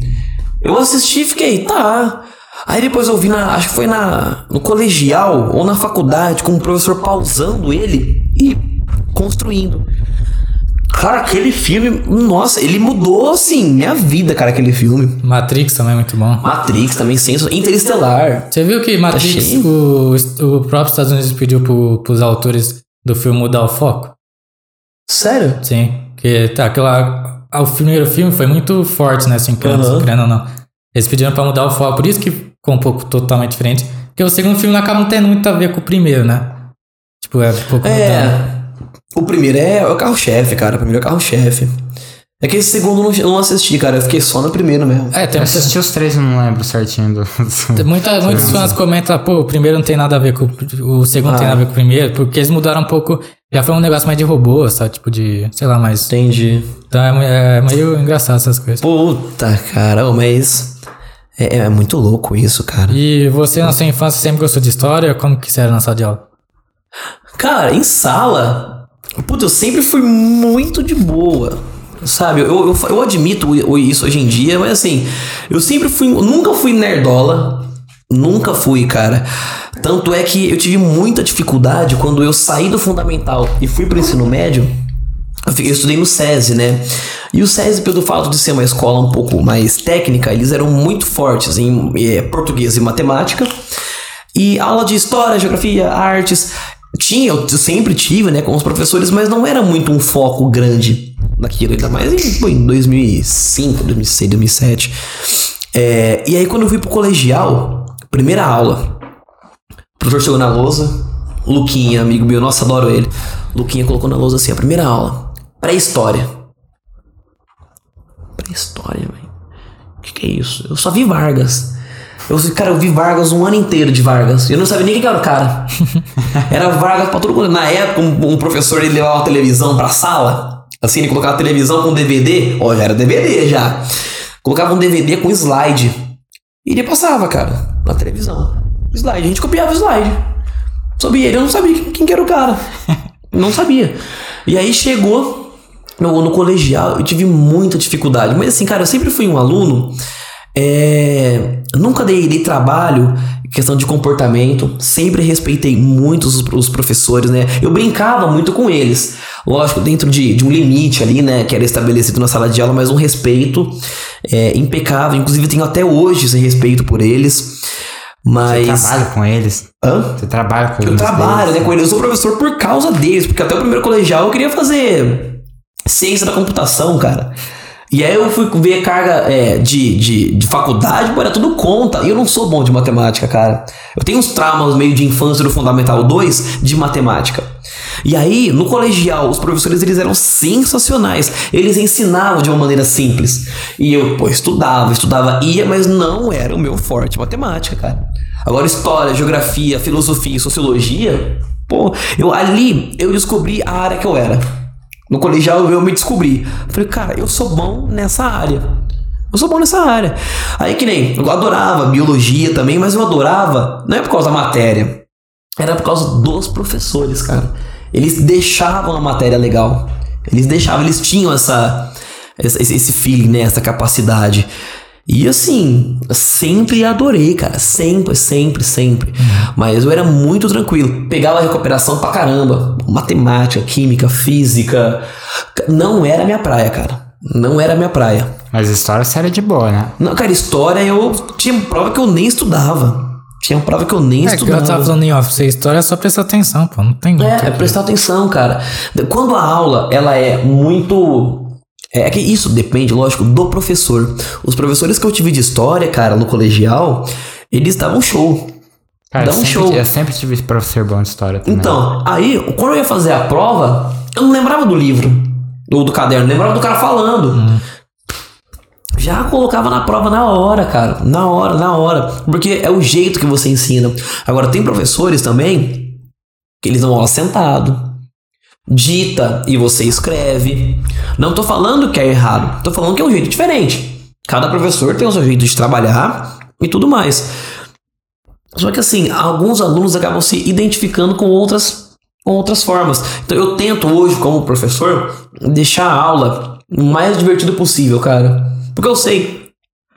eu assisti e fiquei, tá. Aí depois eu vi na. Acho que foi na. no colegial ou na faculdade, com o professor pausando ele e construindo. Cara, aquele filme, nossa, ele mudou, assim, minha vida, cara, aquele filme. Matrix também é muito bom. Matrix também, senso. Interestelar. Você viu que Matrix, cheio. o, o próprio Estados Unidos pediu pro, pros autores do filme mudar o foco? Sério? Sim. Que tá, aquela. O primeiro filme foi muito forte, né? Assim, querendo, Aham. querendo ou não. Eles pediram pra mudar o foco, por isso que ficou um pouco totalmente diferente. Porque o segundo filme acaba não tendo muito a ver com o primeiro, né? Tipo, é um pouco mudando. É. O primeiro é, é o carro-chefe, cara. O primeiro é o carro-chefe. É que esse segundo eu não, eu não assisti, cara. Eu fiquei só no primeiro mesmo. É, tem Eu assisti os três e não lembro certinho do. Tem Muita, muitos fãs comentam, pô, o primeiro não tem nada a ver com o o segundo não tem Ah. nada a ver com o primeiro, porque eles mudaram um pouco. Já foi um negócio mais de robô, sabe? Tipo de. sei lá, mais. Entendi. Então é, é meio engraçado essas coisas. Puta, cara, mas. É, é muito louco isso, cara. E você na sua infância sempre gostou de história? Como que você era na sala de aula? Cara, em sala, puta, eu sempre fui muito de boa. Sabe, eu, eu, eu admito isso hoje em dia, mas assim, eu sempre fui. Nunca fui nerdola. Nunca fui, cara. Tanto é que eu tive muita dificuldade quando eu saí do fundamental e fui pro ensino médio. Eu estudei no SESI, né? E o SESI, pelo fato de ser uma escola um pouco mais técnica, eles eram muito fortes em eh, português e matemática. E aula de história, geografia, artes. Tinha, eu sempre tive, né, com os professores, mas não era muito um foco grande naquilo, ainda mais em, em 2005, 2006, 2007. É, e aí, quando eu fui pro colegial, primeira aula, professor chegou na lousa, Luquinha, amigo meu, nossa, adoro ele. Luquinha colocou na lousa assim, a primeira aula, pré-história. Pré-história, velho. O que, que é isso? Eu só vi Vargas. Eu, cara, eu vi Vargas um ano inteiro de Vargas. Eu não sabia nem quem era o cara. Era Vargas pra todo mundo. Na época, um, um professor ele levava a televisão pra sala. Assim, ele colocava a televisão com DVD. Ó, já era DVD já. Colocava um DVD com slide. E ele passava, cara, na televisão. Slide. A gente copiava o slide. Sabia ele, eu não sabia quem, quem que era o cara. Não sabia. E aí chegou no, no colegial, eu tive muita dificuldade. Mas assim, cara, eu sempre fui um aluno. É, nunca dei, dei trabalho questão de comportamento. Sempre respeitei muito os, os professores, né? Eu brincava muito com eles. Lógico, dentro de, de um limite ali, né? Que era estabelecido na sala de aula, mas um respeito é, impecável. Inclusive, tenho até hoje esse respeito por eles. Você Mas. trabalha com eles? Hã? Você trabalha com Eu eles? trabalho, né, com eles. Eu sou professor por causa deles, porque até o primeiro colegial eu queria fazer ciência da computação, cara. E aí eu fui ver carga é, de, de, de faculdade, pô, era tudo conta. E eu não sou bom de matemática, cara. Eu tenho uns traumas meio de infância do Fundamental 2 de matemática. E aí, no colegial, os professores eles eram sensacionais. Eles ensinavam de uma maneira simples. E eu, pô, estudava, estudava, ia, mas não era o meu forte matemática, cara. Agora, história, geografia, filosofia e sociologia, pô, eu ali eu descobri a área que eu era. No colegial eu me descobri. Falei, cara, eu sou bom nessa área. Eu sou bom nessa área. Aí que nem, eu adorava biologia também, mas eu adorava, não é por causa da matéria, era por causa dos professores, cara. Eles deixavam a matéria legal. Eles deixavam, eles tinham essa, esse, esse feeling, né? Essa capacidade. E assim, sempre adorei, cara. Sempre, sempre, sempre. Mas eu era muito tranquilo. Pegava a recuperação pra caramba. Matemática, química, física. Não era minha praia, cara. Não era minha praia. Mas história séria de boa, né? Não, cara, história eu tinha prova que eu nem estudava. Tinha prova que eu nem É que eu estudava. tava falando em off, você história é só prestar atenção, pô. Não tem. É, é prestar atenção, cara. Quando a aula ela é muito é que isso depende, lógico, do professor. Os professores que eu tive de história, cara, no colegial, eles davam show. Cara, Dá eu sempre, show. eu sempre tive professor bom de história também. Então, aí, quando eu ia fazer a prova, eu não lembrava do livro, ou do caderno, lembrava do cara falando. Já colocava na prova na hora, cara. Na hora, na hora. Porque é o jeito que você ensina. Agora, tem professores também que eles dão aula sentado. Dita e você escreve. Não tô falando que é errado. Tô falando que é um jeito diferente. Cada professor tem o seu jeito de trabalhar e tudo mais. Só que assim, alguns alunos acabam se identificando com outras, com outras formas. Então eu tento hoje, como professor, deixar a aula o mais divertido possível, cara. Porque eu sei,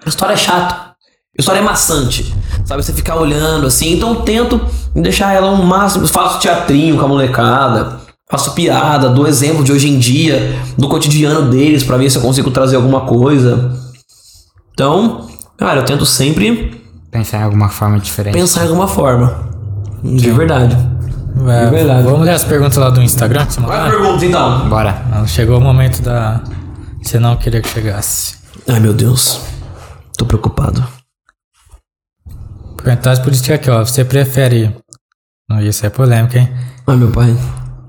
a história é chata. A história é maçante. Sabe, você ficar olhando assim. Então eu tento deixar ela o máximo. Faço teatrinho com a molecada. Faço piada, dou exemplo de hoje em dia, do cotidiano deles, pra ver se eu consigo trazer alguma coisa. Então, cara, eu tento sempre Pensar em alguma forma diferente. pensar em alguma forma. De verdade. É, É verdade. Vamos ler as perguntas lá do Instagram? Vai pergunta então. Bora. Chegou o momento da. Você não queria que chegasse. Ai meu Deus. Tô preocupado. Perguntar por isso aqui, ó. Você prefere. Não, isso é polêmica, hein? Ai meu pai.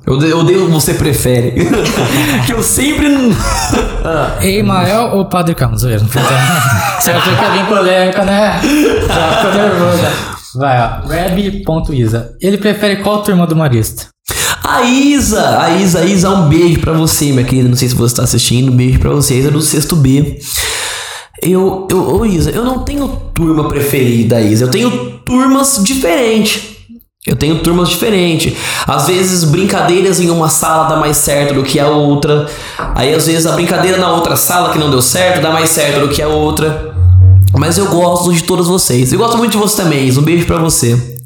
Eu odeio, você prefere. que eu sempre. não- Emael ou Padre Carlos? Você achou que ia vir polêmica, né? Já ficou nervosa. Vai, ó. Reb.isa. Ele prefere qual turma do Marista? A Isa, a Isa, a Isa, um beijo pra você, minha querida. Não sei se você tá assistindo. Um beijo pra você, Isa do sexto B. Eu, eu, ô Isa, eu não tenho turma preferida, Isa. Eu tenho turmas diferentes. Eu tenho turmas diferentes. Às vezes, brincadeiras em uma sala dá mais certo do que a outra. Aí, às vezes, a brincadeira na outra sala que não deu certo dá mais certo do que a outra. Mas eu gosto de todos vocês. Eu gosto muito de você também. Um beijo pra você.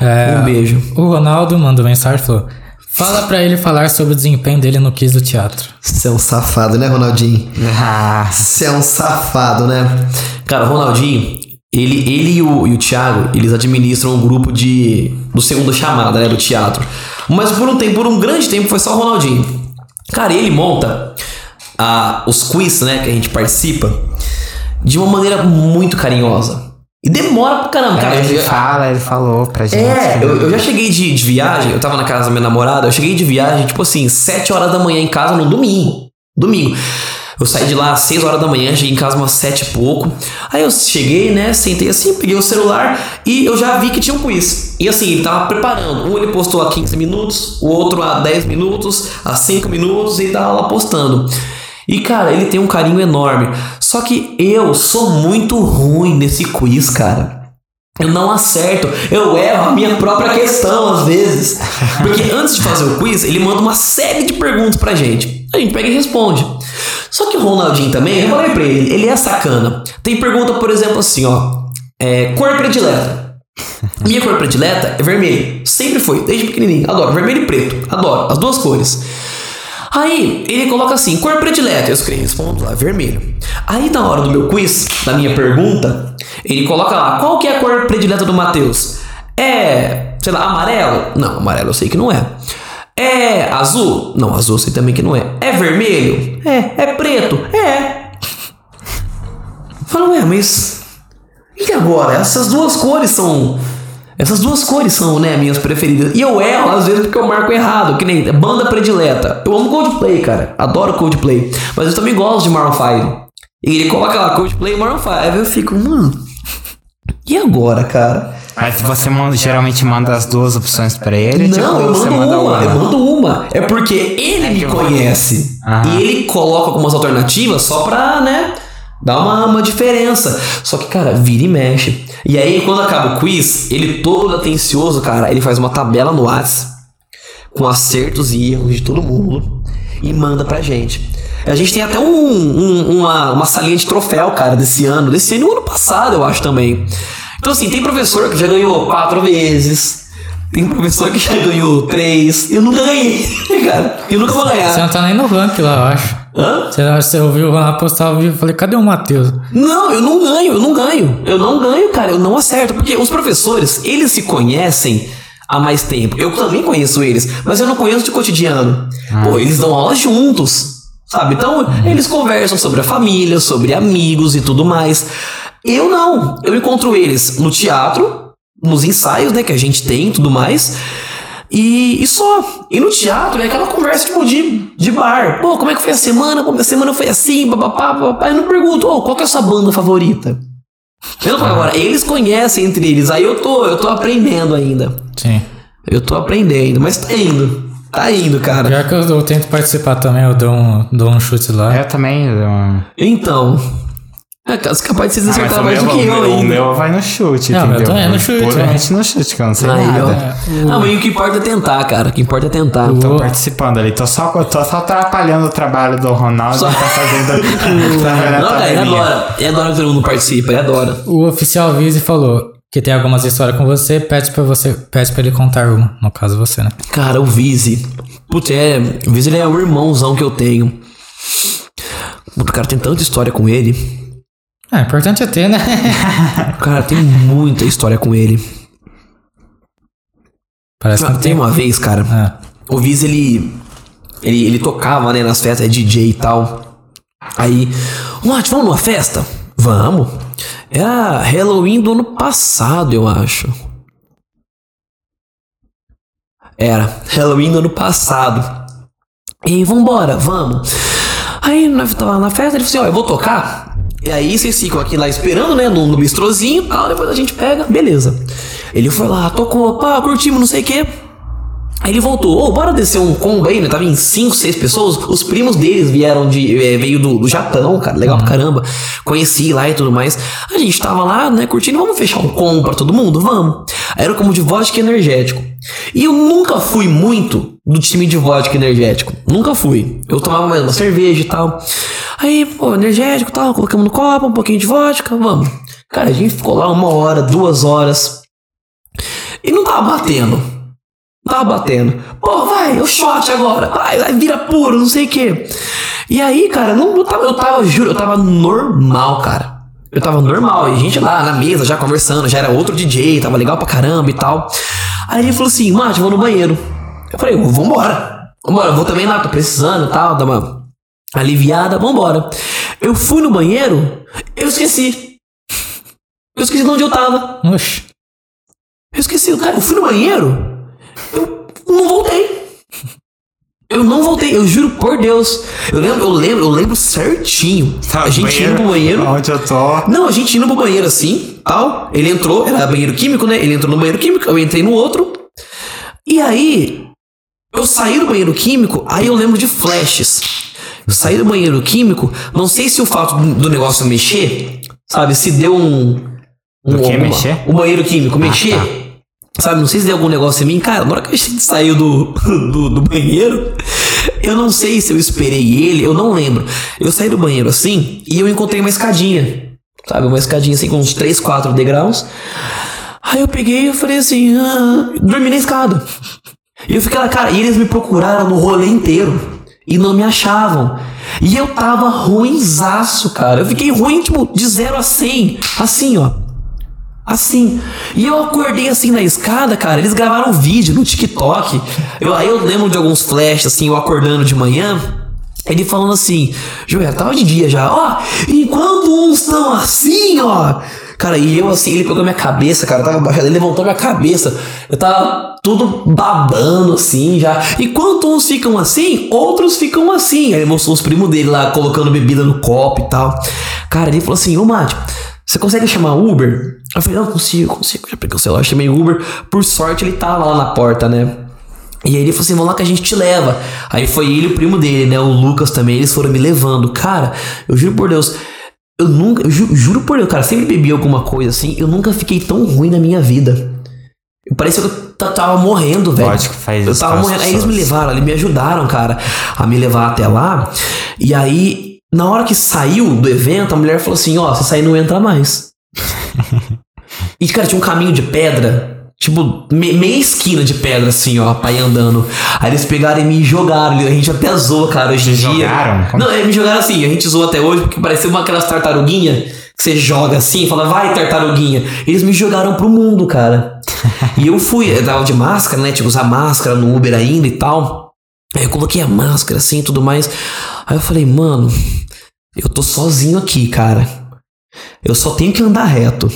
É, Um beijo. O Ronaldo mandou mensagem e falou: Fala pra ele falar sobre o desempenho dele no quiz do teatro. Você é um safado, né, Ronaldinho? Ah, Você é um safado, né? Cara, o Ronaldinho, ele, ele e, o, e o Thiago, eles administram um grupo de. do segundo chamada, né? Do teatro. Mas por um tempo, por um grande tempo, foi só o Ronaldinho. Cara, ele monta ah, os quiz, né, que a gente participa, de uma maneira muito carinhosa. E demora pra caramba, cara. ele Eu- fala, ele falou pra gente. é, que- eu, eu já cheguei de, de viagem, eu tava na casa da minha namorada, eu cheguei de viagem, tipo assim, 7 horas da manhã em casa no domingo. Domingo. Eu saí de lá às 6 horas da manhã, cheguei em casa umas 7 e pouco. Aí eu cheguei, né, sentei assim, peguei o celular e eu já vi que tinha um quiz. E assim, ele tava preparando. Um ele postou a 15 minutos, o outro a 10 minutos, a 5 minutos, e tava lá postando. E cara, ele tem um carinho enorme. Só que eu sou muito ruim nesse quiz, cara. Eu não acerto, eu erro a minha própria questão às vezes. Porque antes de fazer o quiz, ele manda uma série de perguntas pra gente. A gente pega e responde. Só que o Ronaldinho também, eu falei pra ele, ele é sacana. Tem pergunta, por exemplo, assim, ó. É, cor predileta. Minha cor predileta é vermelho. Sempre foi, desde pequenininho. Adoro. Vermelho e preto. Adoro. As duas cores. Aí, ele coloca assim, cor predileta. Eu escrevo, respondo lá, vermelho. Aí, na hora do meu quiz, da minha pergunta, ele coloca lá, qual que é a cor predileta do Matheus? É, sei lá, amarelo? Não, amarelo eu sei que não é. É azul? Não, azul eu sei também que não é. É vermelho? É. É preto? É. Fala, ué, mas... E agora? Essas duas cores são... Essas duas cores são, né, minhas preferidas. E eu erro, às vezes, porque eu marco errado. Que nem banda predileta. Eu amo Coldplay, cara. Adoro Coldplay. Mas eu também gosto de Maroon 5. E ele coloca lá Coldplay e Maroon 5. Eu fico, mano... E agora, cara? Mas você manda- geralmente manda as duas opções pra ele? tipo, Não, eu você mando manda uma, eu mando uma. É porque ele me que eu- conhece. Aham. E ele coloca algumas alternativas só pra, né? Dar uma, uma diferença. Só que, cara, vira e mexe. E aí, quando acaba o quiz, ele todo atencioso, cara, ele faz uma tabela no WhatsApp com acertos e erros de todo mundo e manda pra gente. A gente tem até um, um- uma, uma salinha de troféu, cara, desse ano. Desse ano e o ano passado, eu acho também. Então, assim, tem professor que já ganhou quatro vezes. Tem professor que já ganhou três. Eu nunca ganhei, cara. Eu nunca vou Você ganhar. não tá nem no rank lá, eu acho. Hã? Você, você ouviu Ronaldo postar ao vivo? Eu falei, cadê o Matheus? Não, eu não ganho, eu não ganho. Eu não ganho, cara, eu não acerto. Porque os professores, eles se conhecem há mais tempo. Eu também conheço eles, mas eu não conheço de cotidiano. Pô, eles dão aula juntos, sabe? Então, eles conversam sobre a família, sobre amigos e tudo mais. Eu não. Eu encontro eles no teatro, nos ensaios, né, que a gente tem e tudo mais. E, e só. E no teatro é aquela conversa tipo de, de bar. Pô, como é que foi a semana? Como a semana foi assim? Papapá, papapá. Eu não pergunto, ô, qual que é a sua banda favorita? Eu não falo agora, eles conhecem entre eles. Aí eu tô, eu tô aprendendo ainda. Sim. Eu tô aprendendo, mas tá indo. Tá indo, cara. Já que eu, eu tento participar também, eu dou um, dou um chute lá. Eu também. eu- Então. É capaz de vocês Ah, mas acertar o mais do que eu meu- o ainda. meu vai no chute, Não, entendeu? também é no chute, Puramente no chute, que eu não sei Aí, ó. nada. Não, mas o que importa é tentar, cara. O que importa é tentar. Tô Boa. participando ali, tô só, tô só atrapalhando o trabalho do Ronaldo Só- tá fazendo. Não, cara, ele adora. Ele adora que todo mundo participa, ele adora. O oficial Vise falou: que tem algumas histórias com você, pede pra você, pede pra ele contar uma. No caso, você, né? Cara, o Vise. Putz, é. O Vise ele é o irmãozão que eu tenho. Puta, cara, tem tanta história com ele. É, o importante é ter, né? Cara, tem muita história com ele. Parece que Ah, tem uma vez, cara. Ah, O Viz, ele, ele. Ele tocava, né, nas festas, é DJ e tal. Aí. Mate, vamos numa festa? Vamos. Era Halloween do ano passado, eu acho. Era. Halloween do ano passado. E vambora, vamos. Aí nós tava na festa, ele falou assim, ó, eu vou tocar. E aí vocês ficam aqui lá esperando, né, no, no bistrozinho e tal, depois a gente pega, beleza. Ele foi lá, tocou, pá, curtimos, não sei o quê. Aí ele voltou, ô, bora descer um combo aí, né? Tava em 5, 6 pessoas. Os primos deles vieram de. eh, veio do, do Japão, cara, legal pra caramba. Conheci lá e tudo mais. A gente tava lá, né, curtindo, vamos fechar um combo pra todo mundo? Vamos. Aí era como de vodka energético. E eu nunca fui muito do time de vodka energético. Nunca fui. Eu tomava mais uma cerveja e tal. Aí, pô, energético e tal, colocamos no copo, um pouquinho de vodka, vamos. Cara, a gente ficou lá uma hora, duas horas. E não tava batendo. Tava batendo. Pô, vai, o shot agora. Vai, vai, vira puro, não sei o quê. E aí, cara, não, eu tava, eu tava, juro, eu tava normal, cara. Eu tava normal. E a gente lá na mesa já conversando, já era outro DJ, tava legal pra caramba e tal. Aí ele falou assim, Mate, vou no banheiro. Eu falei, vambora. Vambora, eu vou também lá, tô precisando e tal, dar uma aliviada, vambora. Eu fui no banheiro, eu esqueci. Eu esqueci de onde eu tava. oxe. Eu esqueci, cara, eu fui no banheiro, não voltei. Eu não voltei, eu juro por Deus. Eu lembro, eu lembro, eu lembro certinho. a gente indo pro banheiro. Onde eu tô. Não, a gente indo pro banheiro assim, tal. Ele entrou, era banheiro químico, né? Ele entrou no banheiro químico, eu entrei no outro. E aí, eu saí do banheiro químico, aí eu lembro de flashes. Eu saí do banheiro químico, não sei se o fato do, negócio mexer, sabe, se deu um. um Do que alguma- mexer? O banheiro químico mexer. tá. Sabe, não sei se deu algum negócio em mim. Cara, na hora que a gente saiu do, do, do banheiro, eu não sei se eu esperei ele, eu não lembro. Eu saí do banheiro assim e eu encontrei uma escadinha. Sabe, uma escadinha assim com uns 3, 4 degraus. Aí eu peguei e falei assim, ah, dormi na escada. E eu fiquei lá, cara, e eles me procuraram no rolê inteiro. E não me achavam. E eu tava ruinzaço, cara. Eu fiquei ruim, tipo, de 0 a 100. Assim, ó. Assim. E eu acordei assim na escada, cara. Eles gravaram um vídeo no TikTok. Eu, aí eu lembro de alguns flashes, assim, eu acordando de manhã. Ele falando assim, Joel, tava de dia já, ó. Enquanto uns estão assim, ó. Cara, e eu assim, ele pegou minha cabeça, cara. Tava baixado, ele levantou minha cabeça. Eu tava tudo babando assim já. Enquanto uns ficam assim, outros ficam assim. Aí ele mostrou os primos dele lá colocando bebida no copo e tal. Cara, ele falou assim: Ô Mate, você consegue chamar Uber? Eu falei: Não, consigo, consigo. Já peguei o celular, chamei Uber. Por sorte, ele tava lá na porta, né? E aí ele falou assim, vamos lá que a gente te leva. Aí foi ele e o primo dele, né? O Lucas também, eles foram me levando. Cara, eu juro por Deus, eu nunca, eu ju- juro por Deus, cara, sempre bebi alguma coisa assim, eu nunca fiquei tão ruim na minha vida. Eu parecia que eu tava morrendo, velho. Vodka faz Eu tava morrendo. Aí eles me levaram, eles me ajudaram, cara, a me levar até lá. E aí, na hora que saiu do evento, a mulher falou assim: Ó, se sair não entra mais. e, cara, tinha um caminho de pedra. Tipo, me- meia esquina de pedra, assim, ó, pra ir andando. Aí eles pegaram e me jogaram. A gente até zoa, cara, hoje em dia. jogaram? Como? Não, eles me jogaram assim. A gente zoa até hoje porque parecia uma aquelas tartaruguinhas que você joga assim, fala, vai, tartaruguinha. Eles me jogaram pro mundo, cara. e eu fui, eu tava de máscara, né? Tinha que usar máscara no Uber ainda e tal. Aí eu coloquei a máscara assim e tudo mais. Aí eu falei, mano, eu tô sozinho aqui, cara. Eu só tenho que andar reto.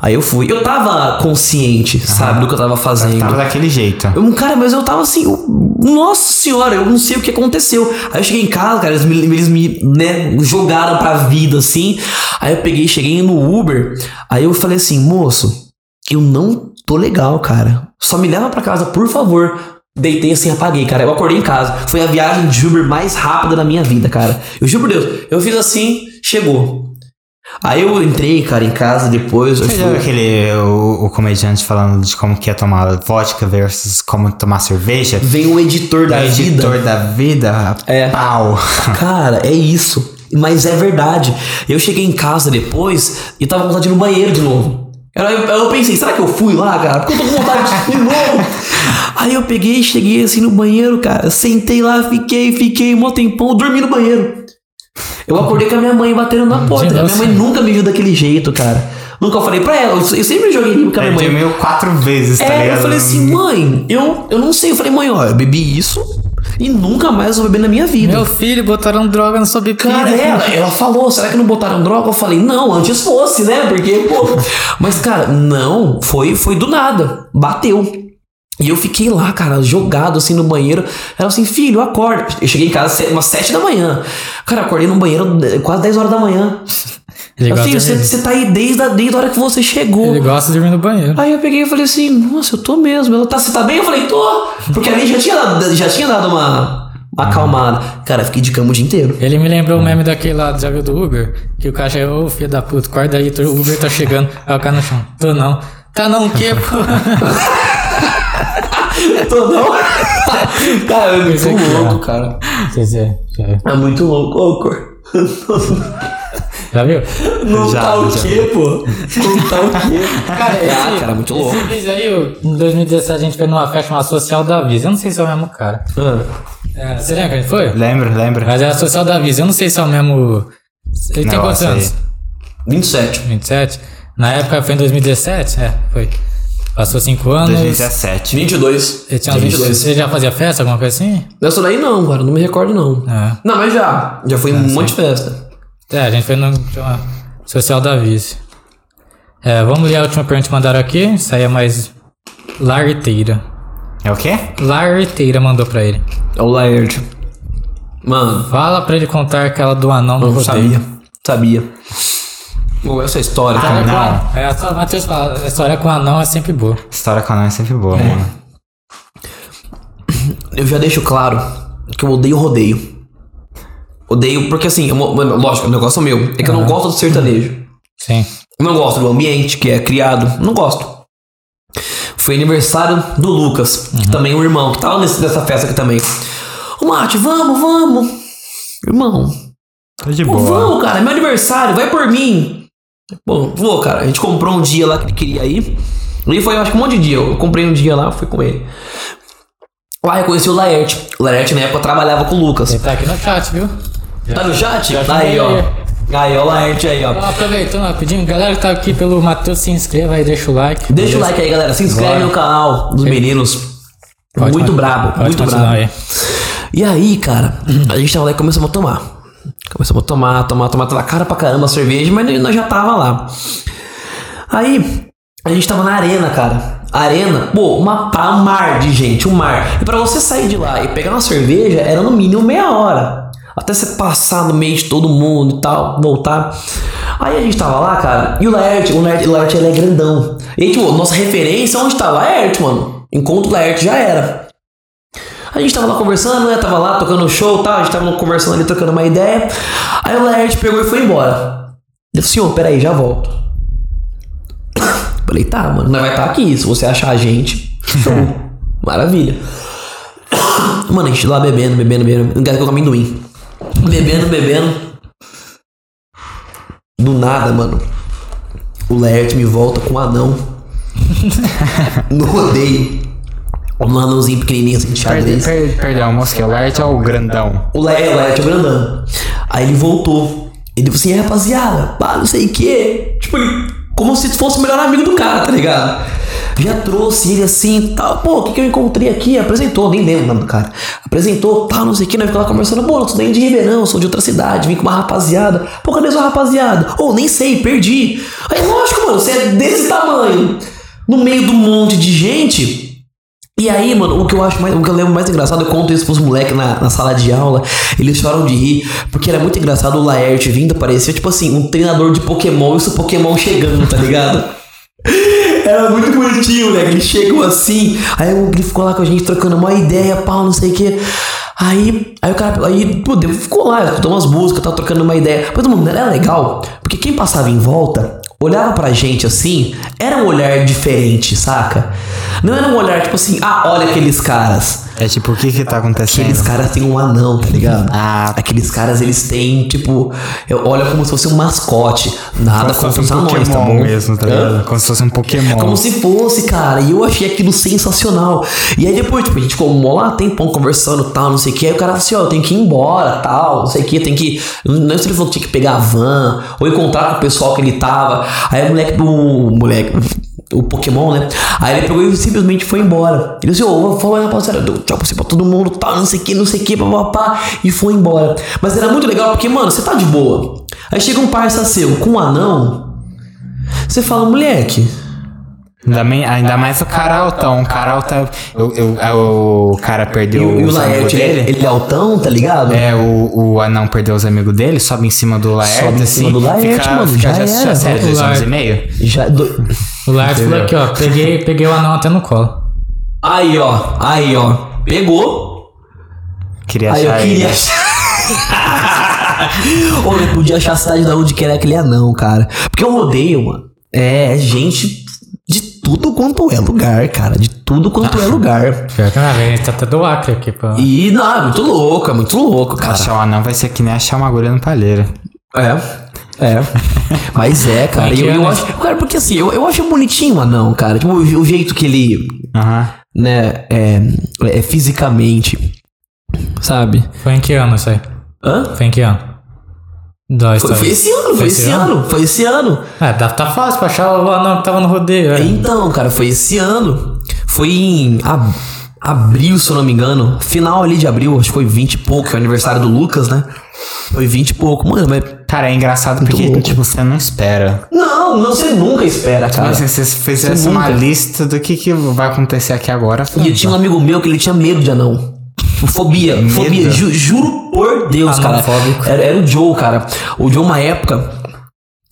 Aí eu fui. Eu tava consciente, sabe, do que eu tava fazendo. Tava daquele jeito. Eu, cara, mas eu tava assim, eu- nossa senhora, eu não sei o que aconteceu. Aí eu cheguei em casa, cara, eles me, eles me né, jogaram pra vida, assim. Aí eu peguei, cheguei no Uber. Aí eu falei assim, moço, eu não tô legal, cara. Só me leva pra casa, por favor. Deitei assim, apaguei, cara. Eu acordei em casa. Foi a viagem de Uber mais rápida da minha vida, cara. Eu juro por Deus. Eu fiz assim, chegou. Aí eu entrei, cara, em casa depois. Eu Você fui... aquele o, o comediante falando de como que é tomar vodka versus como tomar cerveja? Vem o editor da o editor vida. da vida, É. pau. Cara, é isso. Mas é verdade. Eu cheguei em casa depois e tava com vontade de ir no banheiro de novo. Eu, eu pensei, será que eu fui lá, cara? Porque eu tô com vontade de novo. Aí eu peguei, cheguei assim no banheiro, cara. Sentei lá, fiquei, fiquei um tempão, dormi no banheiro. Eu acordei com a minha mãe batendo na porta. De A minha mãe nunca me viu daquele jeito, cara. Nunca falei pra ela. Eu eu sempre joguei limpo com a minha mãe. dormiu quatro vezes, tá É, ligado? eu falei assim, mãe, eu, eu não sei. Eu falei, mãe, ó, eu bebi isso e nunca mais vou beber na minha vida. Meu filho, botaram droga na sua bebida. Cara, ela, ela falou, será que não botaram droga? Eu falei, não, antes fosse, né? Porque, pô. Mas, cara, não, foi, foi do nada. Bateu. E eu fiquei lá, cara, jogado assim no banheiro. Ela assim, filho, acorda. Eu cheguei em casa umas 7 da manhã. Cara, acordei no banheiro quase 10 horas da manhã. Ele Eu, filho, você, tá aí desde a, desde a hora que você chegou. Ele gosta de dormir no banheiro. Aí eu peguei e falei assim, nossa, eu tô mesmo. Ela tá, você tá bem? Eu falei, tô. Porque ali já tinha, dado- já tinha dado uma, uma acalmada. Cara, fiquei de cama o dia inteiro. Ele me lembrou o meme daquele lá, já viu do Uber? Que o cara chegou, ô filho da puta, acorda aí, o Uber tá chegando. Aí o cara no chão, tô não. Tá não o quê, pô? Tô não? cara, é muito Esse ó. louco, cara. Quer dizer, já, É muito louco. Ô, cor. já viu? Não Já, tá o já. quê, pô? Não tá o quê? Cara, Ah, cara, muito louco. Esse vídeo aí, em 2017 a gente foi numa festa chamada Social da Visa. Eu não sei se é o mesmo cara. Ah, É, você lembra que a gente foi? Lembra, lembra? Mas é a Social da Visa. Eu não sei se é o mesmo. Ele tem quantos aí. anos? 27. 27? Na época foi em 2017? É, foi. Passou 5 anos. 2017. 22. Ele tinha uns 22. Você já fazia festa, alguma coisa assim? Dessa daí não, cara. Não me recordo, não. É. Não, mas já. Já foi um monte de festa. É, a gente foi no chama Social da Vice. É, vamos ler a última pergunta que mandaram aqui. Isso aí é mais larteira. É o quê? Larteira mandou pra ele. É o Laird. Mano, Fala pra ele contar aquela do anão do não rodeio. sabia. Sabia. Pô, essa história, História cara. com anão. É, só o Matheus fala, a história com anão é sempre boa. História com anão é sempre boa, mano. Eu já deixo claro que eu odeio rodeio. Odeio, porque assim, eu, mano, lógico, o negócio é meu. É que eu não gosto do sertanejo. Sim. Eu não gosto do ambiente que é criado. Não gosto. Foi aniversário do Lucas, que também é um irmão, que tava nesse, nessa festa aqui também. Ô, Mate, vamos, vamos. Irmão, Tô de pô, boa. vamos, cara, é meu aniversário, vai por mim. Bom, vou, cara. A gente comprou um dia lá que ele queria ir. E foi, acho que um monte de dia. Eu comprei um dia lá, fui com ele. Lá eu conheci o Laerte. O Laerte na época trabalhava com o Lucas. Ele tá aqui no chat, viu? Tá no chat? Já Aí, ó. Aí, ó, o Laerte aí, ó. Aproveitando rapidinho, galera que tá aqui pelo Matheus, se inscreva aí, deixa o like. Deixa o like aí, galera. Se inscreve Bora. no canal dos meninos. Pode muito con- brabo, pode muito brabo. aí. E aí, cara, a gente tava lá e começamos a tomar. Começamos a tomar, tomar, tomar, tomar cara pra caramba a cerveja, mas nós já tava lá. Aí, a gente tava na arena, cara. Arena, pô, uma, pra- mar de gente, um mar. E pra você sair de lá e pegar uma cerveja, era no mínimo meia hora. Até você passar no meio de todo mundo e tal, voltar. Aí a gente tava lá, cara, e o Laerte, o Laerte, o Laerte ele é grandão. E aí, tipo, nossa referência onde tá? Laerte, mano. Enquanto o Laerte já era. A gente tava lá conversando, né? Tava lá tocando show e tal. A gente tava conversando ali, trocando uma ideia. Aí o Laerte pegou e foi embora. Falou assim: ô, peraí, já volto. Falei, tá, mano, nós vai estar aqui. Se você achar a gente, show. Maravilha. Mano, a gente lá bebendo, bebendo, bebendo. Não quero colocar amendoim. Bebendo, bebendo. Do nada, mano. O Laerte me volta com um anão. no rodeio. Um anãozinho pequenininho assim de xadrez. Per, per, perdão, mosquei. O Lart é o grandão. O Laerte, o Laerte é o grandão. Aí ele voltou. Ele falou assim, "É, rapaziada, pá, não sei o que. Tipo, ele- como se fosse o melhor amigo do cara, tá ligado? Já trouxe ele assim, tal. Pô, o que, que eu encontrei aqui? Apresentou, nem lembro o nome do cara. Apresentou, tal, não sei o que. Nós ficamos lá conversando. Pô, não sou nem de Ribeirão, sou de outra cidade. Vim com uma rapaziada. Pô, cadê sua rapaziada? Ou nem sei, perdi. Aí, lógico, mano, você é desse tamanho. No meio um monte de gente. E aí, mano, o que eu acho mais, o que eu lembro mais engraçado, eu conto isso pros moleques na, na sala de aula, eles choram de rir, porque era muito engraçado o Laerte vindo, parecia tipo assim, um treinador de Pokémon e o Pokémon chegando, tá ligado? Era muito bonitinho, né? Eles chegam assim, aí ele ficou lá com a gente trocando uma ideia, pau, não sei o quê. Aí, aí o cara, aí, pô, ficou lá, escutou umas músicas, tava trocando uma ideia. Mas, mano, era legal, porque quem passava em volta, olhava pra gente assim, era um olhar diferente, saca? Não era um olhar tipo assim, ah, olha aqueles caras. É tipo, o que que tá acontecendo? Aqueles caras têm um anão, tá ligado? Ah, Aqueles caras, eles têm, tipo, olha como se fosse um mascote. Nada como se fosse os um anões, tá Pokémon bom? mesmo, tá ligado? Como se fosse um Pokémon. Como se fosse, cara. E eu achei aquilo sensacional. E aí depois, tipo, a gente ficou mó lá tempão conversando tal, não sei o que. Aí o cara falou assim, ó, eu tenho que ir embora, tal, não sei o que, tem que. Não sei se ele falou que tinha que pegar a van, ou encontrar com o pessoal que ele tava. Aí o moleque do. Moleque. O Pokémon, né? Aí ele pegou e simplesmente foi embora. Ele disse, ô, vou falar, rapaziada, deu tchau pra você pra todo mundo, tal, não sei o que, não sei o que, papapá, e foi embora. Mas era muito legal porque, mano, você tá de boa. Aí chega um parça seu com um anão, você fala, moleque, Ainda, me- ainda mais o cara altão. O cara altão. Eu, eu- é, o cara E, perdeu e o os amigos Laerte, ele, dele. ele é altão, tá ligado? É, o, o anão perdeu os amigos dele, sobe em cima do Laerte, Sobe em assim. cima do Laerte, mano, fica já já, era. sério, O dois anos Laerte. e meio. Já do... O Lars falou aqui, ó. Peguei, peguei o anão até no colo. Aí, ó. Aí, ó. Pegou. Queria Aí eu achar queria ele. achar. Eu podia achar a cidade da onde que era aquele anão, cara. Porque eu rodeio, mano. É gente de tudo quanto é lugar, cara. De tudo quanto é lugar. Pior que não, velho. Tá até do Acre aqui, pô. E, não, é muito louco, é muito louco, cara. Achar o anão vai ser que nem achar uma agulha no palheiro. É. É. Mas é, cara. Eu, eu né? acho. Cara, porque assim, eu, eu acho bonitinho o anão, cara. Tipo, o, o jeito que ele. Aham. né, é, é fisicamente, sabe? Foi em que ano isso aí? Hã? Foi em que ano? Da Foi, foi esse ano, foi esse ano, foi esse ano. É, dá, tá fácil pra achar o anão que tava no rodeio. É. Então, cara, foi esse ano. Foi em ab- abril, se eu não me engano. Final ali de abril, acho que foi 20 e pouco, é o aniversário do Lucas, né? Foi 20 e pouco. Mano, mas. Cara, é engraçado porque, louco. tipo, você não espera. Não, não, você nunca espera, cara. Mas se você fizesse uma lista do que, que vai acontecer aqui agora, E eu tinha um amigo meu que ele tinha medo de anão. Fobia, Medo? fobia, ju- juro por Deus, cara. Anãofóbico. Era, era o Joe, cara. O Joe, uma época,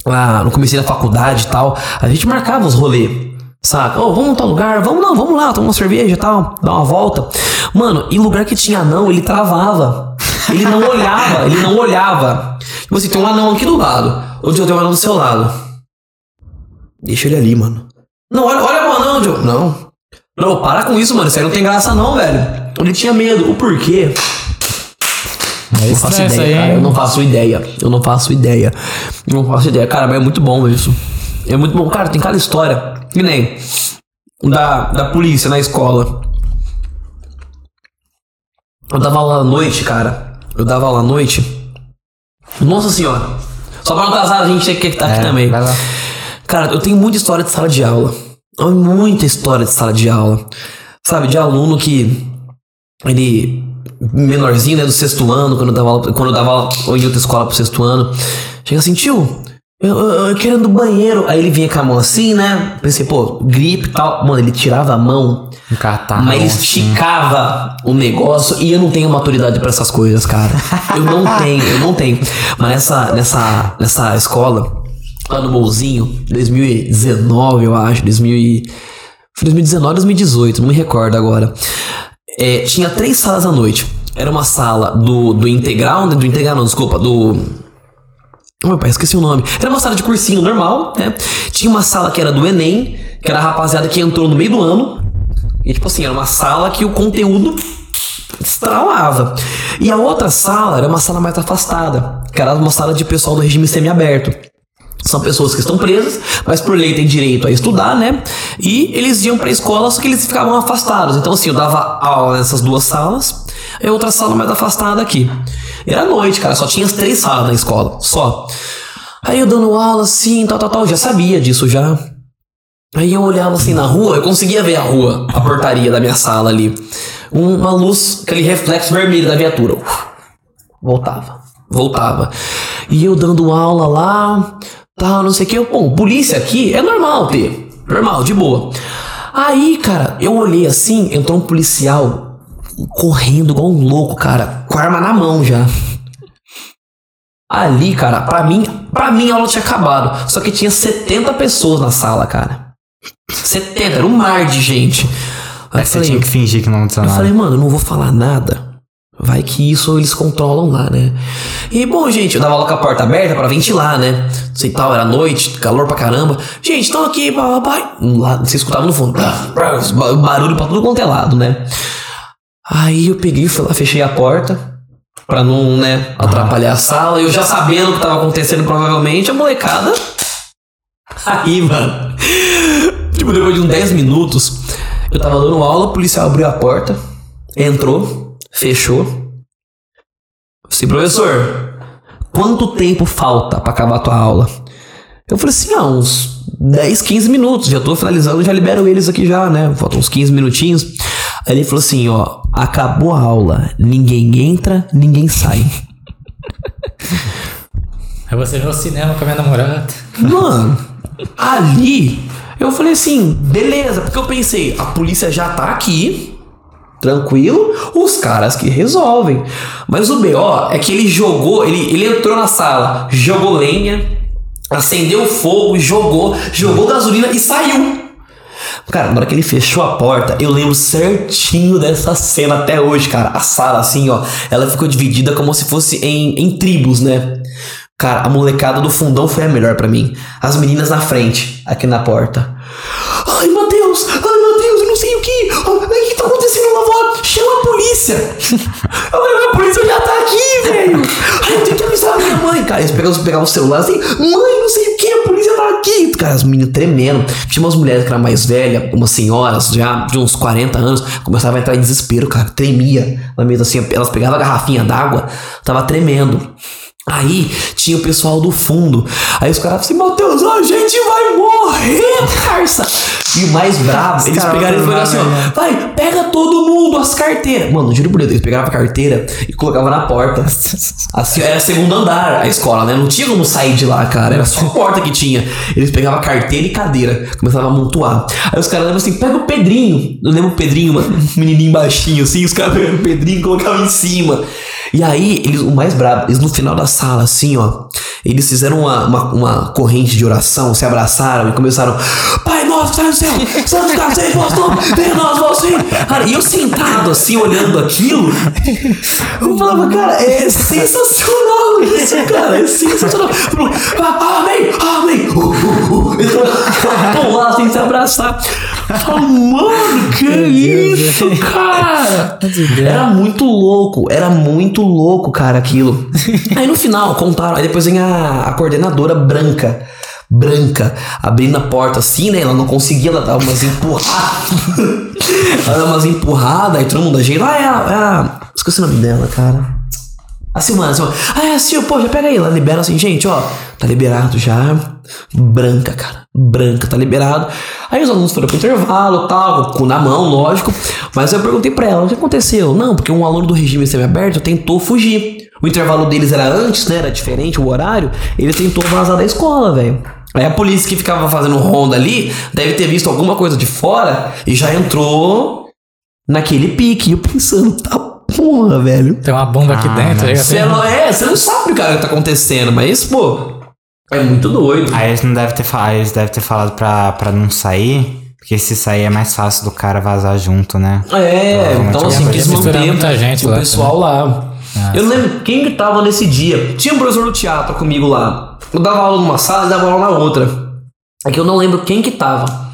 lá no começo da faculdade e tal, a gente marcava os rolês. Saca? Ô, vamos em tal lugar, vamos não, vamos lá, tomar uma cerveja e tal, dar uma volta. Mano, e lugar que tinha anão, ele travava. Ele não olhava, ele não olhava. Tipo assim, tem um anão aqui do lado. O Joe tem um anão do seu lado. Deixa ele ali, mano. Não, olha, olha pro anão, Joe. Não. Não, para com isso, mano. Isso aí não tem graça, não, velho. Ele tinha medo. O porquê? É Não faço isso aí, ideia, cara. Eu não faço ideia. Eu não faço ideia. Eu não faço ideia. Cara, mas é muito bom isso. É muito bom. Cara, tem cada história. Que nem da, da polícia na escola. Eu dava aula à noite, cara. Eu dava aula à noite. Nossa senhora. Só pra não casar, a gente que estar aqui É, também. vai lá. Cara, eu tenho muita história de sala de aula. Muita história de sala de aula. Sabe, de aluno que ele menorzinho, né, do sexto ano, quando eu dava aula, quando eu dava aula em outra escola pro sexto ano, chega assim, tio, eu, eu, eu no banheiro. Aí ele vinha com a mão assim, né? Pensei, pô, gripe e tal. Mano, ele tirava a mão, Um catarro. mas assim. esticava o negócio e eu não tenho maturidade pra essas coisas, cara. Eu não tenho, eu não tenho. Mas nessa, nessa, nessa escola, lá no Bolzinho, 2019, eu acho, 2000 e... Foi 2019, 2018, não me recordo agora. É, tinha três salas à noite. Era uma sala do, do integral, né? Do integral, não, desculpa, do. Meu pai, esqueci o nome. Era uma sala de cursinho normal, né? Tinha uma sala que era do Enem, que era a rapaziada que entrou no meio do ano. E, tipo assim, era uma sala que o conteúdo estralava. E a outra sala era uma sala mais afastada, que era uma sala de pessoal do regime semiaberto. São pessoas que estão presas, mas por lei têm direito a estudar, né? E eles iam pra escola, só que eles ficavam afastados. Então, assim, eu dava aula nessas duas salas, e outra sala mais afastada aqui. Era noite, cara, só tinha as três salas na escola, só. Aí eu dando aula assim, tal, tal, tal, já sabia disso já. Aí eu olhava assim na rua, eu conseguia ver a rua, a portaria da minha sala ali. Uma luz, aquele reflexo vermelho da viatura. Uf, voltava, voltava. E eu dando aula lá, tal, não sei o que. Bom, polícia aqui é normal ter. Normal, de boa. Aí, cara, eu olhei assim, entrou um policial correndo igual um louco, cara, com a arma na mão já. Ali, cara, pra mim, pra mim a aula tinha acabado. Só que tinha 70 pessoas na sala, cara. 70, era um mar de gente. Aí eu você falei, tinha que fingir que não aconteceu eu nada. falei, mano, eu não vou falar nada. Vai que isso eles controlam lá, né? E bom, gente, eu dava aula com a porta aberta pra ventilar, né? Não sei tal, era noite, calor pra caramba. Gente, estão aqui, papai. Lá, você escutava no fundo. Barulho pra tudo quanto é lado, né? Aí eu peguei, fui lá, fechei a porta. Pra não, né, atrapalhar a sala. Eu já sabendo o que tava acontecendo, provavelmente, a molecada. Aí, mano. Tipo, depois de uns 10 minutos, eu tava dando aula, o policial abriu a porta, entrou, fechou. Assim, professor, quanto tempo falta pra acabar a tua aula? Eu falei assim, ah, uns 10, 15 minutos. Já tô finalizando, já libero eles aqui já, né? Faltam uns 15 minutinhos. Aí ele falou assim, ó, acabou a aula. Ninguém entra, ninguém sai. Aí você vê o cinema com a minha namorada. Mano, ali eu falei assim, beleza, porque eu pensei, a polícia já tá aqui, tranquilo, os caras que resolvem. Mas o BO é que ele jogou, ele, ele entrou na sala, jogou lenha, acendeu fogo, jogou, jogou gasolina e saiu. Cara, na hora que ele fechou a porta, eu lembro certinho dessa cena até hoje, cara. A sala, assim, ó, ela ficou dividida como se fosse em, em tribos, né? Cara, a molecada do fundão foi a melhor para mim. As meninas na frente, aqui na porta. Ai, Matheus! Ai, Matheus, eu não sei o que! O que tá acontecendo lá fora? Chama a polícia! a polícia já tá aqui, velho! Ai, eu tenho que avisar a minha mãe! Cara, eles pegavam, pegavam o celular assim, mãe, não sei o que, a polícia tá aqui! Cara, as meninas tremendo. Tinha umas mulheres que eram mais velhas, umas senhoras já de uns 40 anos, começava a entrar em desespero, cara, tremia na mesa assim, elas pegavam a garrafinha d'água, tava tremendo. Aí tinha o pessoal do fundo. Aí os caras assim, A gente vai morrer, parça. E o mais bravo, eles pegaram e falaram assim, ó, vai, pega todo mundo as carteiras. Mano, juro por Deus, eles pegavam a carteira e colocavam na porta. Assim, era segundo andar a escola, né? Não tinha como sair de lá, cara. Era só a porta que tinha. Eles pegavam carteira e cadeira, começavam a montuar. Aí os caras lembram assim, pega o Pedrinho. Eu lembro o Pedrinho, mano, um menininho baixinho assim, os caras pegavam o Pedrinho e colocavam em cima. E aí, eles, o mais brabo, eles no final da sala, assim, ó, eles fizeram uma, uma, uma corrente de oração, se abraçaram e começaram: Pai nosso que está no céu, santo está sempre vosso nome, venha nós, vosso reino. Cara, e eu sentado assim, olhando aquilo, eu falava, cara, é sensacional isso, cara, é sensacional. Ah, amém, amém. Uh, uh, uh. Estão lá sem se abraçar. Fala, mano, que isso, cara? Era muito louco, era muito louco, cara, aquilo. Aí no final, contaram, aí depois vem a, a coordenadora branca branca, abrindo a porta assim, né? Ela não conseguia, ela dava umas empurradas. ela dava umas empurradas, aí todo mundo ajeita. Ah, é a, é. Esqueci o nome dela, cara. A Silvana, a Silvana. Ah, é a Sil, pô, já pega aí. Ela libera assim, gente, ó, tá liberado já. Branca, cara. Branca, tá liberado. Aí os alunos foram pro intervalo, tal, com na mão, lógico. Mas eu perguntei pra ela, o que aconteceu? Não, porque um aluno do regime semi-aberto tentou fugir. O intervalo deles era antes, né? Era diferente o horário. Ele tentou vazar da escola, velho. Aí a polícia que ficava fazendo ronda ali deve ter visto alguma coisa de fora e já entrou naquele pique. E eu pensando, tá porra, velho. Tem uma bomba aqui Ah, dentro. aí Você assim, não, é, você não sabe o cara que tá acontecendo, mas, pô, é muito doido. Aí eles não devem ter falado, eles devem ter falado pra, pra não sair, porque se sair é mais fácil do cara vazar junto, né? É, então assim, quis manter muita gente o lá pessoal lá. Ah, eu não lembro quem que tava nesse dia. Tinha um professor do teatro comigo lá. Eu dava aula numa sala e dava aula na outra. É que eu não lembro quem que tava.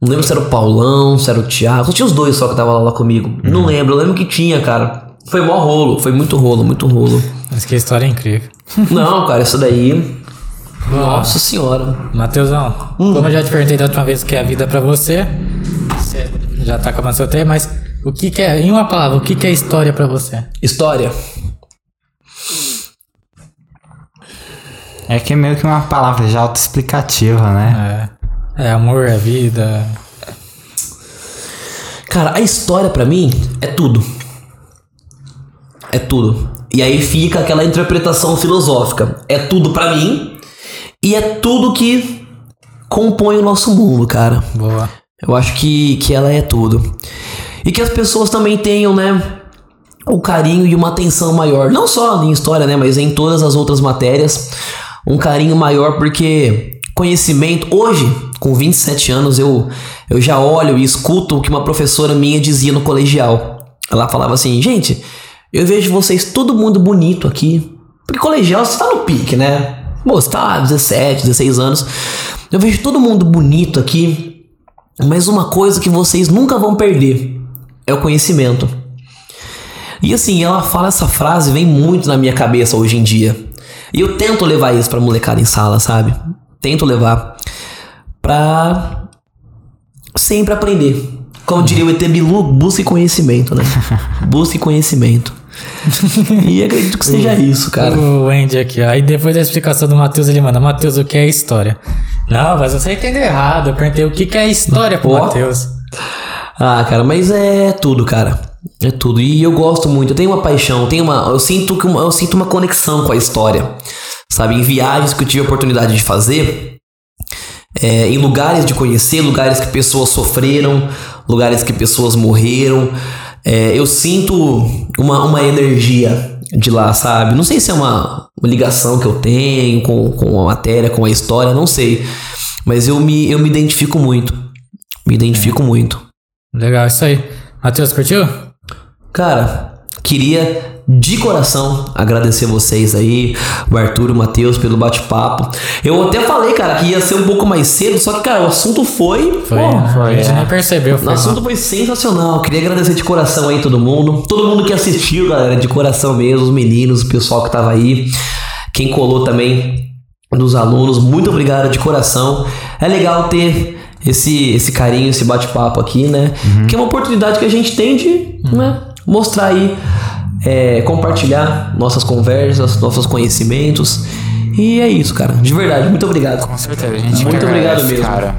Não lembro se era o Paulão, se era o Thiago. Só tinha os dois só que tava lá comigo. Não lembro, eu lembro que tinha, cara. Foi mó rolo, foi muito rolo, muito rolo. Mas que história incrível. Não, cara, isso daí. Nossa senhora. Matheusão, Hum. como eu já te perguntei da última vez o que é a vida pra você, você já tá acabando seu tempo, mas o que, que é, em uma palavra, o que, que é história pra você? História. É que é meio que uma palavra já autoexplicativa, né? É, é amor, é vida. Cara, a história pra mim é tudo. É tudo. E aí fica aquela interpretação filosófica. É tudo pra mim e é tudo que compõe o nosso mundo, cara. Boa. Eu acho que, que ela é tudo. E que as pessoas também tenham, né? O carinho e uma atenção maior. Não só em história, né? Mas em todas as outras matérias. Um carinho maior, porque conhecimento. Hoje, com 27 anos, eu, eu já olho e escuto o que uma professora minha dizia no colegial. Ela falava assim: gente, eu vejo vocês todo mundo bonito aqui. Porque colegial você tá no pique, né? Pô, você tá lá, 17, 16 anos. Eu vejo todo mundo bonito aqui. Mas uma coisa que vocês nunca vão perder é o conhecimento. E assim, ela fala essa frase, vem muito na minha cabeça hoje em dia. E eu tento levar isso pra molecada em sala, sabe? Tento levar pra sempre aprender. Como diria o ET Bilu, busque conhecimento, né? busque conhecimento. e acredito que seja isso, cara. O Andy aqui, ó. Aí depois da explicação do Matheus, ele manda: Matheus, o que é história? Não, mas você entendeu errado. Eu perguntei o que, que é história pro. Matheus. Ah, cara, mas é tudo, cara. É tudo. E eu gosto muito. Eu tenho uma paixão, tenho uma. Eu sinto que uma, eu sinto uma conexão com a história. Sabe? Em viagens que eu tive a oportunidade de fazer, é, em lugares de conhecer, lugares que pessoas sofreram, lugares que pessoas morreram. é, eu sinto uma, uma energia de lá, sabe? Não sei se é uma, uma ligação que eu tenho com, com a matéria, com a história, não sei. Mas eu me, eu me identifico muito. Me identifico muito. Legal, isso aí. Matheus, curtiu? Cara, queria de coração agradecer vocês aí, o Arthur, o Matheus, pelo bate-papo. Eu até falei, cara, que ia ser um pouco mais cedo, só que, cara, o assunto foi. Foi. pô, a gente é. nem percebeu. o Foi assunto foi sensacional. Queria agradecer de coração aí todo mundo. Todo mundo que assistiu, galera, de coração mesmo, os meninos, o pessoal que tava aí. Quem colou também dos alunos, muito obrigado de coração. É legal ter esse, esse carinho, esse bate-papo aqui, né? Que é uma oportunidade que a gente tem de né, mostrar aí, é, compartilhar nossas conversas, nossos conhecimentos. E é isso, cara. De verdade, muito obrigado. Com certeza, a gente Muito que obrigado agradece, mesmo. cara.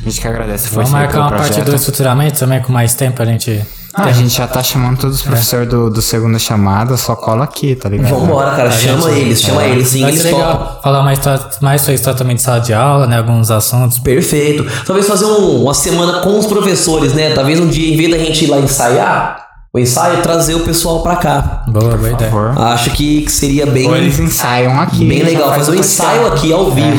A gente que agradece. Foi Vamos marcar uma parte 2 futuramente também, com mais tempo a gente. Ah, a gente já tá chamando todos os professores do, do segundo chamada, só cola aqui, tá ligado? Vambora, cara. Chama eles, chama eles, sim, eles legal falar mais, mais sua história também de sala de aula, né? Alguns assuntos. Perfeito. Talvez fazer um- uma semana com os professores, né? Talvez um dia, em vez da gente ir lá ensaiar, o ensaio, trazer o pessoal pra cá. Boa, boa ideia. favor. Acho que, que seria bem, Ou eles ensaiam aqui. bem legal. faz Fazer um o ensaio aqui ao vivo.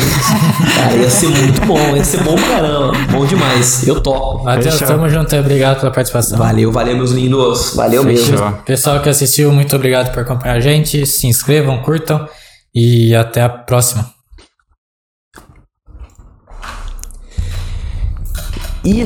Cara, ia ser muito bom. Ia ser bom pra caramba. Bom demais. Eu topo. Matheus, tamo junto aí. Obrigado pela participação. Valeu, valeu, meus lindos. Valeu mesmo. Fechou. Pessoal que assistiu, muito obrigado por acompanhar a gente. Se inscrevam, curtam e até a próxima. E